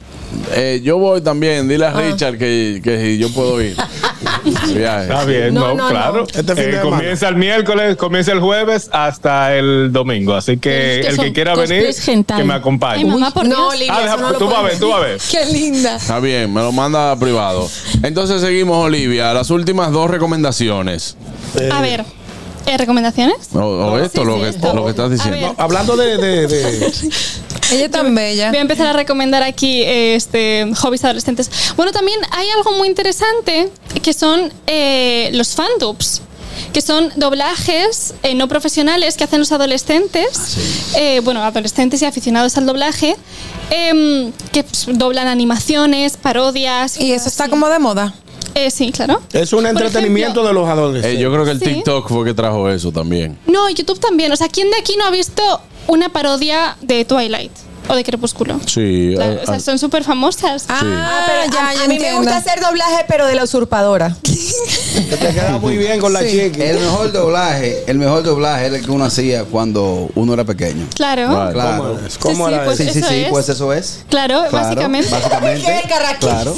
Eh, yo voy también, dile a Ah. Richard que, que si yo puedo ir. Está bien, No, no, no, claro. no. Este Eh, comienza el miércoles, comienza el jueves hasta el domingo. Así que, Es que el que quiera venir, que me Ay, acompañe. mamá, por no, Dios. Olivia, Ah, deja- no lo tú vas a ver, tú vas a ver. Qué linda. Está bien, me lo manda a privado. Entonces seguimos, Olivia. Las últimas dos recomendaciones. A ver, eh, ¿recomendaciones? O, o esto, lo, que, esto. lo que estás diciendo. Hablando de. de, de- Ella tan bella. Voy a empezar a recomendar aquí eh, este, hobbies adolescentes. Bueno, también hay algo muy interesante que son eh, los fandubs que son doblajes eh, no profesionales que hacen los adolescentes, eh, bueno, adolescentes y aficionados al doblaje, em, que pues, doblan animaciones, parodias. Y eso está como de moda. Eh, sí, claro. es un entretenimiento ejemplo- de los adolescentes. Eh, yo creo que el Sí. TikTok fue que trajo eso también. No, YouTube también. O sea, ¿quién de aquí no ha visto una parodia de Twilight o de Crepúsculo? Sí. La- eh, o sea, son súper famosas. Ah, pero ya, a, ya a mí me entiendo. gusta hacer doblaje, pero de la usurpadora. Te queda muy bien con la Sí. chiqui. El mejor doblaje, el mejor doblaje era el que uno hacía cuando uno era pequeño. Claro. Vale. Claro. ¿Cómo Sí, sí, era pues Sí, eso? sí, Eso sí, es. pues eso es. Claro, Claro, básicamente. Básicamente. Claro.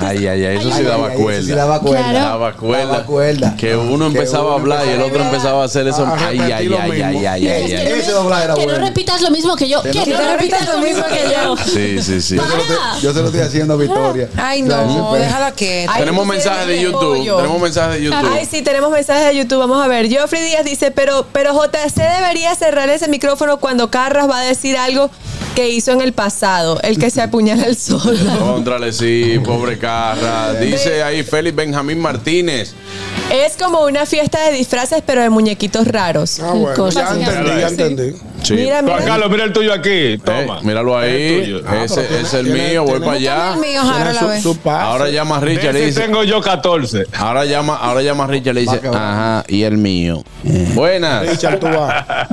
Ay, ay, ay, eso sí Ay, daba ay, eso cuerda. sí daba cuerda. Claro. Daba cuerda. Daba cuerda. Que uno Que empezaba a hablar y el otro a empezaba a hacer eso. a Ay, ay, ay, ay, ay, ay, Es ay. que Ese doblaje era Que no repitas lo mismo que yo. Que, no- repitas lo mismo que yo. Sí, sí, sí. Yo se lo estoy- Yo se lo estoy haciendo a Victoria. Ay, no, déjala que. Tenemos mensajes de YouTube. pollo. Tenemos mensajes de YouTube. Ay, sí, tenemos mensajes de YouTube. Vamos a ver. Geoffrey Díaz dice, pero, pero JC debería cerrar ese micrófono cuando Carras va a decir algo que hizo en el pasado, el que se apuñala el solo. Contrale, sí, pobre Carra. Dice ahí Félix Benjamín Martínez. Es como una fiesta de disfraces, pero de muñequitos raros. Ah, bueno, ya entendí, ya entendí. Sí. Mira, Juan mira. Carlos, mira el tuyo aquí. Eh, Toma. míralo ahí. Ah, Ese tiene- es el tiene- mío. Voy para El allá. mío, su, su. Ahora llama a Richard y dice. tengo yo 14. Ahora llama, ahora llama a Richard y le dice, ajá, y el mío. Buenas, Richard, tú vas.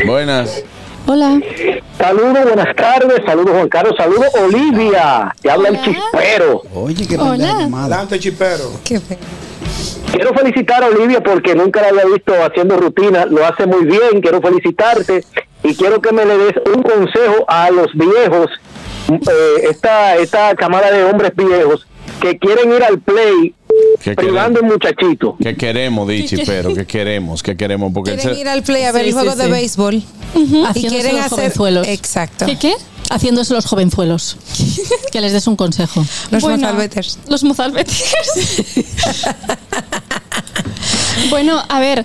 buenas. Hola. Saludos, buenas tardes. Saludos, Juan Carlos. Saludos, Olivia. Te habla el chispero. Oye, qué Hola. Adelante, chipero. Qué. Quiero felicitar a Olivia porque nunca la había visto haciendo rutina. Lo hace muy bien. Quiero felicitarte y quiero que me le des un consejo a los viejos, eh, esta, esta camada de hombres viejos que quieren ir al play ¿Qué privando el muchachito. ¿Qué queremos, Dichi? Pero, ¿qué queremos? ¿Qué queremos? Porque Quieren se- ir al play a ver Sí, el juego sí, de sí. béisbol. Y Haciéndose quieren los hacer. jovenzuelos. Exacto. ¿Qué qué? Haciéndose los jovenzuelos. que les des un consejo. Los Bueno, mozalbeters. Los mozalbeters. bueno, a ver.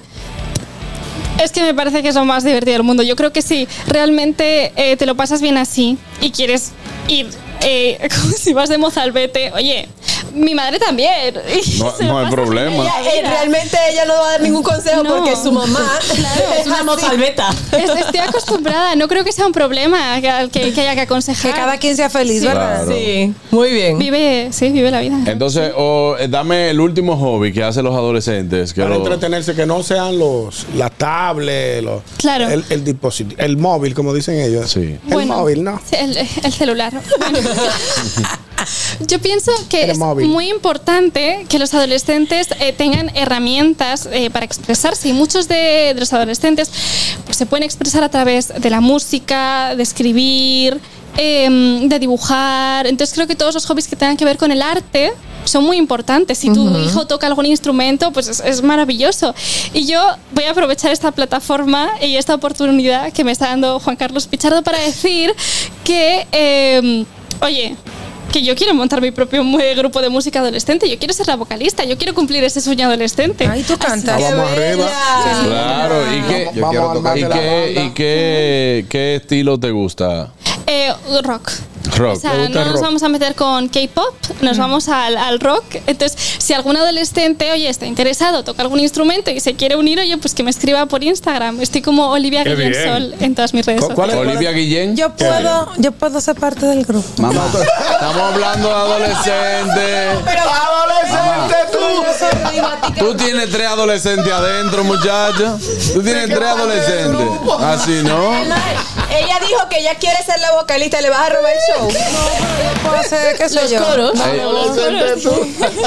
Es que me parece que es lo más divertido del mundo. Yo creo que si realmente eh, te lo pasas bien así y quieres ir, eh, como si vas de mozalbete, oye, mi madre también. No- no hay problema. Ella, eh, realmente ella no va a dar ningún consejo No. porque su mamá Claro, Es una mozalbeta. Es- Estoy acostumbrada, no creo que sea un problema que, haya que aconsejar. Que cada quien sea feliz, Sí. ¿verdad? Claro. Sí, muy bien. Vive, sí, vive la vida. Entonces, o, eh, dame el último hobby que hacen los adolescentes. Que Para lo- entretenerse, que no sean los las tablets, los, Claro. el, el dispositivo, el móvil, como dicen ellos. Sí. El Bueno, móvil, ¿no? El, el celular. Bueno. Yo pienso que es móvil. muy importante que los adolescentes eh, tengan herramientas eh, para expresarse y muchos de, de los adolescentes pues, se pueden expresar a través de la música, de escribir, em, de dibujar. Entonces creo que todos los hobbies que tengan que ver con el arte son muy importantes. Si tu hijo toca algún instrumento, pues es, es maravilloso. Y yo voy a aprovechar esta plataforma y esta oportunidad que me está dando Juan Carlos Pichardo para decir que, em, oye, que yo quiero montar mi propio grupo de música adolescente, yo quiero ser la vocalista, yo quiero cumplir ese sueño adolescente. Ay, tú cantas. Ah, vamos arriba. Claro, ¿y qué, Yo quiero tocar. y qué, y qué, qué estilo te gusta? Eh, rock. Rock. O sea, ¿Te gusta no nos rock? vamos a meter con K-pop, nos vamos al, al rock. Entonces, si algún adolescente, oye, está interesado, toca algún instrumento y se quiere unir, oye, pues que me escriba por Instagram. Estoy como Olivia Qué Guillén bien. Sol en todas mis redes ¿Cu- cuál sociales. es? Olivia Guillén. Yo puedo, yo puedo ser parte del grupo. Mamá, Estamos hablando de adolescentes. ¡Adolescente tú! Tú tienes tres adolescentes adentro, muchacha. Tú tienes tres adolescentes. Así, ¿no? Ella dijo que ella quiere ser la vocalista y le vas a robar el show. Puedo hacer, qué sé Los yo. coros.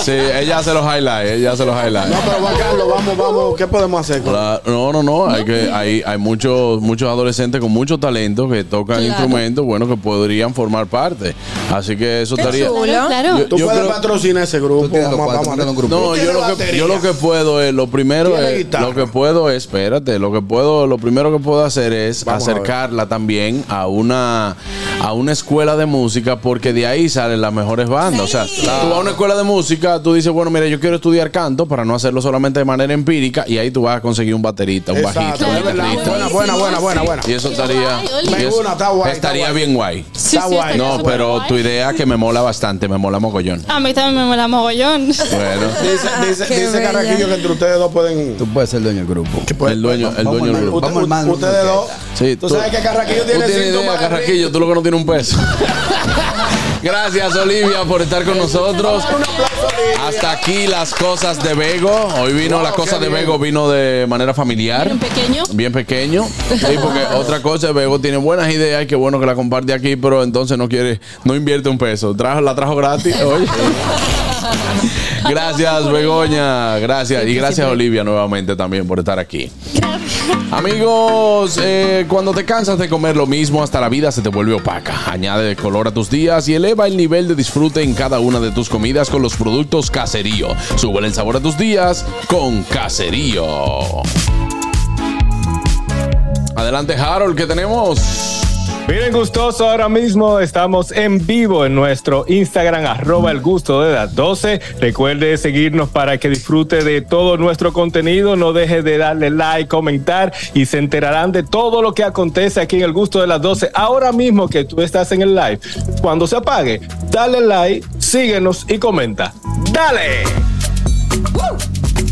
Sí, ella hace los highlights, ella hace los highlights. No, pero Juan Carlos, vamos, vamos. ¿Qué podemos hacer? No, no, no. Hay que, hay, hay muchos, muchos adolescentes con mucho talento que tocan Claro. instrumentos, bueno, que podrían formar parte. Así que eso estaría. chulo. Claro, claro. Yo- Tú yo puedes creo- patrocinar ese grupo. Vamos, cuatro, vamos grupo. No, yo lo, que, yo lo que puedo es, lo primero es, guitarra. lo que puedo es, espérate, lo que puedo, lo primero que puedo hacer es Vamos a ver. acercarla también a una, a una escuela de música, porque de ahí salen las mejores bandas. O sea, tú vas a una escuela de música, tú dices, bueno, mira, yo quiero estudiar canto para no hacerlo solamente de manera empírica, y ahí tú vas a conseguir un baterista, un Exacto, bajista, un guitarrista. Buena, buena, buena, buena, buena. Y eso estaría, y eso estaría bien guay. Sí, Está guay. No, pero guay. tu idea que me mola bastante, me mola mogollón. A mí también me mola mogollón. Bueno, Dice, dice, dice. Carraquillo que entre ustedes dos pueden. tú puedes ser dueño del grupo. el dueño, el dueño del grupo. Ustedes dos. Sí, tú, sabes que Carraquillo tú tiene tienes síntomas idea, de- Carraquillo, tú lo que no tienes un peso. Gracias, Olivia, por estar con nosotros. Hasta aquí las cosas de Bego. Hoy vino Wow, las cosas qué de. Bego, vino de manera familiar. Bien pequeño. Bien pequeño. Sí, porque otra cosa, Bego tiene buenas ideas y qué bueno que la comparte aquí, pero entonces no quiere, no invierte un peso. Trajo, la trajo gratis. Oye. Gracias, Begoña. Gracias. Y gracias, Olivia, nuevamente también por estar aquí. Amigos, eh, cuando te cansas de comer lo mismo, hasta la vida se te vuelve opaca. Añade color a tus días y eleva el nivel de disfrute en cada una de tus comidas con los productos Caserío. Sube el sabor a tus días con Caserío. Adelante, Harold, ¿qué tenemos? Miren, gustoso, ahora mismo estamos en vivo en nuestro Instagram, arroba el gusto de las 12. Recuerde seguirnos para que disfrute de todo nuestro contenido. No deje de darle like, comentar y se enterarán de todo lo que acontece aquí en el gusto de las 12. Ahora mismo que tú estás en el live, cuando se apague, dale like, síguenos y comenta. ¡Dale!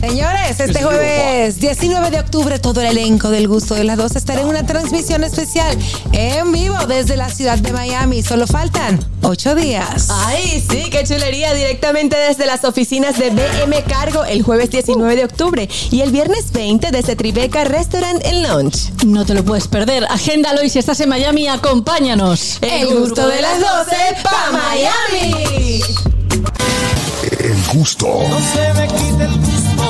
Señores, este jueves 19 de octubre todo el elenco del gusto de las dos estará en una transmisión especial en vivo desde la ciudad de Miami. Solo faltan ocho días. Ay, sí, qué chulería. Directamente desde las oficinas de BM Cargo el jueves 19 de octubre y el viernes 20 desde Tribeca Restaurant and Lunch. No te lo puedes perder. Agéndalo y si estás en Miami, acompáñanos. El gusto de las 12 pa' Miami. El gusto.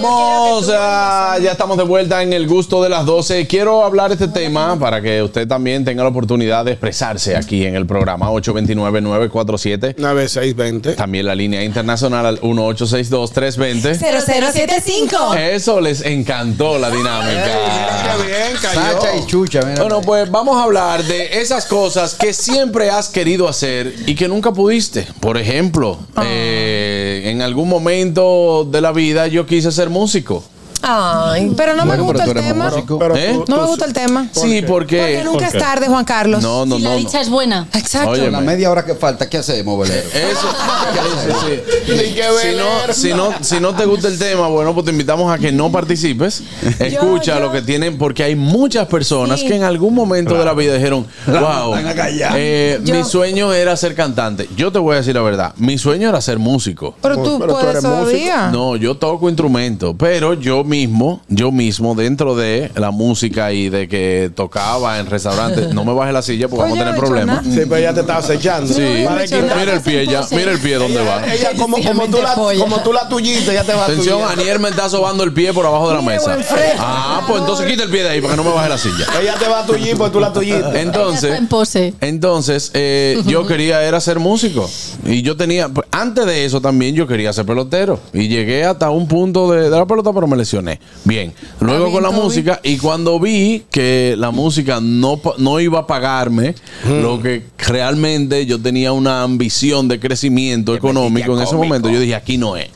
Vamos, a- ya estamos de vuelta en el gusto de las 12. Quiero hablar de este tema para que usted también tenga la oportunidad de expresarse aquí en el programa 829-947. 9620. También la línea internacional al 1862-320. 0075. Eso les encantó la dinámica. Qué bien, cayó. Sacha y Chucha, mira. Bueno, pues vamos a hablar de esas cosas que siempre has querido hacer y que nunca pudiste. Por ejemplo, eh, en algún momento de la vida yo quise ser músico. Ay, Pero no me gusta pero el tú tema. Pero ¿Eh? tú- No me tú- gusta el tema. Sí, porque... Porque nunca es tarde, Juan Carlos. No, no, Si no. la no. dicha es buena. Exacto. Oye, La media hora que falta, ¿qué hacemos, bolero? Eso. Sí. Si no, si, no, si no te gusta el tema, bueno, pues te invitamos a que no participes. Escucha yo- lo que tienen, porque hay muchas personas Sí. que en algún momento de la vida dijeron, wow, mandan a callar. eh, mi sueño era ser cantante. Yo te voy a decir la verdad, mi sueño era ser músico. Pero tú Pero tú puedes eres músico. No, yo toco instrumento, pero yo mismo, yo mismo, dentro de la música y de que tocaba en restaurantes, no me baje la silla porque vamos a tener problemas. nada. Sí, pero ella te está acechando. Sí, mira el pie ya, mira el pie donde va. Ella, ella como, como, tú la, como tú la tuyita, ya te va a Atención, tuyar. Anier me está sobando el pie por abajo de la mesa. Ah, pues entonces quita el pie de ahí para que no me baje la silla. Ella te va a tuyir porque tú la tuyita. Entonces, En pose. entonces eh, yo quería era ser músico y yo tenía antes de eso también yo quería ser pelotero y llegué hasta un punto de, de la pelota pero me lesioné. Bien, luego bien, con la música y cuando vi que la música no pa- no iba a pagarme lo que realmente yo tenía una ambición de crecimiento económico en ese momento, yo dije aquí no es.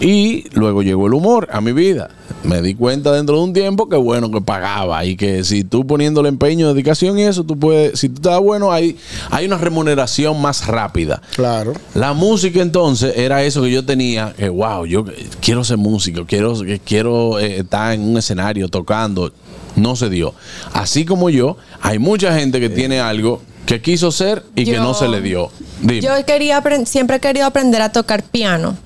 Y luego llegó el humor a mi vida. Me di cuenta dentro de un tiempo que bueno, que pagaba y que si tú poniéndole empeño, dedicación y eso, tú puedes, si tú estás bueno, hay, hay una remuneración más rápida. Claro. La música entonces era eso que yo tenía, que wow, yo quiero ser músico, quiero, quiero eh, estar en un escenario tocando. No se dio. Así como yo, hay mucha gente que tiene algo que quiso ser y que no se le dio. Dime. yo quería siempre he querido aprender a tocar piano.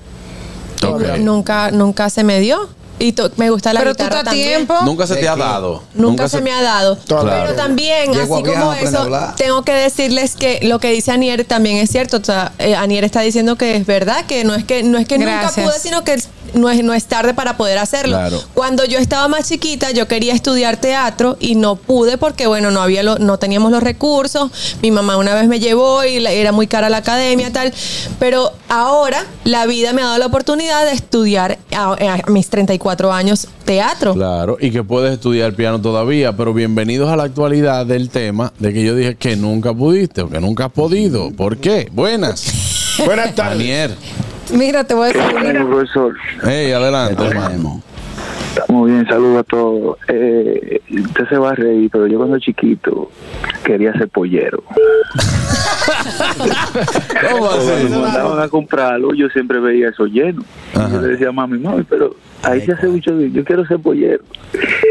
Nunca, nunca se me dio. Y to- me gusta la Pero tú guitarra a también. tiempo. Nunca se ¿De te ha dado. Nunca, se, me ha dado. Claro. Pero también, Llego así como eso, tengo que decirles que lo que dice Anier también es cierto. O sea, eh, Anier está diciendo que es verdad, que no es que no es que nunca pude, sino que no es, no es tarde para poder hacerlo. Claro. Cuando yo estaba más chiquita, yo quería estudiar teatro y no pude porque, bueno, no había lo- no teníamos los recursos. Mi mamá una vez me llevó y la- era muy cara la academia, tal. Pero ahora la vida me ha dado la oportunidad de estudiar a, a mis 34 años teatro. Claro, y que puedes estudiar piano todavía, pero bienvenidos a la actualidad del tema de que yo dije que nunca pudiste o que nunca has podido. ¿Por qué? Buenas. Buenas tardes. Daniel. Mira, te voy a decir una. profesor. Hey, adelante, hermano. Muy bien, saludos a todos. Eh, usted se va a reír, pero yo cuando chiquito quería ser pollero. ¿Cómo Cuando me mandaban a comprar algo, yo siempre veía eso lleno. Y Ajá. Yo le decía a mami, mami, pero ahí se hace mucho bien, yo quiero ser pollero.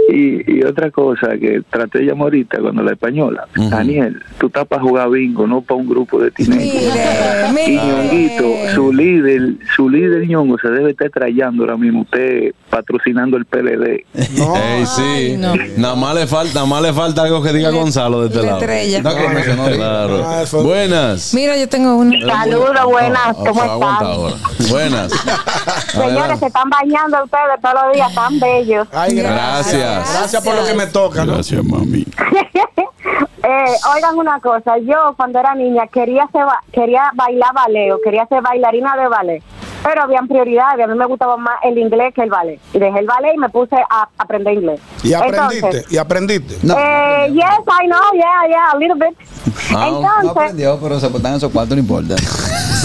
Y, y otra cosa que traté de llamar ahorita cuando la española. Daniel, tú estás para jugar bingo, no para un grupo de. Mire, Y Ñonguito, su líder, su líder Ñongo se debe estar trayendo ahora mismo usted patrocinando el PLD. No. Ey, sí. Ay, no. Nada más le falta, nada más le falta algo que diga Le- Gonzalo de este lado. estrella. No, ahorita. Claro. Fue- Buenas. Mira, yo tengo una. Saludos, buenas, Ah, ¿cómo están? ahora. Buenas. Señores, se están bañando ustedes todos los días, tan bellos. Ay, gracias. Gracias. Gracias por lo que me toca, ¿no? Gracias, mami. Eh, oigan una cosa, yo cuando era niña quería ser, ba- quería bailar ballet, o quería ser bailarina de ballet, pero habían prioridades, a mí me gustaba más el inglés que el ballet. Y dejé el ballet y me puse a aprender inglés. Y aprendiste, Entonces, y aprendiste. No, eh, yes, I know, yeah, yeah, a little bit. Ah, no Entonces, aprendió, pero se botan esos cuatro, no importa.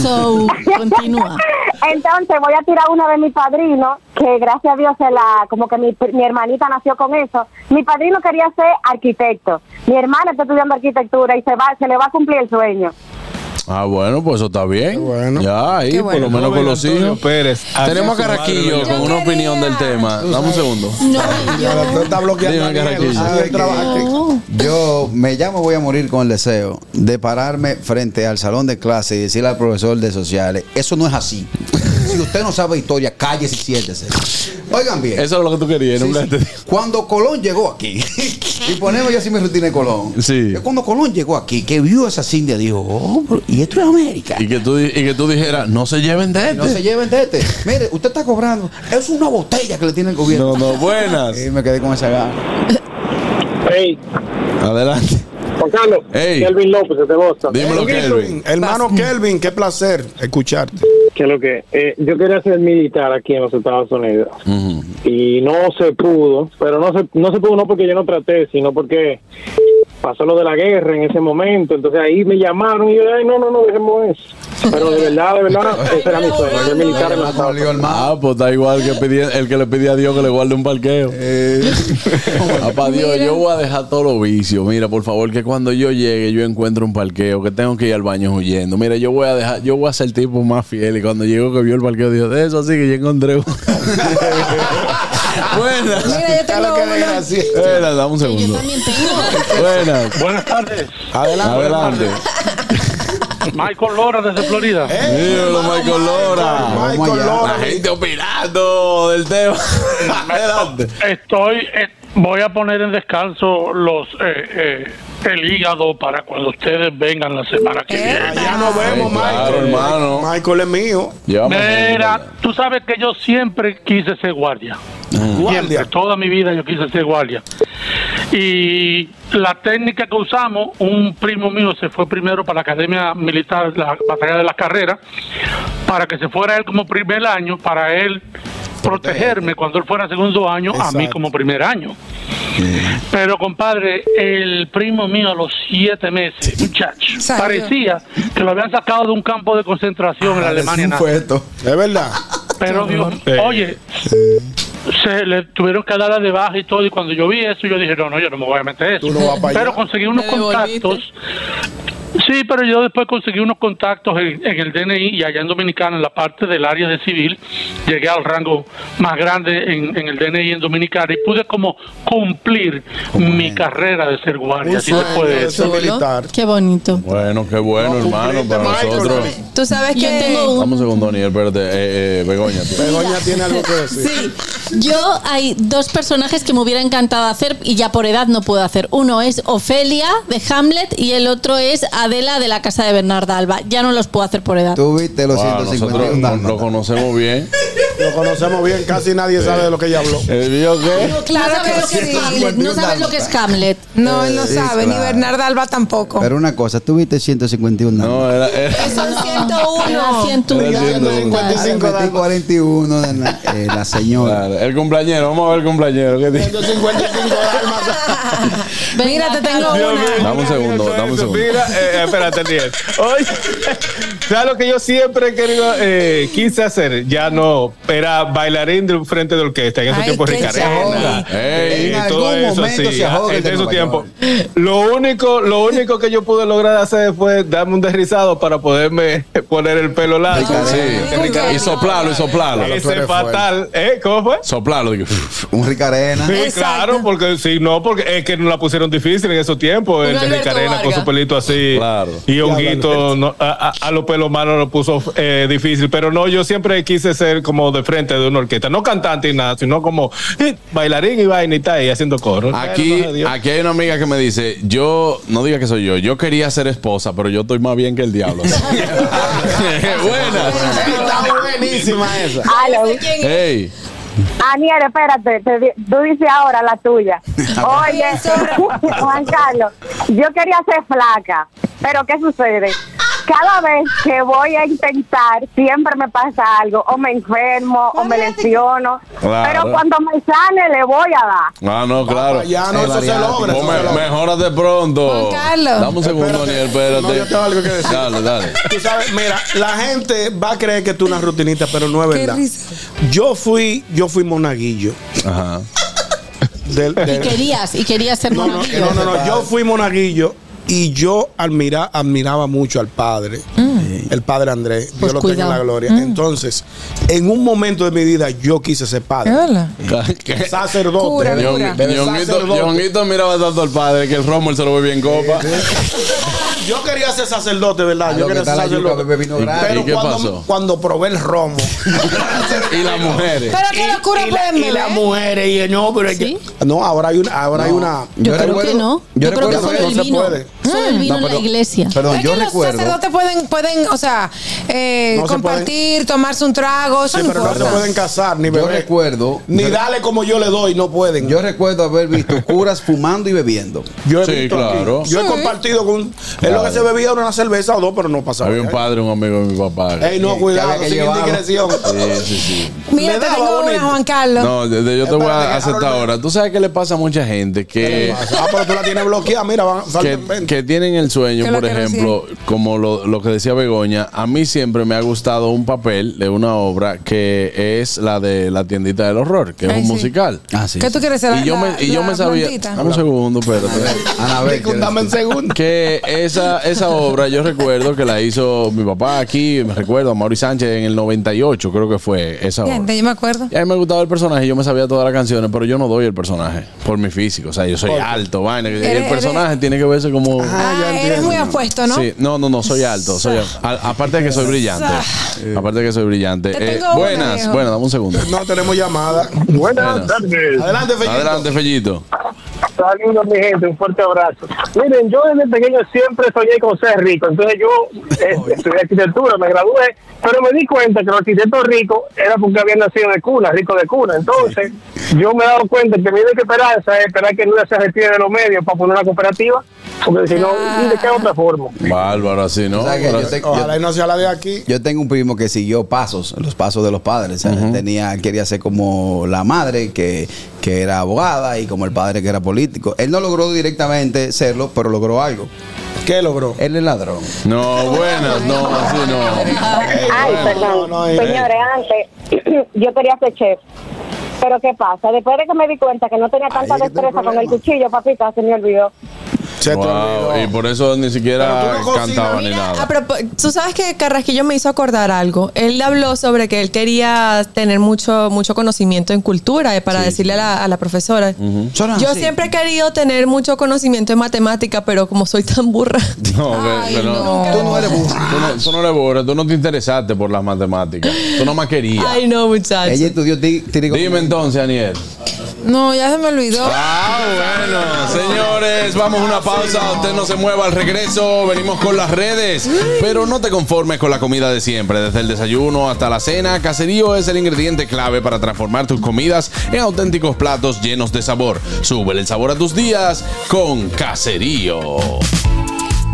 So, continúa. Entonces voy a tirar una de mis padrinos, que gracias a Dios se la, como que mi, mi hermanita nació con eso. Mi padrino quería ser arquitecto. Mi hermana está estudiando arquitectura y se va, se le va a cumplir el sueño. Ah, bueno, pues eso está bien. bueno. Ya, ahí, por lo menos con los hijos. Pérez. Tenemos a Carraquillo con una opinión del tema. Dame un segundo. No, tú estás bloqueando. Carraquillo. Ah. Yo me llamo, voy a morir con el deseo de pararme frente al salón de clase y decirle al profesor de sociales, eso no es así. Usted no sabe historia, cállese y siéntese. Oigan bien. Eso es lo que tú querías, Sí, nunca sí. te digo. Cuando Colón llegó aquí, y ponemos ya así mi rutina de Colón. Sí. que Cuando Colón llegó aquí, que vio esas indias, dijo, oh, y esto es América. Y que tú, y que tú dijeras, no se lleven de este. No se lleven de este. Mire, usted está cobrando. Es una botella que le tiene el gobierno. No, no, buenas. Y me quedé con esa gana. Hey, Adelante. Juan Carlos, Hey. Kelvin López de Boston. Dímelo, Kelvin. Hermano Kelvin, qué placer escucharte. ¿Qué es lo que? Eh, yo quería ser militar aquí en los Estados Unidos y no se pudo, pero no se, no se pudo no porque yo no traté, sino porque pasó lo de la guerra en ese momento, entonces ahí me llamaron y yo, ay, no, no, no, dejemos eso. Pero de verdad, de verdad, ese era mi sueño, ser militar en Unidos. Ah, pues está igual que pedí- el que le pedía a Dios que le guarde un parqueo. Papá Dios, yo voy a dejar todos los vicios. Mira, por favor, que cuando yo llegue yo encuentre un parqueo, que tengo que ir al baño huyendo. Mira, yo voy a dejar, yo voy a ser el tipo más fiel. Y cuando llego que vio el parqueo, dijo, de eso así que yo encontré uno. Buenas. Mira, yo tengo uno. Espera, dame un segundo. Buenas. Buenas tardes. Adelante. Adelante. Michael Lora desde Florida. Michael Lora. Michael Lora. La gente opinando del tema. Adelante. Estoy, eh, voy a poner en descanso los eh, eh, el hígado para cuando ustedes vengan la semana que viene. Ya nos vemos, claro, Michael. hermano. Michael es mío. Mira, tú sabes que yo siempre quise ser guardia. Siempre, Guardia. toda mi vida yo quise ser guardia. Y la técnica que usamos, un primo mío se fue primero para la Academia Militar, la Batalla de las Carreras, para que se fuera él como primer año, para él protegerme cuando él fuera segundo año, a mí como primer año. Pero compadre, el primo mío a los siete meses, muchacho, parecía que lo habían sacado de un campo de concentración en la Alemania. fue esto. Es verdad. Pero Dios, Sí. Se le tuvieron que dar la de baja y todo. Y cuando yo vi eso, yo dije, no, no, yo no me voy a meter eso. No pero conseguí unos contactos. Sí, pero yo después conseguí unos contactos en, en el DNI y allá en Dominicana, en la parte del área de civil, llegué al rango más grande en, en el DNI en Dominicana y pude como cumplir mi carrera de ser guardia. Así puede de militar. Qué bonito. Bueno, qué bueno, No, hermano, para Michael. nosotros. Tú sabes Yo que tengo un- Vamos un segundo, Daniel, espérate. Eh, eh, Begoña. Begoña tiene algo que decir. sí, Yo hay dos personajes que me hubiera encantado hacer y ya por edad no puedo hacer. Uno es Ofelia de Hamlet y el otro es Adela de la casa de Bernarda Alba. Ya no los puedo hacer por edad. Tú viste los Wow, 151 nosotros lo dálmatas. conocemos bien. Lo conocemos bien, casi nadie sabe de lo que ella habló. ¿El vio qué? Claro no sabes que lo que es sí. No sabes lo que es Hamlet. No, él no Sí, sabe, ni claro. Bernarda Alba tampoco. Pero una cosa, tú viste 151 No, era. era- son 101. Era 101. Era 155 Metí 41 de la, eh, la señora. Claro, el cumpleañero, vamos a ver el cumpleañero. ¿qué dice? 155 dálmatas. Mira, te tengo una. Dame un segundo, dame un segundo. Mira, eh, espérate. Oye, ¿sabes lo que yo siempre he querido, eh, quise hacer? Ya no, era bailarín del frente de orquesta. En esos Ay, tiempos Ricarena. Ey, y en todo algún eso, momento sí, se ahoga el en de esos tiempos. Lo único, lo único que yo pude lograr hacer fue darme un desrizado para poderme poner el pelo largo. Sí. Y soplarlo, y soplarlo. Ese fatal, ¿eh? ¿Cómo fue? Soplarlo. Un Ricarena. Sí, Exacto. claro, porque si no, porque es que no la pusieron difícil en esos tiempos. El de Ricarena con su pelito así. Claro. Y Honguito no, a, a- a los pelos malos lo puso eh, difícil. Pero no, yo siempre quise ser como de frente de una orquesta. No cantante y nada, sino como eh, bailarín y vaina y tal, y haciendo coro. Aquí, aquí hay una amiga que me dice, yo, no diga que soy yo, yo quería ser esposa, pero yo estoy más bien que el diablo. Buenas. Está buenísima esa. Aló. Hey. Aniel, espérate, te tú dices ahora la tuya. Oye, Juan Carlos, yo quería ser flaca, pero ¿qué sucede? Cada vez que voy a intentar, siempre me pasa algo, o me enfermo, o me lesiono, Claro. pero cuando me sane le voy a dar. Ah, no, claro. Ya no, eso se logra. eso se me- logra. mejórate pronto. Juan Carlos. Dame un segundo, Espérate. Daniel, espérate. No, yo tengo algo que decir. Dale, dale. Tú sabes, mira, la gente va a creer que tú una rutinita, pero no es Qué verdad. risa. Yo fui, yo fui monaguillo. Ajá. Del- Y querías, y querías ser no, no, monaguillo. no, no, no, yo fui monaguillo y yo admira, admiraba mucho al padre. El padre Andrés. Pues Dios lo tenga en cuidado. la gloria. Mm. Entonces, en un momento de mi vida, yo quise ser padre. Sacerdote. Cura. Ñonguito miraba tanto al padre que el Rommel se lo bebía en copa. Yo quería ser sacerdote, ¿verdad? A Yo que quería ser sacerdote. bebé vino ¿Y- gratis. Pero ¿Y qué cuando, pasó? cuando probé el romo. y las mujeres. Pero qué locura y, la- y las mujeres, y no, pero es que- ¿Sí? no, ahora hay una, ahora hay una. Yo, creo recuerdo- que no. yo Yo, creo que recuerdo solo que el no se vino. puede. Solo el vino No, en la iglesia. Perdón, yo que los recuerdo. sacerdotes pueden, pueden, o sea, eh, No se compartir, tomarse un trago, eso Sí, no pero no se pueden casar, ni Yo beber. recuerdo. Ni dale como yo le doy, no pueden. Yo recuerdo haber visto curas fumando y bebiendo. Yo he Sí, visto claro. aquí. Yo he compartido con. Es lo que se bebía era una cerveza o dos, pero no pasaba. Había un padre, un amigo de mi papá. Ey, no, que cuidado, había que sin llevarlo. indiscreción. Sí, sí, sí. Mira, te daba tengo una, bonito. Juan Carlos. No, de- de- yo te voy a que aceptar Harold- ahora. ¿Tú sabes qué le pasa a mucha gente? Que, Ah, pero tú la tienes bloqueada, mira, van, que, faltan 20. que tienen el sueño, Que lo por que ejemplo, como lo, lo que decía Begoña, a mí siempre me ha gustado un papel de una obra que es la de La tiendita del horror, que es un sí. musical. Ah, sí. ¿Qué tú quieres ser? Y yo me, y yo la me sabía. Dame un segundo, espérate. Anabel, Discúlpame en segundo. que esa, esa obra yo recuerdo que la hizo mi papá aquí, me recuerdo, a Mauri Sánchez en el 98, creo que fue esa obra. Bien, yo me acuerdo. Y a mí me gustaba el personaje, yo me sabía todas las canciones, pero yo no doy el personaje por mi físico. O sea, yo soy Oye. alto, vaina. y el personaje tiene que verse como. Ah, ya eres muy apuesto, ¿no? Sí, no, no, no, soy alto. Soy, a- aparte de que soy brillante. Aparte de que soy brillante. Te Eh, buenas, bueno, dame un segundo. No tenemos llamada. Buenas tardes. Adelante, Fellito. Adelante, Fellito. Saludos, mi gente, un fuerte abrazo. Miren, yo desde pequeño siempre soñé con ser rico. Entonces yo eh, estudié arquitectura, me gradué, pero me di cuenta que los arquitectos ricos era porque habían nacido de cuna, ricos de cuna. Entonces yo me he dado cuenta que mi única esperanza es esperar que Nura se retire de los medios para poner una cooperativa, porque si no, ¿y ¿de qué otra forma? Bárbaro, así, ¿no? O sea yo te- Ojalá y no sea la de aquí. Yo tengo un primo que siguió pasos, los pasos de los padres. O sea, tenía, quería ser como la madre, que, que era abogada, y como el padre, que era político. Él no logró directamente serlo, pero logró algo. ¿Qué logró? Él es ladrón. No, buenas, no, así no. Ay, perdón. no. Señores, antes yo quería ser chef. Pero ¿qué pasa? Después de que me di cuenta que no tenía tanta destreza con el cuchillo, papita, se me olvidó. Se Wow, y por eso ni siquiera Pero no cantaba ni Mira, nada. a propo- tú sabes que Carrasquillo me hizo acordar algo. Él habló sobre que él quería tener mucho, mucho conocimiento en cultura eh, para decirle a la, a la profesora. Yo siempre he querido tener mucho conocimiento en matemática, pero como soy tan burra. No, no. Tú no eres burro. Tú no, tú no eres burro, tú no te interesaste por las matemáticas. Tú no más querías. Ay, no, muchachos. Ella estudió. Dime entonces, Aniel. No, ya se me olvidó. Ah, bueno, señores, vamos a una pausa. Usted no se mueva al regreso. Venimos con las redes. Pero no te conformes con la comida de siempre. Desde el desayuno hasta la cena, Caserío es el ingrediente clave para transformar tus comidas en auténticos platos llenos de sabor. Sube el sabor a tus días con Caserío.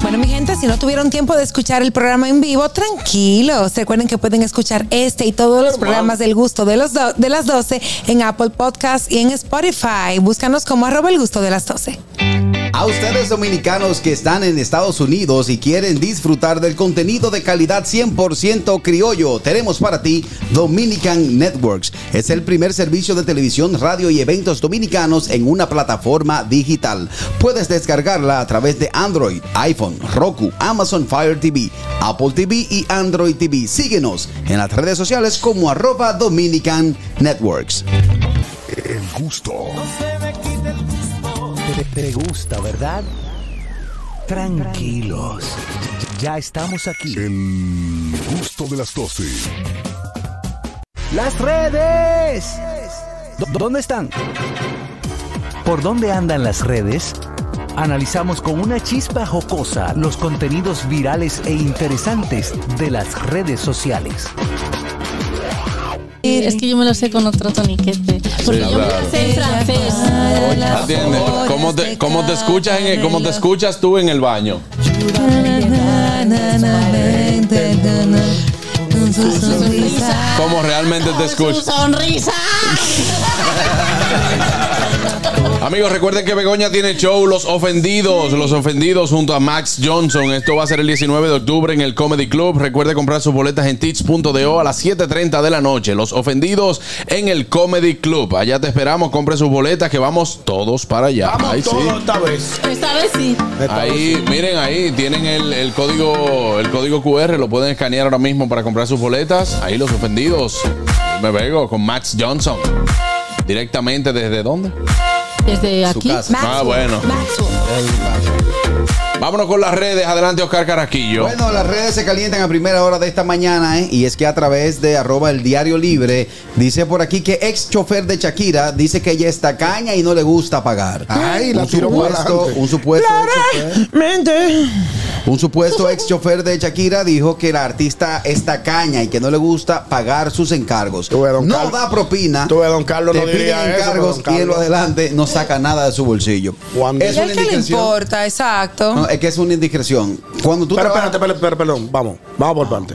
Bueno, mi gente, si no tuvieron tiempo de escuchar el programa en vivo, tranquilos. Recuerden que pueden escuchar este y todos los programas del gusto de, los de las 12 en Apple Podcast y en Spotify. Búscanos como arroba el gusto de las 12. A ustedes dominicanos que están en Estados Unidos y quieren disfrutar del contenido de calidad 100% criollo, tenemos para ti Dominican Networks. Es el primer servicio de televisión, radio y eventos dominicanos en una plataforma digital. Puedes descargarla a través de Android, iPhone, Roku, Amazon Fire TV, Apple TV y Android TV. Síguenos en las redes sociales como arroba Dominican Networks. El gusto. Te, te gusta, ¿verdad? Tranquilos. Ya estamos aquí. El gusto de las 12. Las redes. ¿Dó- ¿Dónde están? ¿Por dónde andan las redes? Analizamos con una chispa jocosa los contenidos virales e interesantes de las redes sociales. Es que yo me lo sé con otro toniquete. Porque Sí, yo me claro. lo sé en francés. Atiende. ¿Cómo te, cómo te escuchas en el- cómo te escuchas tú en el baño? ¿Cómo realmente te Su escuchas? sonrisa. Amigos, recuerden que Begoña tiene show Los Ofendidos, Los Ofendidos junto a Max Johnson. Esto va a ser el 19 de octubre en el Comedy Club. Recuerde comprar sus boletas en teach.do a las 7.30 de la noche. Los Ofendidos en el Comedy Club. Allá te esperamos, compre sus boletas que vamos todos para allá. Vamos Ahí sí. todos esta vez. Esta vez sí. Ahí, miren ahí, tienen el, el código el código QR, lo pueden escanear ahora mismo para comprar sus boletas. Ahí los ofendidos. Me vego con Max Johnson. Directamente desde dónde? Desde aquí. casa. Ah, bueno. Vámonos con las redes. Adelante, Oscar Carasquillo. Bueno, las redes se calientan a primera hora de esta mañana, ¿eh? y es que a través de arroba el diario libre, dice por aquí que ex chofer de Shakira dice que ella está caña y no le gusta pagar. Ay, la un supuesto, un supuesto ex chofer, un supuesto ex chofer de Shakira dijo que la artista está caña y que no le gusta pagar sus encargos. No da propina. Tú ves, don Carlos te no diría piden eso, encargos pero don y en lo Carlos- adelante no saca nada de su bolsillo. Cuando- Es ¿Y una él qué le importa? Exacto. No, es que es una indiscreción. Cuando tú Pero trabajas- espérate, espérate, espérate, perdón. Vamos, vamos por parte.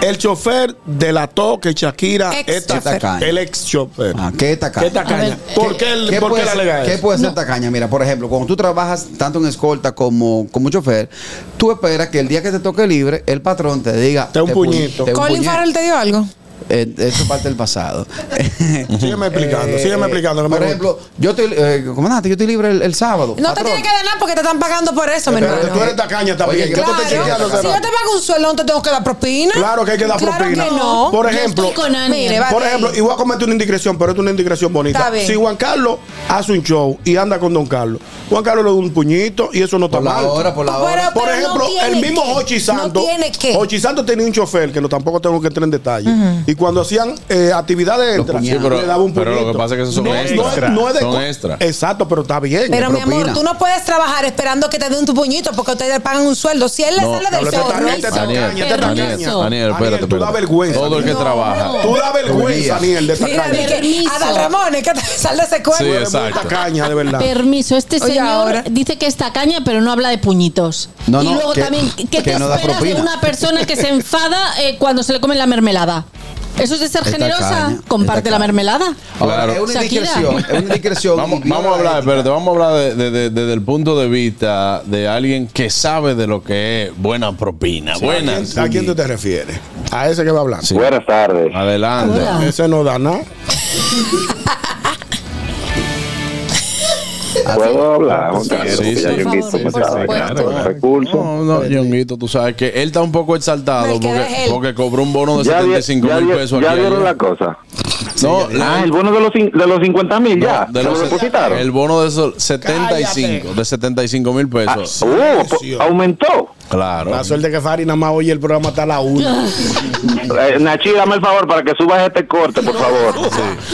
El chofer delató que Shakira Ex es tacaña. El ex chofer. Ah, ¿Qué tacaña? ¿Qué tacaña? ¿Por qué, el- ¿Qué por puede qué la ser- alega ¿Qué puede ser tacaña? Mira, por ejemplo, cuando tú trabajas tanto en escolta como como chofer, tú esperas que el día que te toque libre, el patrón te diga. Te un pu- puñito. te un ¿Colin. Farrell te dio algo? Eh, eso es parte del pasado. Sígueme explicando, sígueme explicando. que me Por ejemplo, yo estoy, eh, comandante, yo estoy libre el, el sábado. No te tienes que dar nada porque te están pagando por eso, mi hermano. tú eres tacaña también. Oye, ¿Qué tú te Claro, chequeando, si yo te pago un sueldo, no te tengo que dar propina. Claro que hay que dar Claro propina. que no. Por Yo ejemplo, estoy con Aniel. Mire, por ejemplo, y voy a cometer una indiscreción, pero es una indiscreción bonita. Si Juan Carlos hace un show y anda con Don Carlos, Juan Carlos le da un puñito y eso no está Por la mal. hora, por la hora. Por pero no ejemplo, tiene el mismo. Hochi No Santos. tiene que. Hochi Santos tenía un chofer que no tampoco tengo que entrar en detalle. Y cuando hacían eh, actividades extras, Sí, pero- le daba un pero lo puñito. que pasa es que esos son no, es- extra. No es, de Son extra. Exacto, pero está bien. Pero mi amor, tú no puedes trabajar esperando que te den tu puñito porque ustedes le pagan un sueldo. Si él le No, sale del está- está Daniel, está espérate, tú da vergüenza. Todo el que No, trabaja. Tú da vergüenza, Daniel, de dije, Permiso. Adal Ramones, que te sal de ese Sí, cuerpo. Muy exacto. tacaña, de verdad. Permiso, este señor dice que es tacaña, pero no habla de puñitos. No, y no, luego que- también, ¿qué que te no esperas de una persona que se enfada eh, cuando se le come la mermelada? ¿Eso es de ser generosa? Comparte la mermelada. Ahora, Claro. es una Shakira. indiscreción. Es una indiscreción. Vamos, y viola vamos a hablar, la ética. espérate, vamos a hablar de- de- de- desde el punto de vista de alguien que sabe de lo que es buena propina. ¿A Buenas. quién, a quién tú te refieres? A ese que va hablando. Sí. Buenas tardes. Adelante. Hola. Ese no da nada. ¿Puedo hablar? Sí, sí, ya por Yonguito favor, me por estaba supuesto. dando el recurso. No, no, Ñonguito, tú sabes que él está un poco exaltado que porque, porque cobró un bono de Ya, vi- 75 ya, mil pesos ya aquí vieron la cosa. No, la- Ah, el bono de los, de los 50 mil ya. de ¿Se los- lo depositaron? el bono de esos 75, Cállate. de 75 mil Ah, pesos. uh, po- aumentó. Claro. La suerte que Fari nada más oye el programa hasta la una. Eh, Nachi, dame el favor para que subas este corte, por favor.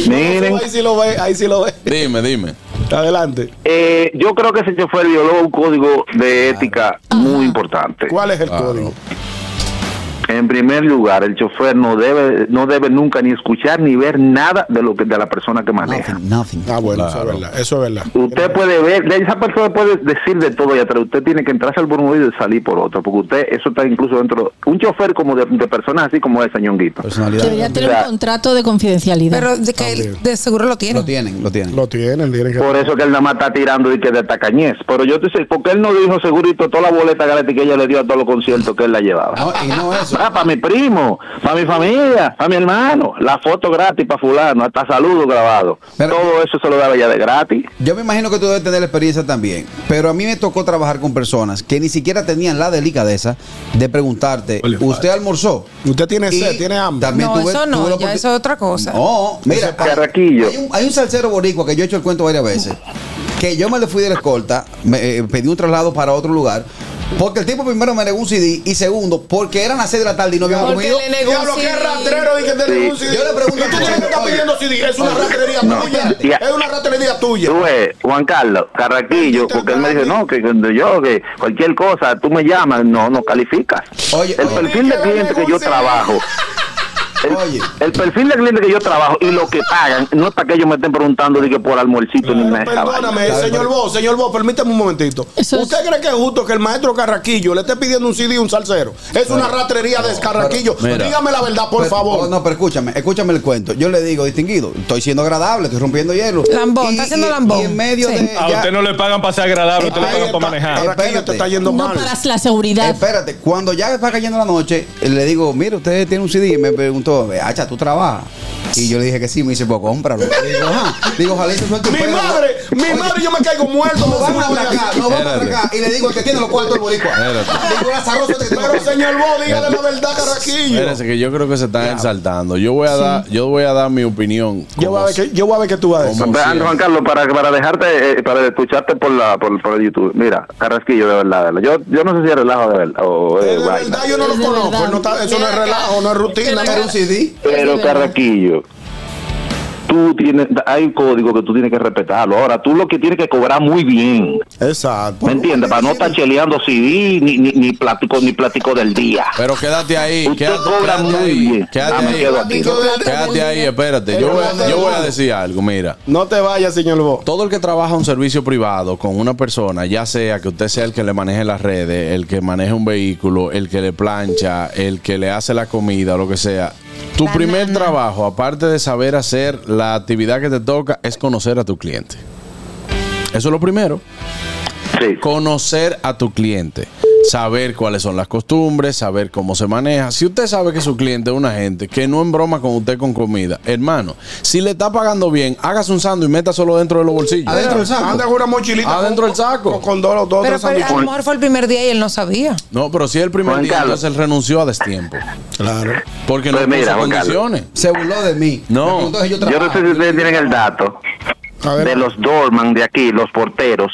Miren, Ahí sí lo ve, ahí sí lo ve. Dime, dime. Adelante. eh, yo creo que ese chofer violó un código de ética muy importante. ¿Cuál es el Claro. código? En primer lugar, el chofer no debe no debe nunca ni escuchar ni ver nada de lo que de la persona que maneja. Nothing, nothing. Ah, bueno, eso es verdad. Eso es verdad. Usted puede ver, de esa persona puede decir de todo y atrás. Usted tiene que entrarse al oído y salir por otro, porque usted, eso está incluso dentro. Un chofer como de, de personas así como ese ñonguito. Personalidad. Debería tener O sea, un contrato de confidencialidad. Pero de que él de seguro lo tiene. Lo tienen, lo tienen. Lo tienen, tienen que. Por eso que él nada más está tirando y que de tacañez. Pero yo te sé, porque él no dijo segurito toda la boleta gratis que ella le dio a todos los conciertos que él la llevaba. No, y no eso. Ah, para mi primo, para mi familia, para mi hermano, la foto gratis para fulano, hasta saludo grabado. Pero- Todo eso se lo daba ya de gratis. Yo me imagino que tú debes tener experiencia también, pero a mí me tocó trabajar con personas que ni siquiera tenían la delicadeza de preguntarte, ¿usted almorzó? Usted tiene sed, tiene hambre. También No, tuve- eso no, ya eso es otra cosa. No, mira. Hay un, hay un salsero boricua que yo he hecho el cuento varias veces, que yo me le fui de la escolta, me eh, pedí un traslado para otro lugar, porque el tipo primero me negó un CD y segundo, porque eran las 6 de la tarde y no habíamos Porque comido. le negó Diablo, un qué CD. rastrero y que te Sí. un CD. Yo le pregunto ¿Y tú Chelo, está oye, pidiendo CD? Es una oye, rastrería no, tuya. ya. Es una rastrería tuya. Tú ves, Juan Carlos, Carraquillo, porque él me dice, no, que que yo, que cualquier cosa, tú me llamas, no, no calificas. Oye, el oye. perfil de cliente que yo trabajo, el, el perfil de cliente que yo trabajo y lo que pagan no es para que ellos me estén preguntando de que por almuercito ni nada. Perdóname, señor Vos, señor Vos, permítame un momentito. ¿Usted cree que es justo que el maestro Carraquillo le esté pidiendo un CD y un salsero? Es una ratrería de Carraquillo. Dígame la verdad, por Pero- favor. oh, no, pero escúchame, escúchame el cuento. Yo le digo, distinguido, estoy siendo agradable, estoy rompiendo hielo. Lambón, Y- está haciendo lambón. Y en medio Sí. de. A usted no le pagan para ser agradable, usted le pagan para manejar. Espérate. te está yendo No mal. para la seguridad. Espérate, cuando ya va cayendo la noche, le digo, mire, usted tiene un CD y me preguntó, Hacha, ¿tú trabajas? Y yo le dije que sí, me dice, pues cómpralo. Digo, ajá. Digo, ojalá y se suelte un Mi pedo. madre, mi madre, yo me caigo muerto. Nos vamos para de acá, nos vamos para acá. Y le digo, el que tiene los cuartos del boricua. Digo, Lazaroso, este que Pero señor Vos, dígale la verdad, Carraquillo. Espérense que yo creo que se están exaltando. Yo voy a dar, yo voy a dar mi opinión. Yo voy a ver qué, yo voy a ver qué tú vas a decir. Juan Carlos, para, para dejarte, eh, para escucharte por la por, por el YouTube. Mira, Carrasquillo, de verdad, de verdad. Yo, yo no sé si es relajo de verdad o De eh, vaina. verdad, yo no lo de conozco. verdad. no está- eso no es relajo, no es rutina. Era un CD. Pero Carraquillo, tú tienes, hay un código que tú tienes que respetarlo. Ahora, tú lo que tienes que cobrar muy bien. Exacto. ¿Me entiendes? Para no estar cheleando CD ni, ni, ni plático ni plático del día. Pero quédate ahí, Usted quédate, cobra quédate muy ahí, bien. quédate Ah, ahí. quedo aquí. Quédate ahí, espérate. Yo voy, a- yo voy a decir algo, mira. No te vayas, señor Vos. Todo el que trabaja un servicio privado con una persona, ya sea que usted sea el que le maneje las redes, el que maneje un vehículo, el que le plancha, el que le hace la comida, lo que sea, tu primer trabajo, aparte de saber hacer la actividad que te toca, es conocer a tu cliente. Eso es lo primero. Conocer a tu cliente. Saber cuáles son las costumbres, saber cómo se maneja. Si usted sabe que su cliente es una gente que no embroma con usted con comida, hermano, si le está pagando bien, hágase un sándwich y meta solo dentro de los bolsillos. Adentro del saco. Anda con una mochilita. Adentro del saco. Con, con dos, dos Pero, tres pero a lo mejor fue el primer día y él no sabía. No, pero si el primer Juan día, Carlos. entonces él renunció a destiempo. Claro. Porque no Pues mira, puso Carlos. condiciones. Se burló de mí. No. Yo Yo no sé si ustedes tienen el dato de los doorman de aquí, los porteros.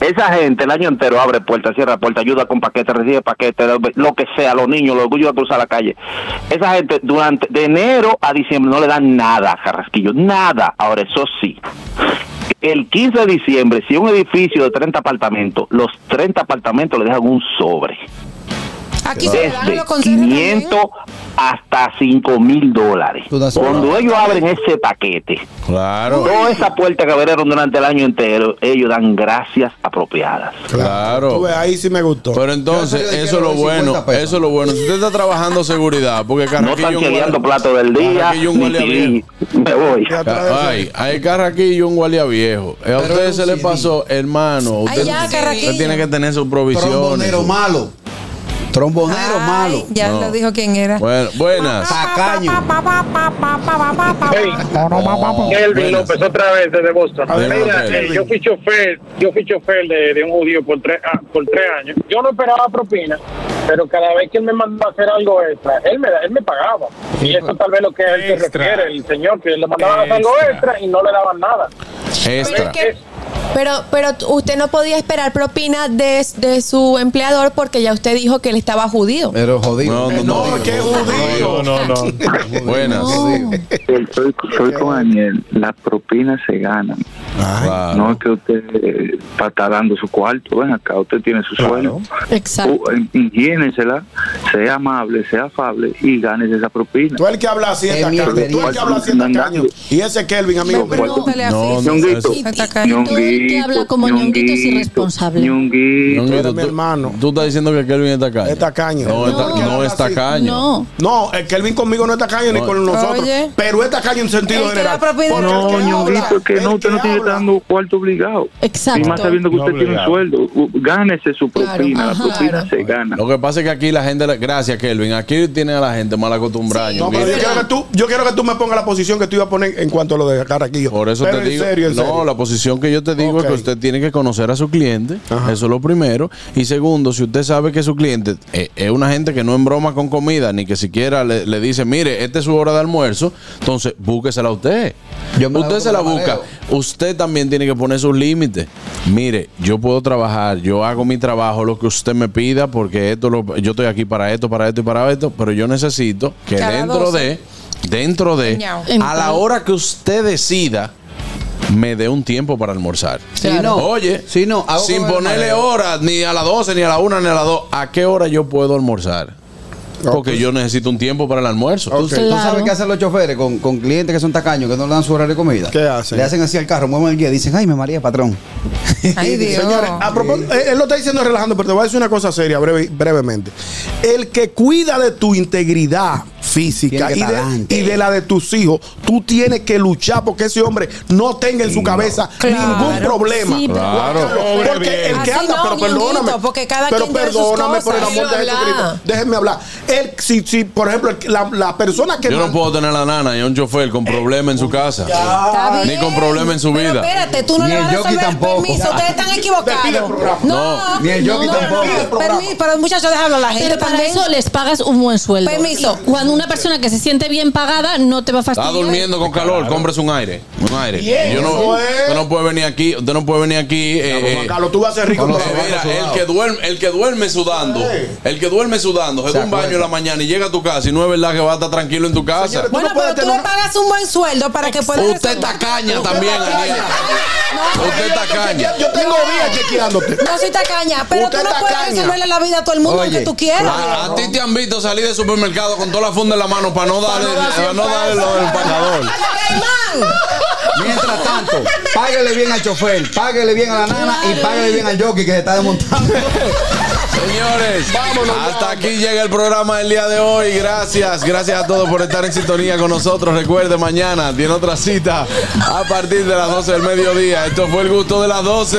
Esa gente el año entero abre puertas, cierra puertas, ayuda con paquetes, recibe paquetes, lo que sea, los niños, los ayuda a cruzar la calle. Esa gente durante de enero a diciembre no le dan nada a Carrasquillo, nada. Ahora, eso sí. El 15 de diciembre, si un edificio de 30 apartamentos, los 30 apartamentos le dejan un sobre. Aquí se Desde los conserjes también. 500 hasta 5 mil dólares. Cuando ellos abren ese paquete, Claro. toda esa puerta que abrieron durante el año entero, ellos dan gracias apropiadas. Claro. Ves, ahí sí me gustó. Pero entonces, eso es lo bueno. 50 pesos. Eso es lo bueno. Si usted está trabajando seguridad, porque No Carraquillo están un cheleando guardia- plato del día. Un. Me voy. Ay, hay Carraquillo un guardia viejo. A usted se le pasó, hermano. Usted, ya, usted tiene que tener sus provisiones. Trombonero malo. Trombonero Ay, malo. Ya No. lo dijo quién era. Bueno, buenas. Tacaño. Hey, Kelvin Buenas. López, otra vez desde Boston. Mira, eh, yo fui chofer, yo fui chofer de, de un judío por tres, ah, por tres años. Yo no esperaba propina, pero cada vez que él me mandaba a hacer algo extra, él me, él me pagaba. Y eso tal vez lo que él se refiere, el señor, que le mandaban a hacer algo extra y no le daban nada. Extra. Pero, pero usted no podía esperar propina de, de su empleador porque ya usted dijo que él estaba judío. Pero jodido. No, no, no. No, es que es judío. No, no, no. Buenas. Soy, soy con Daniel. Las propinas se ganan. Claro. No es que usted eh, está dando su cuarto. Ven acá, usted tiene su sueldo. Exacto. Uh, Higiénesela, sea amable, sea afable y ganes esa propina. Tú el que habla así. Tú el que habla así es tacaño. Y ese Kelvin, amigo No, no, Ñonguito, que habla como ñonguito es irresponsable. Ñonguito. Ñonguito, eres mi hermano. Tú estás diciendo que Kelvin es tacaño. Es tacaño. No, es No. es tacaño. No. No, el Kelvin conmigo no es tacaño ni con nosotros. Pero es tacaño en sentido general. no, Ñonguito, habla, que no, usted no tiene dando cuarto obligado. Exacto. Y más sabiendo que usted tiene un sueldo, gánese su propina. La propina se gana. Lo que pasa es que aquí la gente, gracias Kelvin, aquí tiene a la gente mal acostumbrada. No, pero yo Ñonguito. quiero, que tú, yo quiero que tú me pongas la posición que tú ibas a poner en cuanto a lo de Carraquillo. Por eso Pero te en digo, serio, en no, serio. la posición que yo te digo es que usted tiene que conocer a su cliente, Ajá. eso es lo primero, y segundo, si usted sabe que su cliente eh, es una gente que no embroma con comida, ni que siquiera le, le dice, mire, esta es su hora de almuerzo, entonces búsquesela usted. Yo me la usted hago se la busca. mareo. Usted también tiene que poner sus límites. Mire, yo puedo trabajar, yo hago mi trabajo, lo que usted me pida, porque esto lo- yo estoy aquí para esto, para esto y para esto, pero yo necesito que a dentro 12. de, dentro de, a la hora que usted decida, me dé un tiempo para almorzar. Si no, Oye, si no, hago sin ponerle horas, ni a las 12, ni a la 1, ni a las 2, ¿a qué hora yo puedo almorzar? Porque yo necesito un tiempo para el almuerzo. ¿Tú, tú sabes qué hacen los choferes con, con clientes que son tacaños, que no le dan su horario de comida? ¿Qué hacen? Le hacen así al carro, mueven el guía, dicen, ay, me maría, patrón. Ay, Dios. Señores, a propósito, eh, él lo está diciendo relajando, pero te voy a decir una cosa seria breve- brevemente. El que cuida de tu integridad física y de, adelante. y de la de tus hijos, tú tienes que luchar porque ese hombre no tenga en su cabeza ningún problema. Sí, pero- Claro. Porque el que Así anda, no, pero perdóname. Ñonguito, porque cada pero quien perdóname por el amor de Jesucristo. Déjenme hablar. Él, si, si, por ejemplo, el- la, la persona que Yo no puedo tener a la nana y a un chofer con problemas en su casa. Ni con problemas en su Pero vida. espérate, tú no Ni le el vas a resolver tampoco. permiso. Ustedes están el equivocados. No, Ni el jockey no, tampoco. no, permi- pero muchachos, déjalo a la gente Pero para también. eso les pagas un buen sueldo. Permiso. Cuando una persona que se siente bien pagada no te va a Está fastidiar. durmiendo con calor, cómprese un aire. Un aire. Yo no, usted no puede venir aquí, usted no puede venir aquí. eh, Juan eh, Carlos, tú vas a ser rico eh, mira, el que duerme, el que duerme sudando, el que duerme sudando, se da un baño en la mañana y llega a tu casa y no es verdad que va a estar tranquilo en tu casa. Señores, Bueno, no pero tú le pagas un buen sueldo para que pueda. Usted está caña también, Aniel. Usted está caña. Yo tengo días chequeándote. No soy tacaña, pero Usted tú no está puedes resolverle la vida a todo el mundo aunque tú quieras. A, a ti te han visto salir del supermercado con toda la funda en la mano para no darle, para no darle lo del pagador. Caimán. Mientras tanto, páguele bien al chofer, páguele bien a la nana y páguele bien al jockey que se está desmontando. Señores, hasta aquí llega el programa del día de hoy. Gracias, gracias a todos por estar en sintonía con nosotros. Recuerde, mañana tiene otra cita a partir de las 12 del mediodía. Esto fue el gusto de las 12.